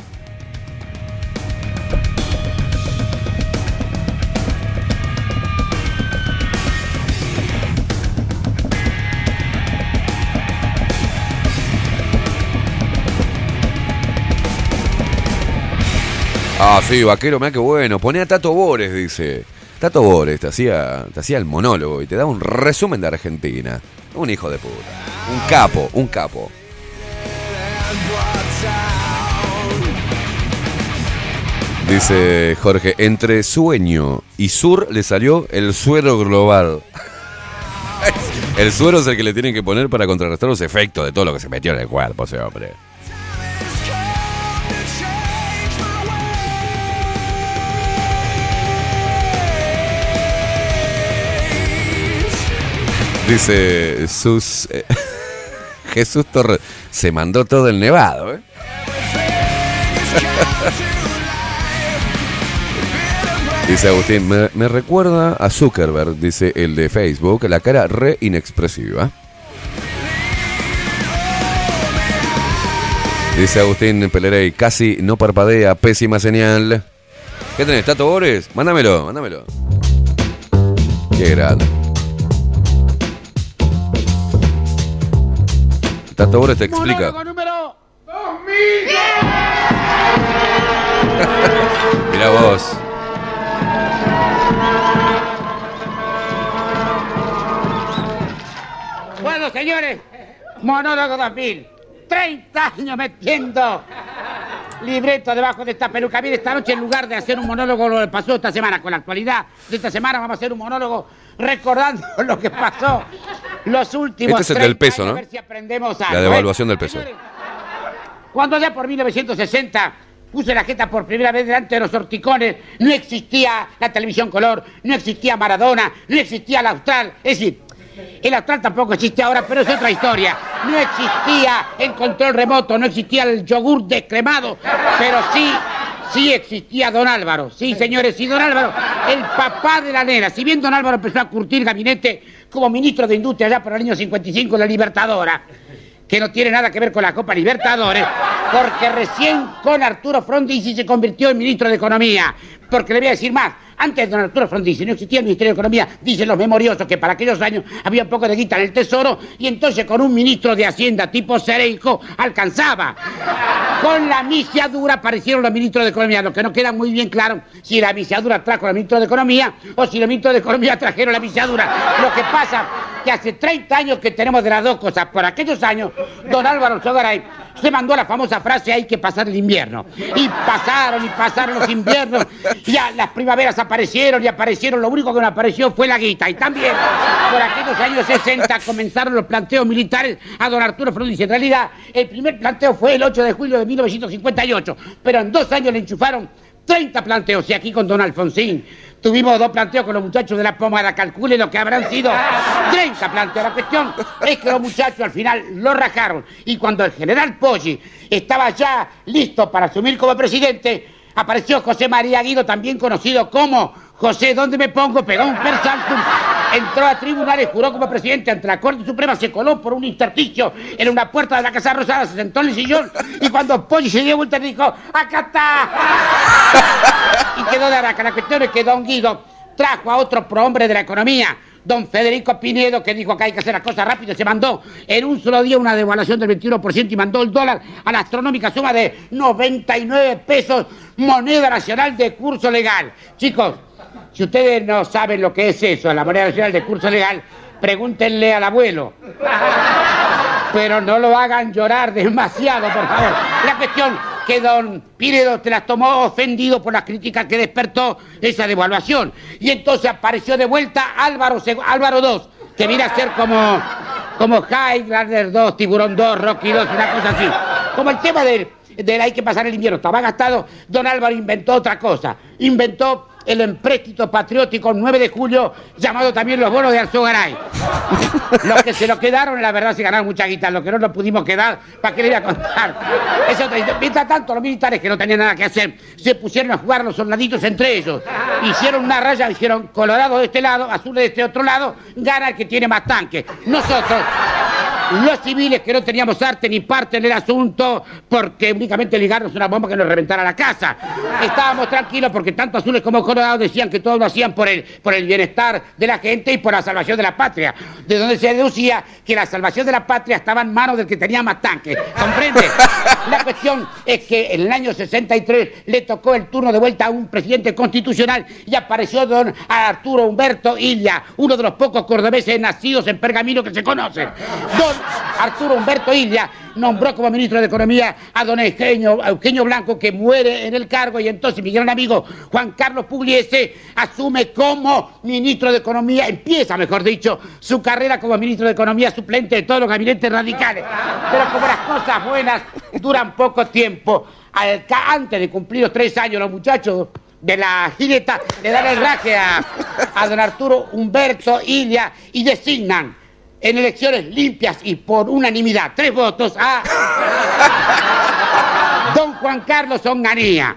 Ah, sí, vaquero, mira qué bueno. Poné a Tato Bores, dice. Tato Bores te hacía, te hacía el monólogo y te daba un resumen de Argentina. Un hijo de puta. Un capo, un capo. Dice Jorge, entre sueño y sur le salió el suero global. <laughs> El suero es el que le tienen que poner para contrarrestar los efectos de todo lo que se metió en el cuerpo ese hombre. Dice sus eh, <laughs> Jesús Torres se mandó todo el nevado, ¿eh? <laughs> Dice Agustín, me, recuerda a Zuckerberg, dice el de Facebook, la cara re inexpresiva. Dice Agustín Pelerey, casi no parpadea, pésima señal. ¿Qué tenés, Tato Bores? Mándamelo, mándamelo. Qué grande. Tato Bores te explica. número <laughs> Mira vos. Bueno, señores, monólogo 2000. 30 años metiendo libreto debajo de esta peluca. Mire, esta noche en lugar de hacer un monólogo lo que pasó esta semana con la actualidad de esta semana, vamos a hacer un monólogo recordando <laughs> lo que pasó los últimos Este es el del 30 peso, años, ¿no? a ver si aprendemos La algo, ¿eh? devaluación del peso. Cuando allá por 1960 puse la jeta por primera vez delante de los horticones, no existía la televisión color, no existía Maradona, no existía el Austral. Es decir, el Austral tampoco existe ahora, pero es otra historia. No existía el control remoto, no existía el yogur descremado, pero sí, sí existía Don Álvaro. Sí, señores, sí, Don Álvaro, el papá de la nena. Si bien Don Álvaro empezó a curtir gabinete como ministro de Industria allá por el año 55 en la Libertadora, que no tiene nada que ver con la Copa Libertadores, Porque recién con Arturo Frondizi se convirtió en ministro de Economía. Porque le voy a decir más. Antes de don Arturo Frondizi no existía el Ministerio de Economía, dicen los memoriosos que para aquellos años había un poco de guita en el Tesoro y entonces con un ministro de Hacienda tipo Cereijo alcanzaba. Con la misiadura aparecieron los ministros de Economía, lo que no queda muy bien claro si la misiadura trajo al ministro de Economía o si los ministros de Economía trajeron la misiadura. Lo que pasa que hace 30 años que tenemos de las dos cosas. Por aquellos años, don Álvaro Sogaray se mandó la famosa frase hay que pasar el invierno. Y pasaron y pasaron los inviernos, y las primaveras aparecieron y aparecieron, lo único que no apareció fue la guita. Y también por aquellos años 60 comenzaron los planteos militares a don Arturo Frondizi. En realidad, el primer planteo fue el 8 de julio de 1958, pero en dos años le enchufaron 30 planteos y aquí con don Alfonsín tuvimos dos planteos con los muchachos de la pomada, calcule lo que habrán sido 30 planteos. La cuestión es que los muchachos al final lo rajaron y cuando el general Poggi estaba ya listo para asumir como presidente, apareció José María Guido, también conocido como José, ¿dónde me pongo? Pegó un persaltum, entró a tribunales, juró como presidente ante la Corte Suprema, se coló por un intersticio en una puerta de la Casa Rosada, se sentó en el sillón y cuando Poggi se dio vuelta dijo, ¡acá está! y quedó de araca. La cuestión es que don Guido trajo a otro prohombre de la economía, don Federico Pinedo, que dijo que hay que hacer las cosas rápido, se mandó en un solo día una devaluación del 21% y mandó el dólar a la astronómica suma de 99 pesos, moneda nacional de curso legal. Chicos, si ustedes no saben lo que es eso, la moneda nacional de curso legal, pregúntenle al abuelo. Pero no lo hagan llorar demasiado, por favor. La cuestión que don Pinedo te las tomó ofendido por las críticas que despertó esa devaluación. Y entonces apareció de vuelta Álvaro, Álvaro II, que viene a ser como, como Highlander 2, Tiburón 2, Rocky 2, una cosa así. Como el tema del, del hay que pasar el invierno estaba gastado, don Álvaro inventó otra cosa. Inventó el empréstito patriótico 9 de julio, llamado también los bonos de Alzogaray. <laughs> Los que se lo quedaron, la verdad, se ganaron mucha guita. Los que no lo pudimos quedar, ¿para qué le voy a contar? <laughs> Eso. Mientras tanto, los militares que no tenían nada que hacer, se pusieron a jugar los soldaditos entre ellos. Hicieron una raya, dijeron colorado de este lado, azul de este otro lado, gana el que tiene más tanque. Nosotros, los civiles que no teníamos arte ni parte en el asunto, porque únicamente ligarnos una bomba que nos reventara la casa. Estábamos tranquilos porque tanto azules como colorados decían que todo lo hacían por el, por el bienestar de la gente y por la salvación de la patria. De donde se deducía que la salvación de la patria estaba en manos del que tenía más tanques. ¿Comprende? La cuestión es que en el año 63 le tocó el turno de vuelta a un presidente constitucional y apareció don Arturo Humberto Illa, uno de los pocos cordobeses nacidos en Pergamino que se conocen. Don Arturo Humberto Illa nombró como ministro de Economía a don Eugenio, Eugenio Blanco, que muere en el cargo, y entonces mi gran amigo Juan Carlos Pugliese asume como ministro de Economía, empieza, mejor dicho, su carrera como ministro de Economía suplente de todos los gabinetes radicales. Pero como las cosas buenas duran poco tiempo, antes de cumplir los tres años, los muchachos de la jineta le dan el raje a, a don Arturo Humberto Ilia y designan en elecciones limpias y por unanimidad, tres votos a <laughs> don Juan Carlos Onganía.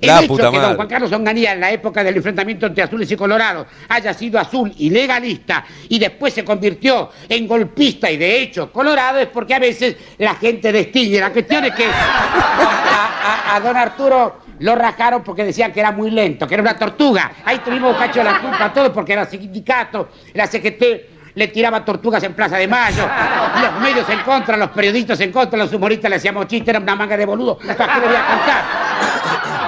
El La hecho puta que madre. don Juan Carlos Onganía en la época del enfrentamiento entre azules y colorados haya sido azul y legalista y después se convirtió en golpista y de hecho colorado es porque a veces la gente distingue. La cuestión es que a, a- a don Arturo lo rajaron porque decían que era muy lento, que era una tortuga. Ahí tuvimos un cacho de la culpa todo porque era sindicato, la CGT le tiraba tortugas en Plaza de Mayo, los medios en contra, los periodistas en contra, los humoristas le hacíamos chistes, era una manga de boludo. ¿Para qué le voy a contar?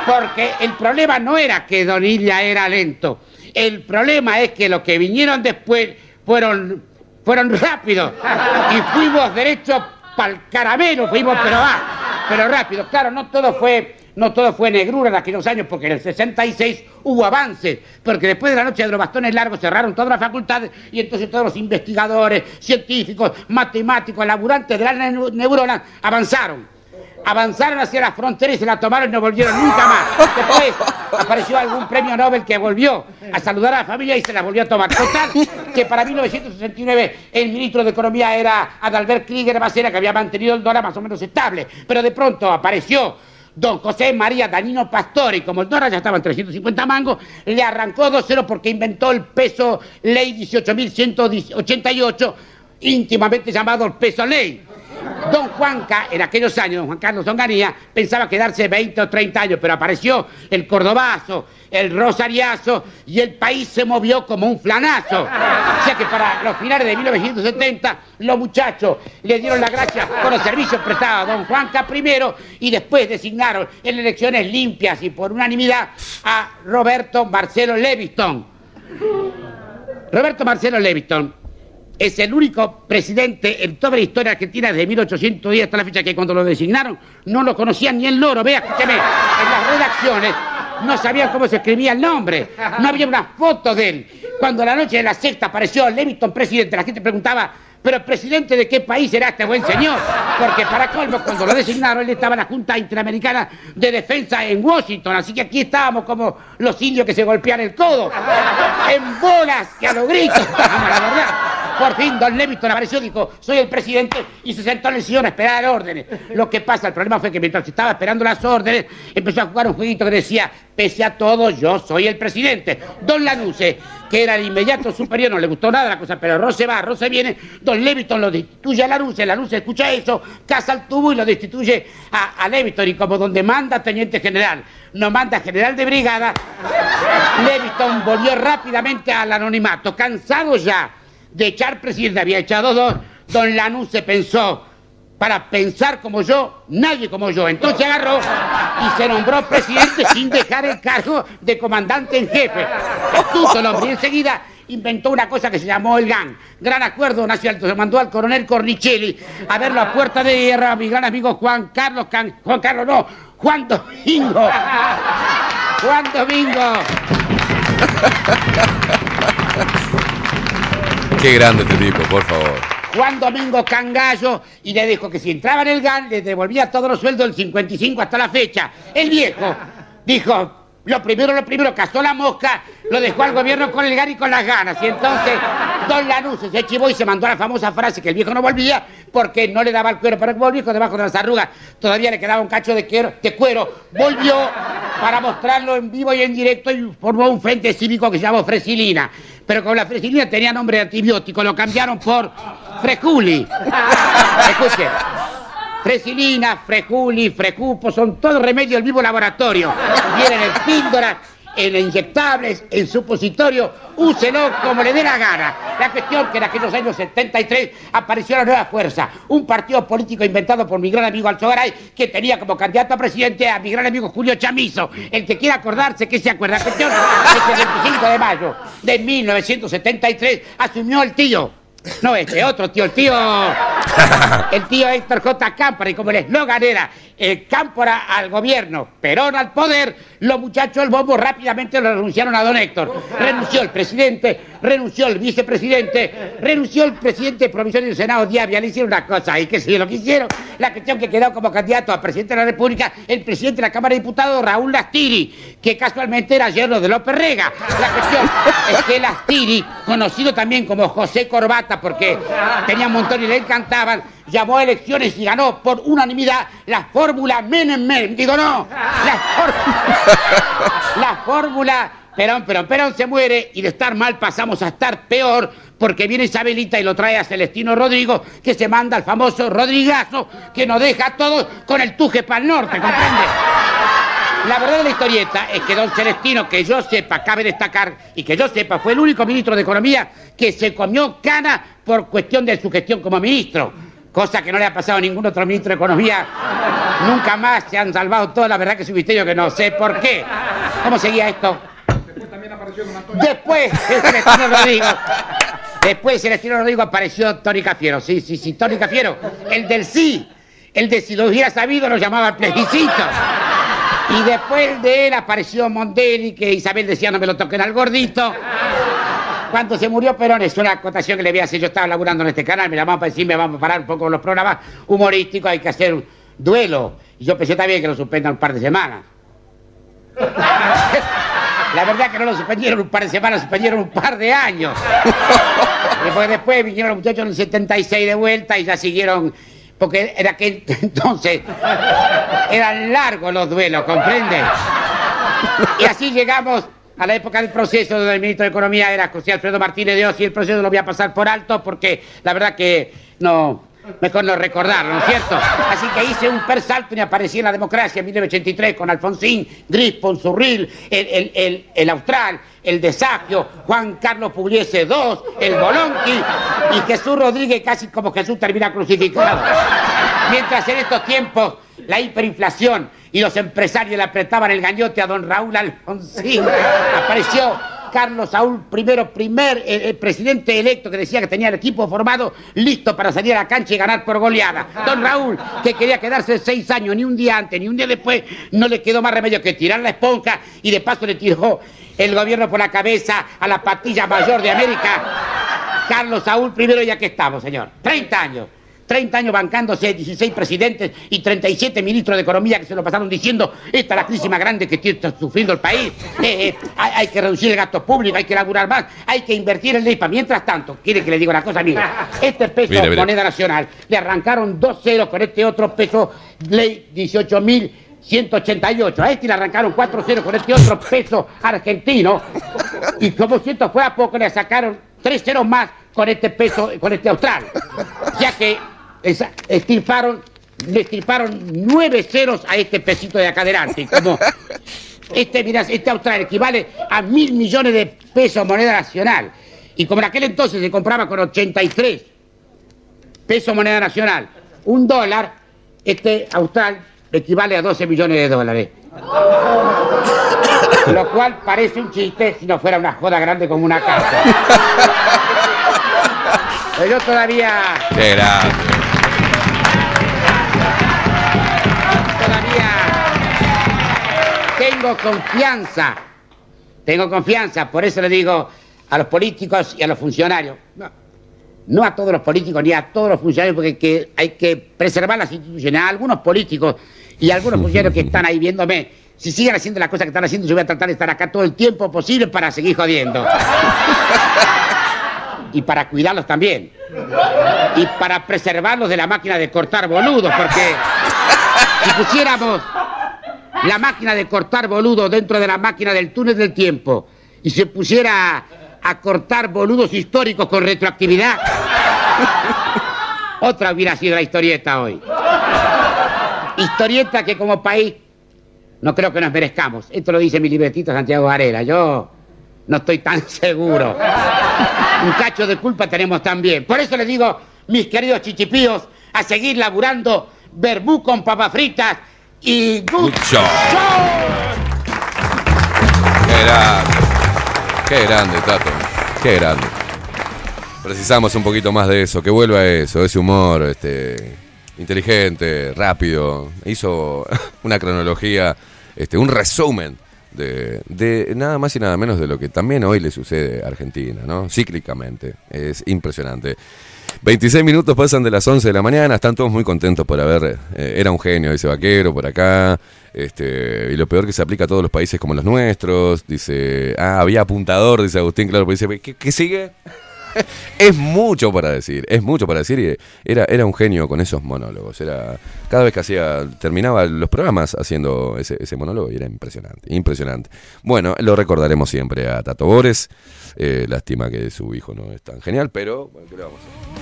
Porque el problema no era que Don Illa era lento. El problema es que los que vinieron después fueron, fueron rápidos. Y fuimos derecho para el caramelo, fuimos, pero va, pero rápido. Claro, no todo fue. No todo fue negrura en aquellos años, porque en el 66 hubo avances, porque después de la noche de los bastones largos cerraron todas las facultades y entonces todos los investigadores, científicos, matemáticos, laburantes de la neu- neurona avanzaron avanzaron hacia las fronteras y se la tomaron y no volvieron nunca más. Después <laughs> apareció algún premio Nobel que volvió a saludar a la familia y se la volvió a tomar. Total, que para 1969 el ministro de Economía era Adalbert Krieger Bacera, que había mantenido el dólar más o menos estable. Pero de pronto apareció don José María Danino Pastore, y como el dólar ya estaba en 350 mangos, le arrancó 2-0 porque inventó el peso ley 18.188, íntimamente llamado el peso ley. Don Juanca, en aquellos años, don Juan Carlos Onganía, pensaba quedarse 20 o 30 años, pero apareció el cordobazo, el rosariazo y el país se movió como un flanazo. O sea que para los finales de 1970, los muchachos le dieron las gracias por los servicios prestados a don Juanca primero y después designaron en elecciones limpias y por unanimidad a Roberto Marcelo Leviston. Roberto Marcelo Leviston es el único presidente en toda la historia argentina desde 1810 hasta la fecha que cuando lo designaron no lo conocían ni el loro. Vea, escúcheme, en las redacciones no sabían cómo se escribía el nombre, no había una foto de él. Cuando la noche de la sexta apareció Leviton presidente, la gente preguntaba, pero presidente de qué país era este buen señor? Porque para colmo, cuando lo designaron, él estaba en la Junta Interamericana de Defensa en Washington, así que aquí estábamos como los indios que se golpean el codo, en bolas que a los gritos. Por fin, don Leviton apareció dijo, soy el presidente, y se sentó en el sillón a esperar órdenes. Lo que pasa, el problema fue que mientras estaba esperando las órdenes, empezó a jugar un jueguito que decía, pese a todo, yo soy el presidente. Don Lanuse, que era el inmediato superior, no le gustó nada la cosa, pero Rose va, Rose viene, don Leviton lo destituye a Lanuse, Lanuse escucha eso, caza el tubo y lo destituye a, a Leviton, y como donde manda teniente general, no manda general de brigada, Leviton volvió rápidamente al anonimato, cansado ya de echar presidente, había echado dos, don Lanús se pensó, para pensar como yo, nadie como yo. Entonces agarró y se nombró presidente sin dejar el cargo de comandante en jefe. Astuto el y enseguida inventó una cosa que se llamó el GAN, Gran Acuerdo Nacional. Entonces mandó al coronel Cornicelli a verlo a puerta de guerra a mi gran amigo Juan Carlos. Juan Carlos no, Juan Domingo. Juan Domingo. Qué grande este tipo, por favor. Juan Domingo Cangallo y le dijo que si entraba en el GAN le devolvía todos los sueldos del 55 hasta la fecha. El viejo dijo, lo primero, lo primero, cazó la mosca, lo dejó al gobierno con el GAN y con las ganas. Y entonces Don Lanús se chivó y se mandó la famosa frase que el viejo no volvía porque no le daba el cuero para que volvió debajo de las arrugas. Todavía le quedaba un cacho de cuero, de cuero. Volvió para mostrarlo en vivo y en directo y formó un frente cívico que se llamó Fresilina. Pero como la Fresilina tenía nombre de antibiótico, lo cambiaron por Freculi. <laughs> Escuche. Fresilina, Freculi, Frecupo, son todos remedios del mismo laboratorio. Vienen en píldoras, en inyectables, en supositorio, úselo como le dé la gana. La cuestión que en aquellos años 73 apareció la nueva fuerza, un partido político inventado por mi gran amigo Alzogaray, que tenía como candidato a presidente a mi gran amigo Julio Chamizo. El que quiera acordarse, que se acuerda. La cuestión es que el 25 de mayo de 1973 asumió el tío. No, este otro tío, el tío. El tío Héctor J. Cámpora, y como el eslogan era el Cámpora al gobierno, Perón al poder, los muchachos del bombo rápidamente lo renunciaron a don Héctor. Renunció el presidente, renunció el vicepresidente, renunció el presidente provisorio del Senado Diabia, le hicieron una cosa y que si lo que hicieron, la cuestión que quedó como candidato a presidente de la República, el presidente de la Cámara de Diputados, Raúl Lastiri, que casualmente era yerno de López Rega. La cuestión es que Lastiri, conocido también como José Corbata, porque tenía un montón y le encantaban, llamó a elecciones y ganó por unanimidad la fórmula Menem Menem. Digo, no, la fórmula, la fórmula Perón, Perón, Perón se muere y de estar mal pasamos a estar peor porque viene Isabelita y lo trae a Celestino Rodrigo, que se manda al famoso Rodrigazo, que nos deja a todos con el tuje para el norte, ¿comprende? La verdad de la historieta es que don Celestino, que yo sepa, cabe destacar, y que yo sepa, fue el único ministro de Economía que se comió cana por cuestión de su gestión como ministro. Cosa que no le ha pasado a ningún otro ministro de Economía. Nunca más se han salvado todos. La verdad que es un misterio que no sé por qué. ¿Cómo seguía esto? Después de Celestino Rodrigo. Después de Celestino Rodrigo apareció Tony Cafiero. Sí, sí, sí, Tony Cafiero. El del sí. El de si lo hubiera sabido lo llamaba plebiscito. Y después de él apareció Mondelli, que Isabel decía no me lo toquen al gordito. Cuando se murió Perón, es una acotación que le voy a hacer. Yo estaba laburando en este canal, me llamaban para decirme vamos a parar un poco con los programas humorísticos, hay que hacer un duelo. Y yo pensé también que lo suspendan un par de semanas. <laughs> La verdad que no lo suspendieron un par de semanas, suspendieron un par de años. <laughs> Después, después vinieron los muchachos en el 76 de vuelta y ya siguieron, porque era que <laughs> entonces eran largos los duelos, ¿comprende? Y así llegamos a la época del proceso donde el ministro de Economía era José Alfredo Martínez de Oz y el proceso lo voy a pasar por alto porque la verdad que no, Mejor no recordarlo, ¿no es cierto? Así que hice un persalto y aparecí en la democracia en 1983 con Alfonsín, Grispon, Zurril, el, el, el, el Austral, el Desagio, Juan Carlos Pugliese II, el Bolonqui y Jesús Rodríguez casi como Jesús termina crucificado. Mientras en estos tiempos la hiperinflación y los empresarios le apretaban el gañote a don Raúl Alfonsín, apareció Carlos Saúl primero, primer eh, eh, presidente electo que decía que tenía el equipo formado listo para salir a la cancha y ganar por goleada. Don Raúl, que quería quedarse seis años, ni un día antes, ni un día después, no le quedó más remedio que tirar la esponja y de paso le tiró el gobierno por la cabeza a la patilla mayor de América. Carlos Saúl primero, ya que estamos, señor. 30 años. 30 años bancándose 16 presidentes y 37 ministros de Economía que se lo pasaron diciendo esta es la crisis más grande que está sufriendo el país. Eh, eh, hay, hay que reducir el gasto público, hay que laburar más, hay que invertir en ley. Mientras tanto, quiere que le diga una cosa, <laughs> mire, este peso Mire, mire. moneda nacional le arrancaron dos ceros con este otro peso ley 18.188. A este le arrancaron cuatro ceros con este otro peso argentino. Y como si esto fuera poco, le sacaron tres ceros más con este peso, con este austral. Ya que esa- estirparon, le estirparon nueve ceros a este pesito de acá adelante. Como este, este austral equivale a mil millones de pesos moneda nacional. Y como en aquel entonces se compraba con 83 pesos moneda nacional, un dólar, este austral equivale a 12 millones de dólares. Lo cual parece un chiste si no fuera una joda grande como una casa. <laughs> Pero yo todavía, Qué grande. Tengo confianza. Tengo confianza, por eso le digo a los políticos y a los funcionarios. No, no a todos los políticos ni a todos los funcionarios, porque que hay que preservar las instituciones. A algunos políticos y a algunos funcionarios que están ahí viéndome, si siguen haciendo las cosas que están haciendo, yo voy a tratar de estar acá todo el tiempo posible para seguir jodiendo. Y para cuidarlos también. Y para preservarlos de la máquina de cortar boludos, porque si pusiéramos la máquina de cortar boludos dentro de la máquina del túnel del tiempo y se pusiera a, a cortar boludos históricos con retroactividad, <laughs> otra hubiera sido la historieta hoy. Historieta que como país no creo que nos merezcamos. Esto lo dice mi libretito Santiago Varela. Yo no estoy tan <laughs> seguro. Un cacho de culpa tenemos también. Por eso les digo, mis queridos chichipíos, a seguir laburando verbú con papas fritas y good Show. Qué grande. Qué grande, Tato. Qué grande. Precisamos un poquito más de eso, que vuelva eso, ese humor, este, inteligente, rápido. Hizo <laughs> una cronología, este, un resumen de, de nada más y nada menos de lo que también hoy le sucede a Argentina, ¿no? Cíclicamente. Es impresionante. 26 minutos pasan de las 11 de la mañana, están todos muy contentos por haber, eh, era un genio, dice Vaquero, por acá, este, y lo peor que se aplica a todos los países como los nuestros, dice, ah, había apuntador, dice Agustín, claro, pues dice, ¿qué, sigue? <laughs> es mucho para decir, es mucho para decir, y era, era un genio con esos monólogos, era, cada vez que hacía, terminaba los programas haciendo ese, ese monólogo y era impresionante, impresionante. Bueno, lo recordaremos siempre a Tato Bores, eh, lástima que su hijo no es tan genial, pero, bueno, ¿qué le vamos a hacer?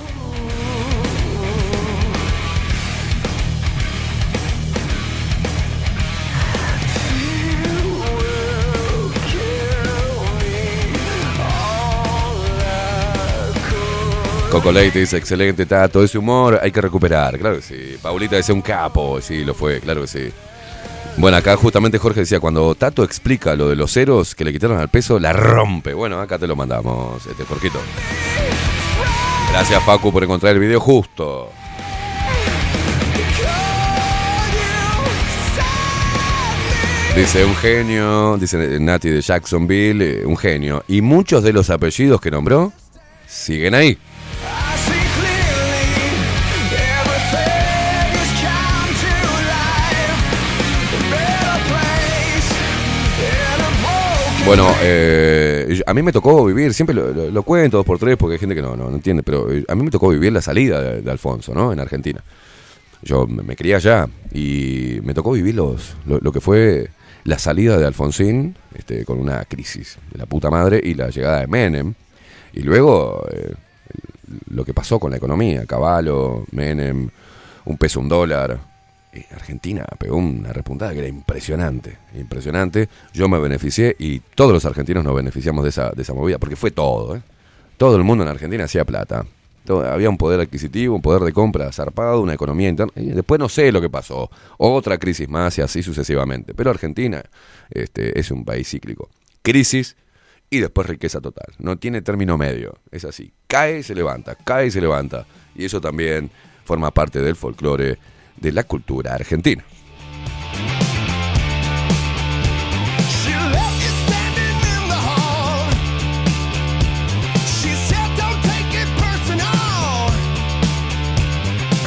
Coco Leite dice, excelente Tato, ese humor hay que recuperar, claro que sí. Paulita dice, un capo, sí, lo fue, claro que sí. Bueno, acá justamente Jorge decía, cuando Tato explica lo de los ceros que le quitaron al peso, la rompe. Bueno, acá te lo mandamos, este Jorquito. Gracias Facu por encontrar el video justo. Dice un genio, dice Nati de Jacksonville, eh, un genio. Y muchos de los apellidos que nombró siguen ahí. Bueno, eh, a mí me tocó vivir, siempre lo, cuento dos por tres porque hay gente que no, no, entiende, pero eh, a mí me tocó vivir la salida de, Alfonso, ¿no? En Argentina. Yo me, me crié allá y me tocó vivir los, lo, lo que fue la salida de Alfonsín este, con una crisis de la puta madre y la llegada de Menem. Y luego eh, lo que pasó con la economía, Caballo, Menem, un peso, un dólar. Y Argentina pegó una repuntada que era impresionante, impresionante. Yo me beneficié y todos los argentinos nos beneficiamos de esa, de esa movida, porque fue todo, ¿eh? Todo el mundo en Argentina hacía plata. Había un poder adquisitivo, un poder de compra zarpado, una economía interna. Y después no sé lo que pasó. Otra crisis más y así sucesivamente. Pero Argentina este, es un país cíclico. Crisis y después riqueza total. No tiene término medio. Es así. Cae y se levanta, cae y se levanta. Y eso también forma parte del folclore de la cultura argentina. She left you standing in the hall. She said, "Don't take it personal.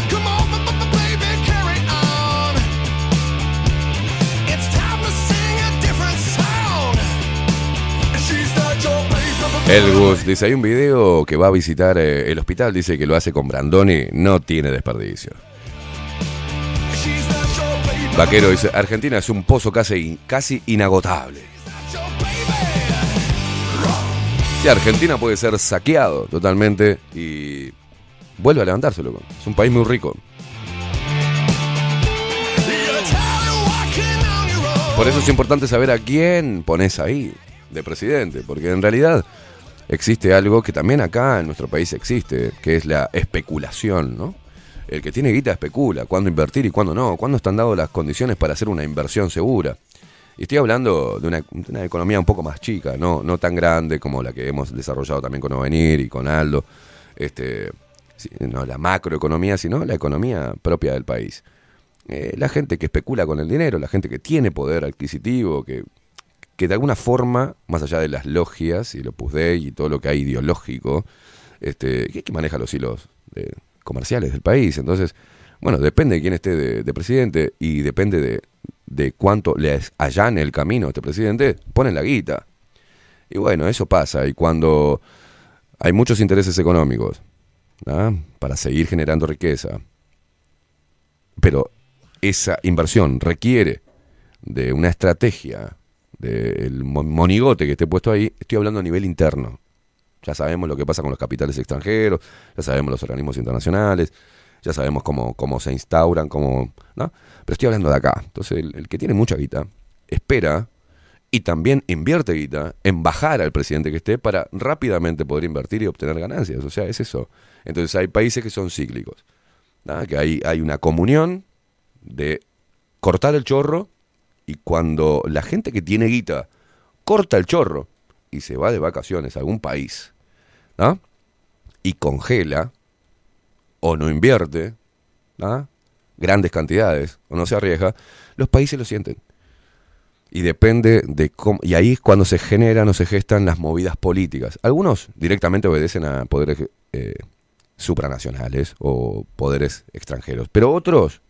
Come on, b- b- baby, carry on. It's time to sing a different sound." She's not your baby. El Gus dice, hay un video que va a visitar eh, el hospital, dice que lo hace con Brandoni, no tiene desperdicio. Vaquero dice, Argentina es un pozo casi, casi inagotable. Sí, Argentina puede ser saqueado totalmente y vuelve a levantarse, loco. Es un país muy rico. Por eso es importante saber a quién pones ahí de presidente, porque en realidad existe algo que también acá en nuestro país existe, que es la especulación, ¿no? El que tiene guita especula, cuándo invertir y cuándo no, cuándo están dadas las condiciones para hacer una inversión segura. Y estoy hablando de una, economía un poco más chica, no, no tan grande como la que hemos desarrollado también con Ovenir y con Aldo, este, no la macroeconomía, sino la economía propia del país. Eh, la gente que especula con el dinero, la gente que tiene poder adquisitivo, que, que de alguna forma, más allá de las logias y lo Dei y todo lo que hay ideológico, este, que, que maneja los hilos de- comerciales del país. Entonces, bueno, depende de quién esté de, de presidente y depende de, de cuánto le allane el camino a este presidente, ponen la guita. Y bueno, eso pasa. Y cuando hay muchos intereses económicos para seguir generando riqueza, pero esa inversión requiere de una estrategia, del mo- monigote que esté puesto ahí, estoy hablando a nivel interno. Ya sabemos lo que pasa con los capitales extranjeros, ya sabemos los organismos internacionales, ya sabemos cómo, cómo se instauran, cómo, ¿no? Pero estoy hablando de acá. Entonces, el, que tiene mucha guita espera y también invierte guita en bajar al presidente que esté para rápidamente poder invertir y obtener ganancias. O sea, es eso. Entonces, hay países que son cíclicos, que hay, hay una comunión de cortar el chorro y cuando la gente que tiene guita corta el chorro y se va de vacaciones a algún país, ¿no? Y congela o no invierte, ¿no? Grandes cantidades o no se arriesga, los países lo sienten. Y depende de cómo. Y ahí es cuando se generan o se gestan las movidas políticas. Algunos directamente obedecen a poderes eh, supranacionales o poderes extranjeros, pero otros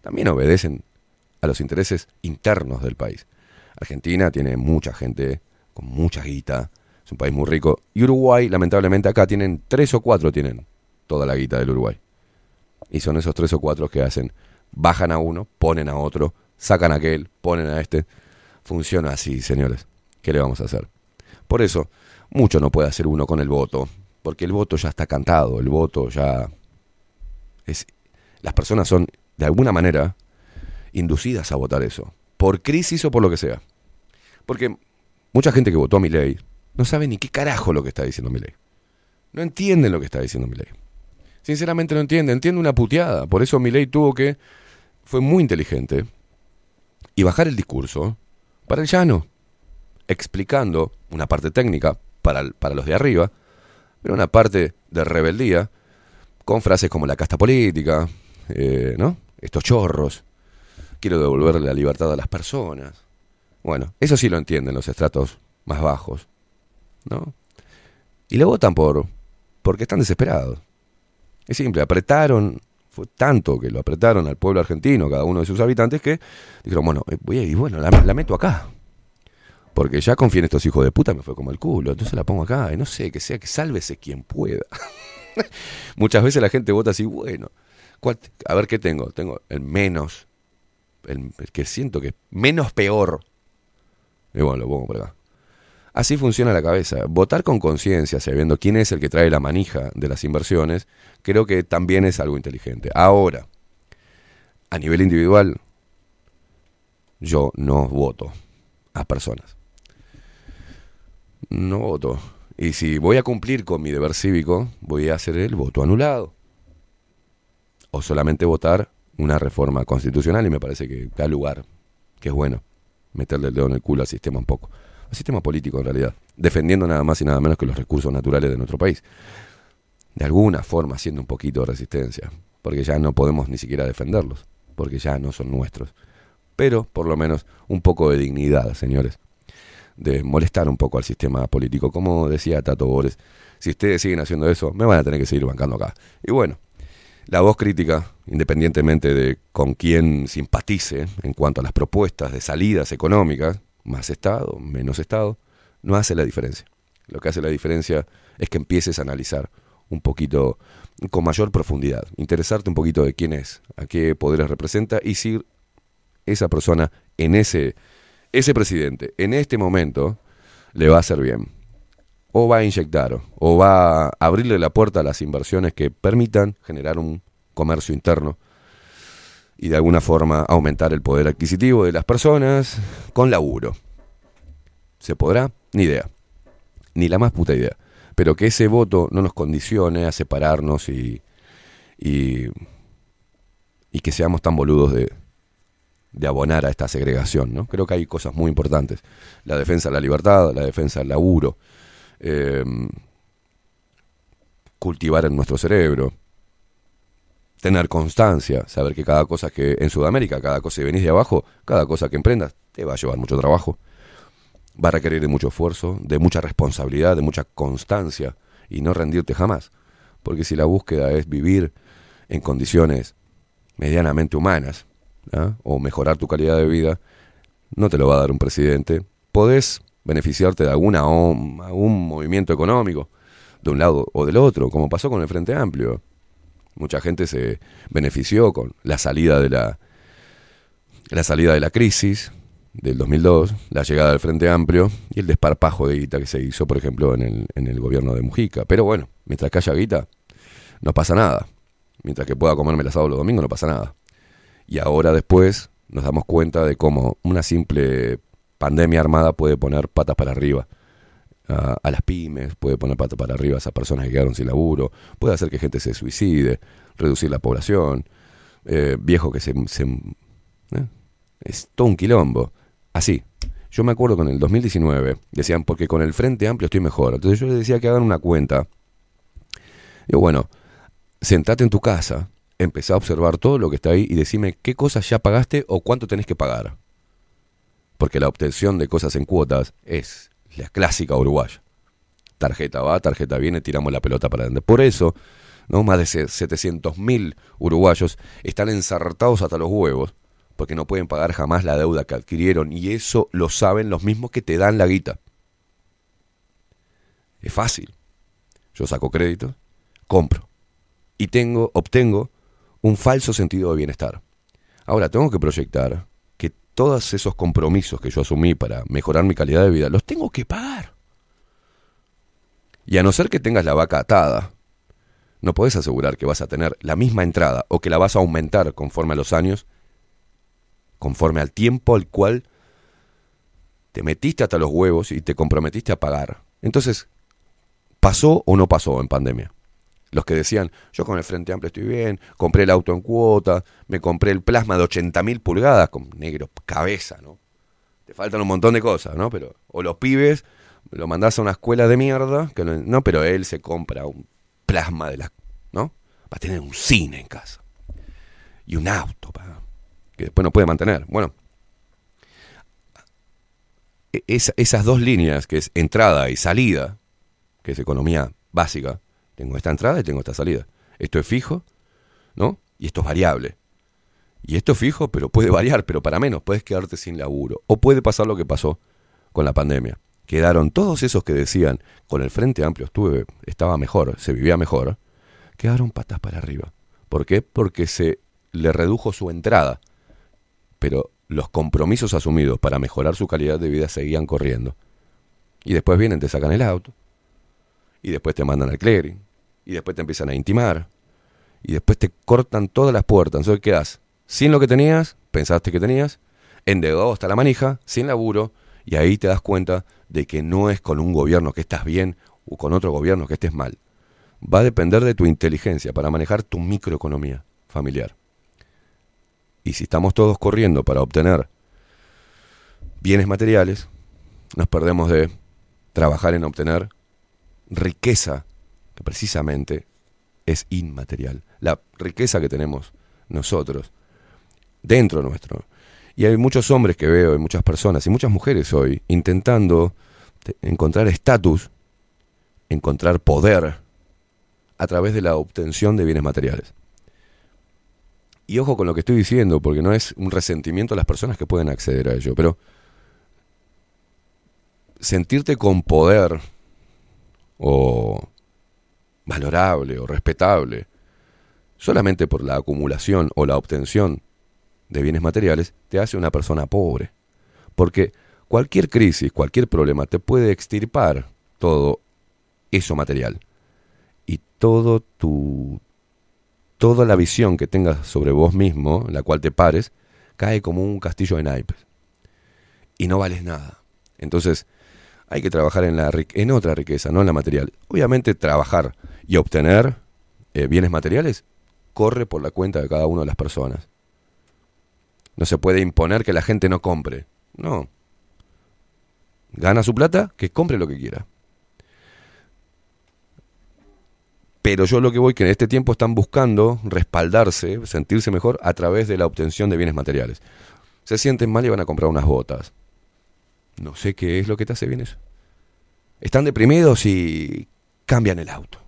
también obedecen a los intereses internos del país. Argentina tiene mucha gente con mucha guita, es un país muy rico. Y Uruguay, lamentablemente, acá tienen tres o cuatro, tienen toda la guita del Uruguay. Y son esos tres o cuatro que hacen, bajan a uno, ponen a otro, sacan a aquel, ponen a este. Funciona así, señores. ¿Qué le vamos a hacer? Por eso, mucho no puede hacer uno con el voto, porque el voto ya está cantado, el voto ya es las personas son de alguna manera inducidas a votar eso, por crisis o por lo que sea. Porque mucha gente que votó a mi ley no sabe ni qué carajo lo que está diciendo mi ley. No entienden lo que está diciendo mi ley. Sinceramente no entiende, entiende una puteada. Por eso mi ley tuvo que, fue muy inteligente, y bajar el discurso para el llano, explicando una parte técnica para, para los de arriba, pero una parte de rebeldía, con frases como la casta política, eh, ¿no? Estos chorros, quiero devolverle la libertad a las personas. Bueno, eso sí lo entienden los estratos más bajos, ¿no? Y le votan por porque están desesperados. Es simple, apretaron, fue tanto que lo apretaron al pueblo argentino, cada uno de sus habitantes, que dijeron, bueno, eh, voy a, y bueno, la, meto acá. Porque ya confié en estos hijos de puta, me fue como el culo, entonces la pongo acá, y no sé, que sea, que sálvese quien pueda. <laughs> Muchas veces la gente vota así, bueno, ¿cuál te- a ver qué tengo, tengo el menos, el, el que siento que es menos peor. Y bueno, lo pongo por acá. Así funciona la cabeza. Votar con conciencia, sabiendo quién es el que trae la manija de las inversiones, creo que también es algo inteligente. Ahora, a nivel individual, yo no voto a personas. No voto. Y si voy a cumplir con mi deber cívico, voy a hacer el voto anulado. O solamente votar una reforma constitucional y me parece que da lugar, que es bueno, meterle el dedo en el culo al sistema un poco. Al sistema político en realidad, defendiendo nada más y nada menos que los recursos naturales de nuestro país. De alguna forma haciendo un poquito de resistencia, porque ya no podemos ni siquiera defenderlos, porque ya no son nuestros. Pero por lo menos un poco de dignidad, señores de molestar un poco al sistema político. Como decía Tato Bores, si ustedes siguen haciendo eso, me van a tener que seguir bancando acá. Y bueno, la voz crítica, independientemente de con quién simpatice en cuanto a las propuestas de salidas económicas, más Estado, menos Estado, no hace la diferencia. Lo que hace la diferencia es que empieces a analizar un poquito con mayor profundidad, interesarte un poquito de quién es, a qué poderes representa y si esa persona en ese ese presidente en este momento le va a hacer bien. O va a inyectar, o va a abrirle la puerta a las inversiones que permitan generar un comercio interno y de alguna forma aumentar el poder adquisitivo de las personas con laburo. ¿Se podrá? Ni idea. Ni la más puta idea. Pero que ese voto no nos condicione a separarnos y, y, y que seamos tan boludos de, de abonar a esta segregación. ¿no? Creo que hay cosas muy importantes. La defensa de la libertad, la defensa del laburo, eh, cultivar en nuestro cerebro, tener constancia, saber que cada cosa que en Sudamérica, cada cosa que venís de abajo, cada cosa que emprendas, te va a llevar mucho trabajo. Va a requerir de mucho esfuerzo, de mucha responsabilidad, de mucha constancia y no rendirte jamás. Porque si la búsqueda es vivir en condiciones medianamente humanas, ¿ah? o mejorar tu calidad de vida, no te lo va a dar un presidente. Podés beneficiarte de alguna algún movimiento económico, de un lado o del otro, como pasó con el Frente Amplio. Mucha gente se benefició con la salida de la, la salida de la crisis del 2002, la llegada del Frente Amplio y el desparpajo de guita que se hizo, por ejemplo, en el, en el gobierno de Mujica. Pero bueno, mientras que haya guita, no pasa nada. Mientras que pueda comerme el asado los domingos, no pasa nada. Y ahora después nos damos cuenta de cómo una simple pandemia armada puede poner patas para arriba a, a las pymes, puede poner patas para arriba a esas personas que quedaron sin laburo, puede hacer que gente se suicide, reducir la población, eh, viejo que se... se ¿eh? Es todo un quilombo. Así. Yo me acuerdo con el 2019, decían, porque con el Frente Amplio estoy mejor. Entonces yo les decía que hagan una cuenta. Digo, bueno, sentate en tu casa, empezá a observar todo lo que está ahí y decime qué cosas ya pagaste o cuánto tenés que pagar. Porque la obtención de cosas en cuotas es la clásica uruguaya. Tarjeta va, tarjeta viene, tiramos la pelota para adelante. Por eso, ¿no? más de 700.000 uruguayos están ensartados hasta los huevos porque no pueden pagar jamás la deuda que adquirieron y eso lo saben los mismos que te dan la guita. Es fácil. Yo saco crédito, compro y tengo, obtengo un falso sentido de bienestar. Ahora, tengo que proyectar todos esos compromisos que yo asumí para mejorar mi calidad de vida, los tengo que pagar. Y a no ser que tengas la vaca atada, no puedes asegurar que vas a tener la misma entrada o que la vas a aumentar conforme a los años, conforme al tiempo al cual te metiste hasta los huevos y te comprometiste a pagar. Entonces, ¿pasó o no pasó en pandemia? Los que decían, yo con el Frente Amplio estoy bien, compré el auto en cuota, me compré el plasma de 80.000 pulgadas con negro, cabeza, ¿no? Te faltan un montón de cosas, ¿no? Pero, o los pibes, lo mandás a una escuela de mierda, que no, pero él se compra un plasma de la, ¿no? Va a tener un cine en casa. Y un auto, pa, que después no puede mantener. Bueno, e, esa- esas dos líneas, que es entrada y salida, que es economía básica, tengo esta entrada y tengo esta salida. Esto es fijo, ¿no? Y esto es variable. Y esto es fijo, pero puede variar, pero para menos. Puedes quedarte sin laburo. O puede pasar lo que pasó con la pandemia. Quedaron todos esos que decían, con el Frente Amplio estuve, estaba mejor, se vivía mejor, quedaron patas para arriba. ¿Por qué? Porque se le redujo su entrada. Pero los compromisos asumidos para mejorar su calidad de vida seguían corriendo. Y después vienen, te sacan el auto. Y después te mandan al clearing. Y después te empiezan a intimar. Y después te cortan todas las puertas. Entonces quedas sin lo que tenías, pensaste que tenías, endeudado hasta la manija, sin laburo. Y ahí te das cuenta de que no es con un gobierno que estás bien o con otro gobierno que estés mal. Va a depender de tu inteligencia para manejar tu microeconomía familiar. Y si estamos todos corriendo para obtener bienes materiales, nos perdemos de trabajar en obtener riqueza, precisamente es inmaterial. La riqueza que tenemos nosotros, dentro nuestro. Y hay muchos hombres que veo, y muchas personas, y muchas mujeres hoy, intentando te- encontrar estatus, encontrar poder, a través de la obtención de bienes materiales. Y ojo con lo que estoy diciendo, porque no es un resentimiento a las personas que pueden acceder a ello, pero sentirte con poder o valorable o respetable solamente por la acumulación o la obtención de bienes materiales te hace una persona pobre. Porque cualquier crisis, cualquier problema te puede extirpar todo eso material. Y todo tu toda la visión que tengas sobre vos mismo, la cual te pares, cae como un castillo de naipes. Y no vales nada. Entonces, hay que trabajar en, la, en otra riqueza, no en la material. Obviamente, trabajar y obtener eh, bienes materiales corre por la cuenta de cada una de las personas. No se puede imponer que la gente no compre. No. Gana su plata, que compre lo que quiera. Pero yo lo que voy que en este tiempo están buscando respaldarse, sentirse mejor a través de la obtención de bienes materiales. Se sienten mal y van a comprar unas botas. No sé qué es lo que te hace bien eso. Están deprimidos y cambian el auto.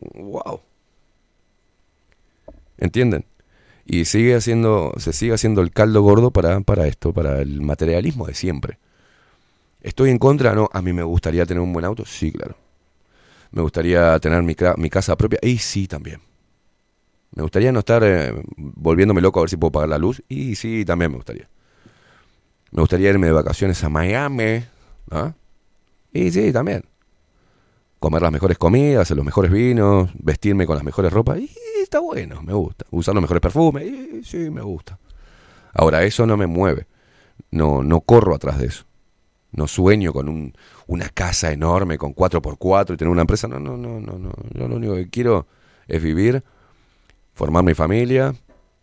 Wow. ¿Entienden? Y sigue haciendo, se sigue haciendo el caldo gordo para, para esto, para el materialismo de siempre. ¿Estoy en contra? No. ¿A mí me gustaría tener un buen auto? Sí, claro. ¿Me gustaría tener mi, ca- mi casa propia? Y sí, también. ¿Me gustaría no estar eh, volviéndome loco a ver si puedo pagar la luz? Y sí, también me gustaría. Me gustaría irme de vacaciones a Miami. ¿ah? Y sí, también. Comer las mejores comidas, los mejores vinos, vestirme con las mejores ropas. Y está bueno, me gusta. Usar los mejores perfumes. Y sí, me gusta. Ahora, eso no me mueve. No, no corro atrás de eso. No sueño con un, una casa enorme con 4x4 y tener una empresa. No, no, no, no, no. Yo lo único que quiero es vivir, formar mi familia,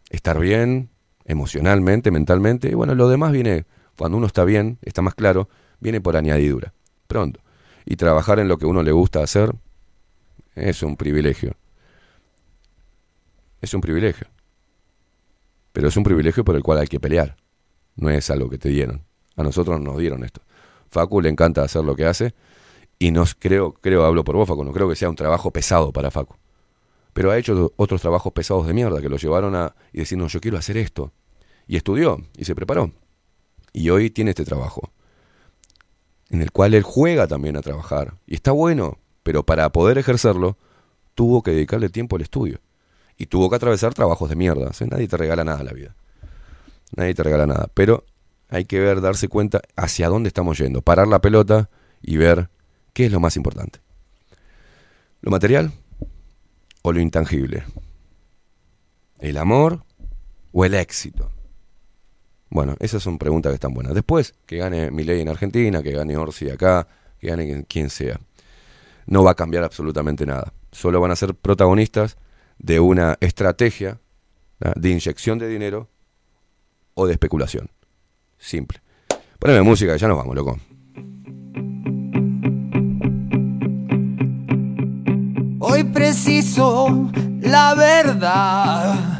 estar bien emocionalmente, mentalmente. Y bueno, lo demás viene, cuando uno está bien, está más claro, viene por añadidura. Pronto. Y trabajar en lo que uno le gusta hacer es un privilegio. Es un privilegio. Pero es un privilegio por el cual hay que pelear. No es algo que te dieron. A nosotros nos dieron esto. Facu le encanta hacer lo que hace y nos creo, creo, hablo por vos, Facu, no creo que sea un trabajo pesado para Facu. Pero ha hecho otros trabajos pesados de mierda que lo llevaron a y decir, no, yo quiero hacer esto. Y estudió y se preparó. Y hoy tiene este trabajo. En el cual él juega también a trabajar. Y está bueno, pero para poder ejercerlo, tuvo que dedicarle tiempo al estudio. Y tuvo que atravesar trabajos de mierda. O sea, nadie te regala nada la vida. Nadie te regala nada. Pero hay que ver, darse cuenta hacia dónde estamos yendo. Parar la pelota y ver qué es lo más importante. ¿Lo material o lo intangible? ¿El amor o el éxito? Bueno, esas son preguntas que están buenas. Después, que gane Milei en Argentina, que gane Orsi acá, que gane quien- sea. No va a cambiar absolutamente nada. Solo van a ser protagonistas de una estrategia de inyección de dinero o de especulación. Simple. Poneme música, ya nos vamos, loco. Hoy preciso la verdad.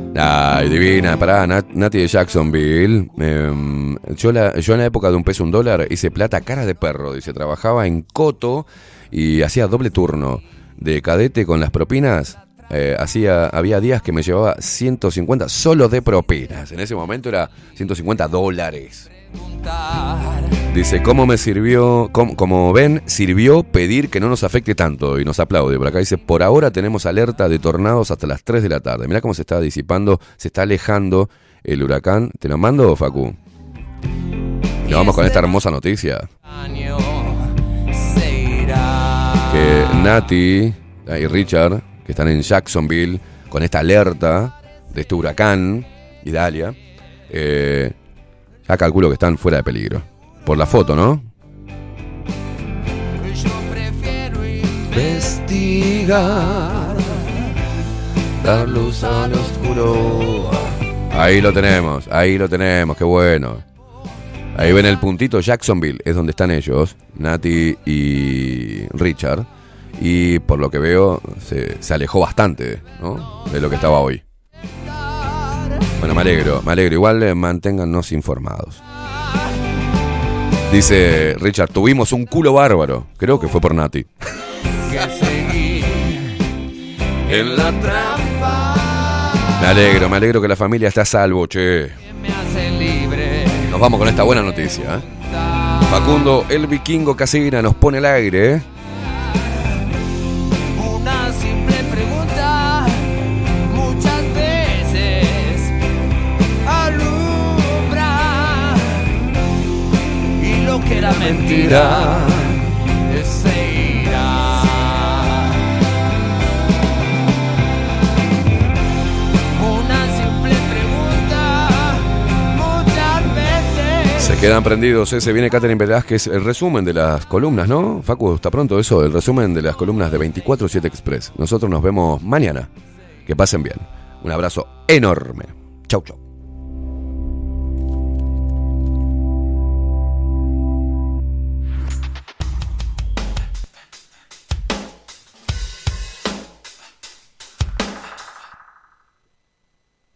Ay, divina, pará, Nat- Nati de Jacksonville. Em, yo, la- yo en la época de un peso un dólar hice plata cara de perro. Dice, trabajaba en Coto y hacía doble turno. De cadete con las propinas, eh, hacía, había días que me llevaba 150 solo de propinas. En ese momento era 150 dólares. Dice, ¿cómo me sirvió? cómo- como ven, sirvió pedir que no nos afecte tanto y nos aplaude. Por acá dice, por ahora tenemos alerta de tornados hasta las 3 de la tarde. Mirá cómo se está disipando, se está alejando el huracán. ¿Te lo mando, Facu? Y vamos con esta hermosa noticia. Que Nati y Richard, que están en Jacksonville, con esta alerta de este huracán, Idalia, eh, ya calculo que están fuera de peligro. Por la foto, ¿no? Investigar, dar luz al oscuro. Ahí lo tenemos, ahí lo tenemos, qué bueno. Ahí ven el puntito Jacksonville, es donde están ellos, Nati y Richard. Y por lo que veo, se, se alejó bastante ¿no? de lo que estaba hoy. Bueno, me alegro, me alegro. Igual eh, manténgannos informados. Dice Richard, tuvimos un culo bárbaro. Creo que fue por Nati. <laughs> En la trampa Me alegro, me alegro que la familia está a salvo, che. Nos vamos con esta buena noticia. ¿eh? Facundo, el vikingo Casina nos pone al aire. ¿eh? Mentira se irá. Una simple pregunta, muchas veces. Se quedan prendidos, ¿eh? se viene Catherine Velázquez, el resumen de las columnas, ¿no? Facu, está pronto eso, el resumen de las columnas de 24-7 Express. Nosotros nos vemos mañana. Que pasen bien. Un abrazo enorme. Chau, chau.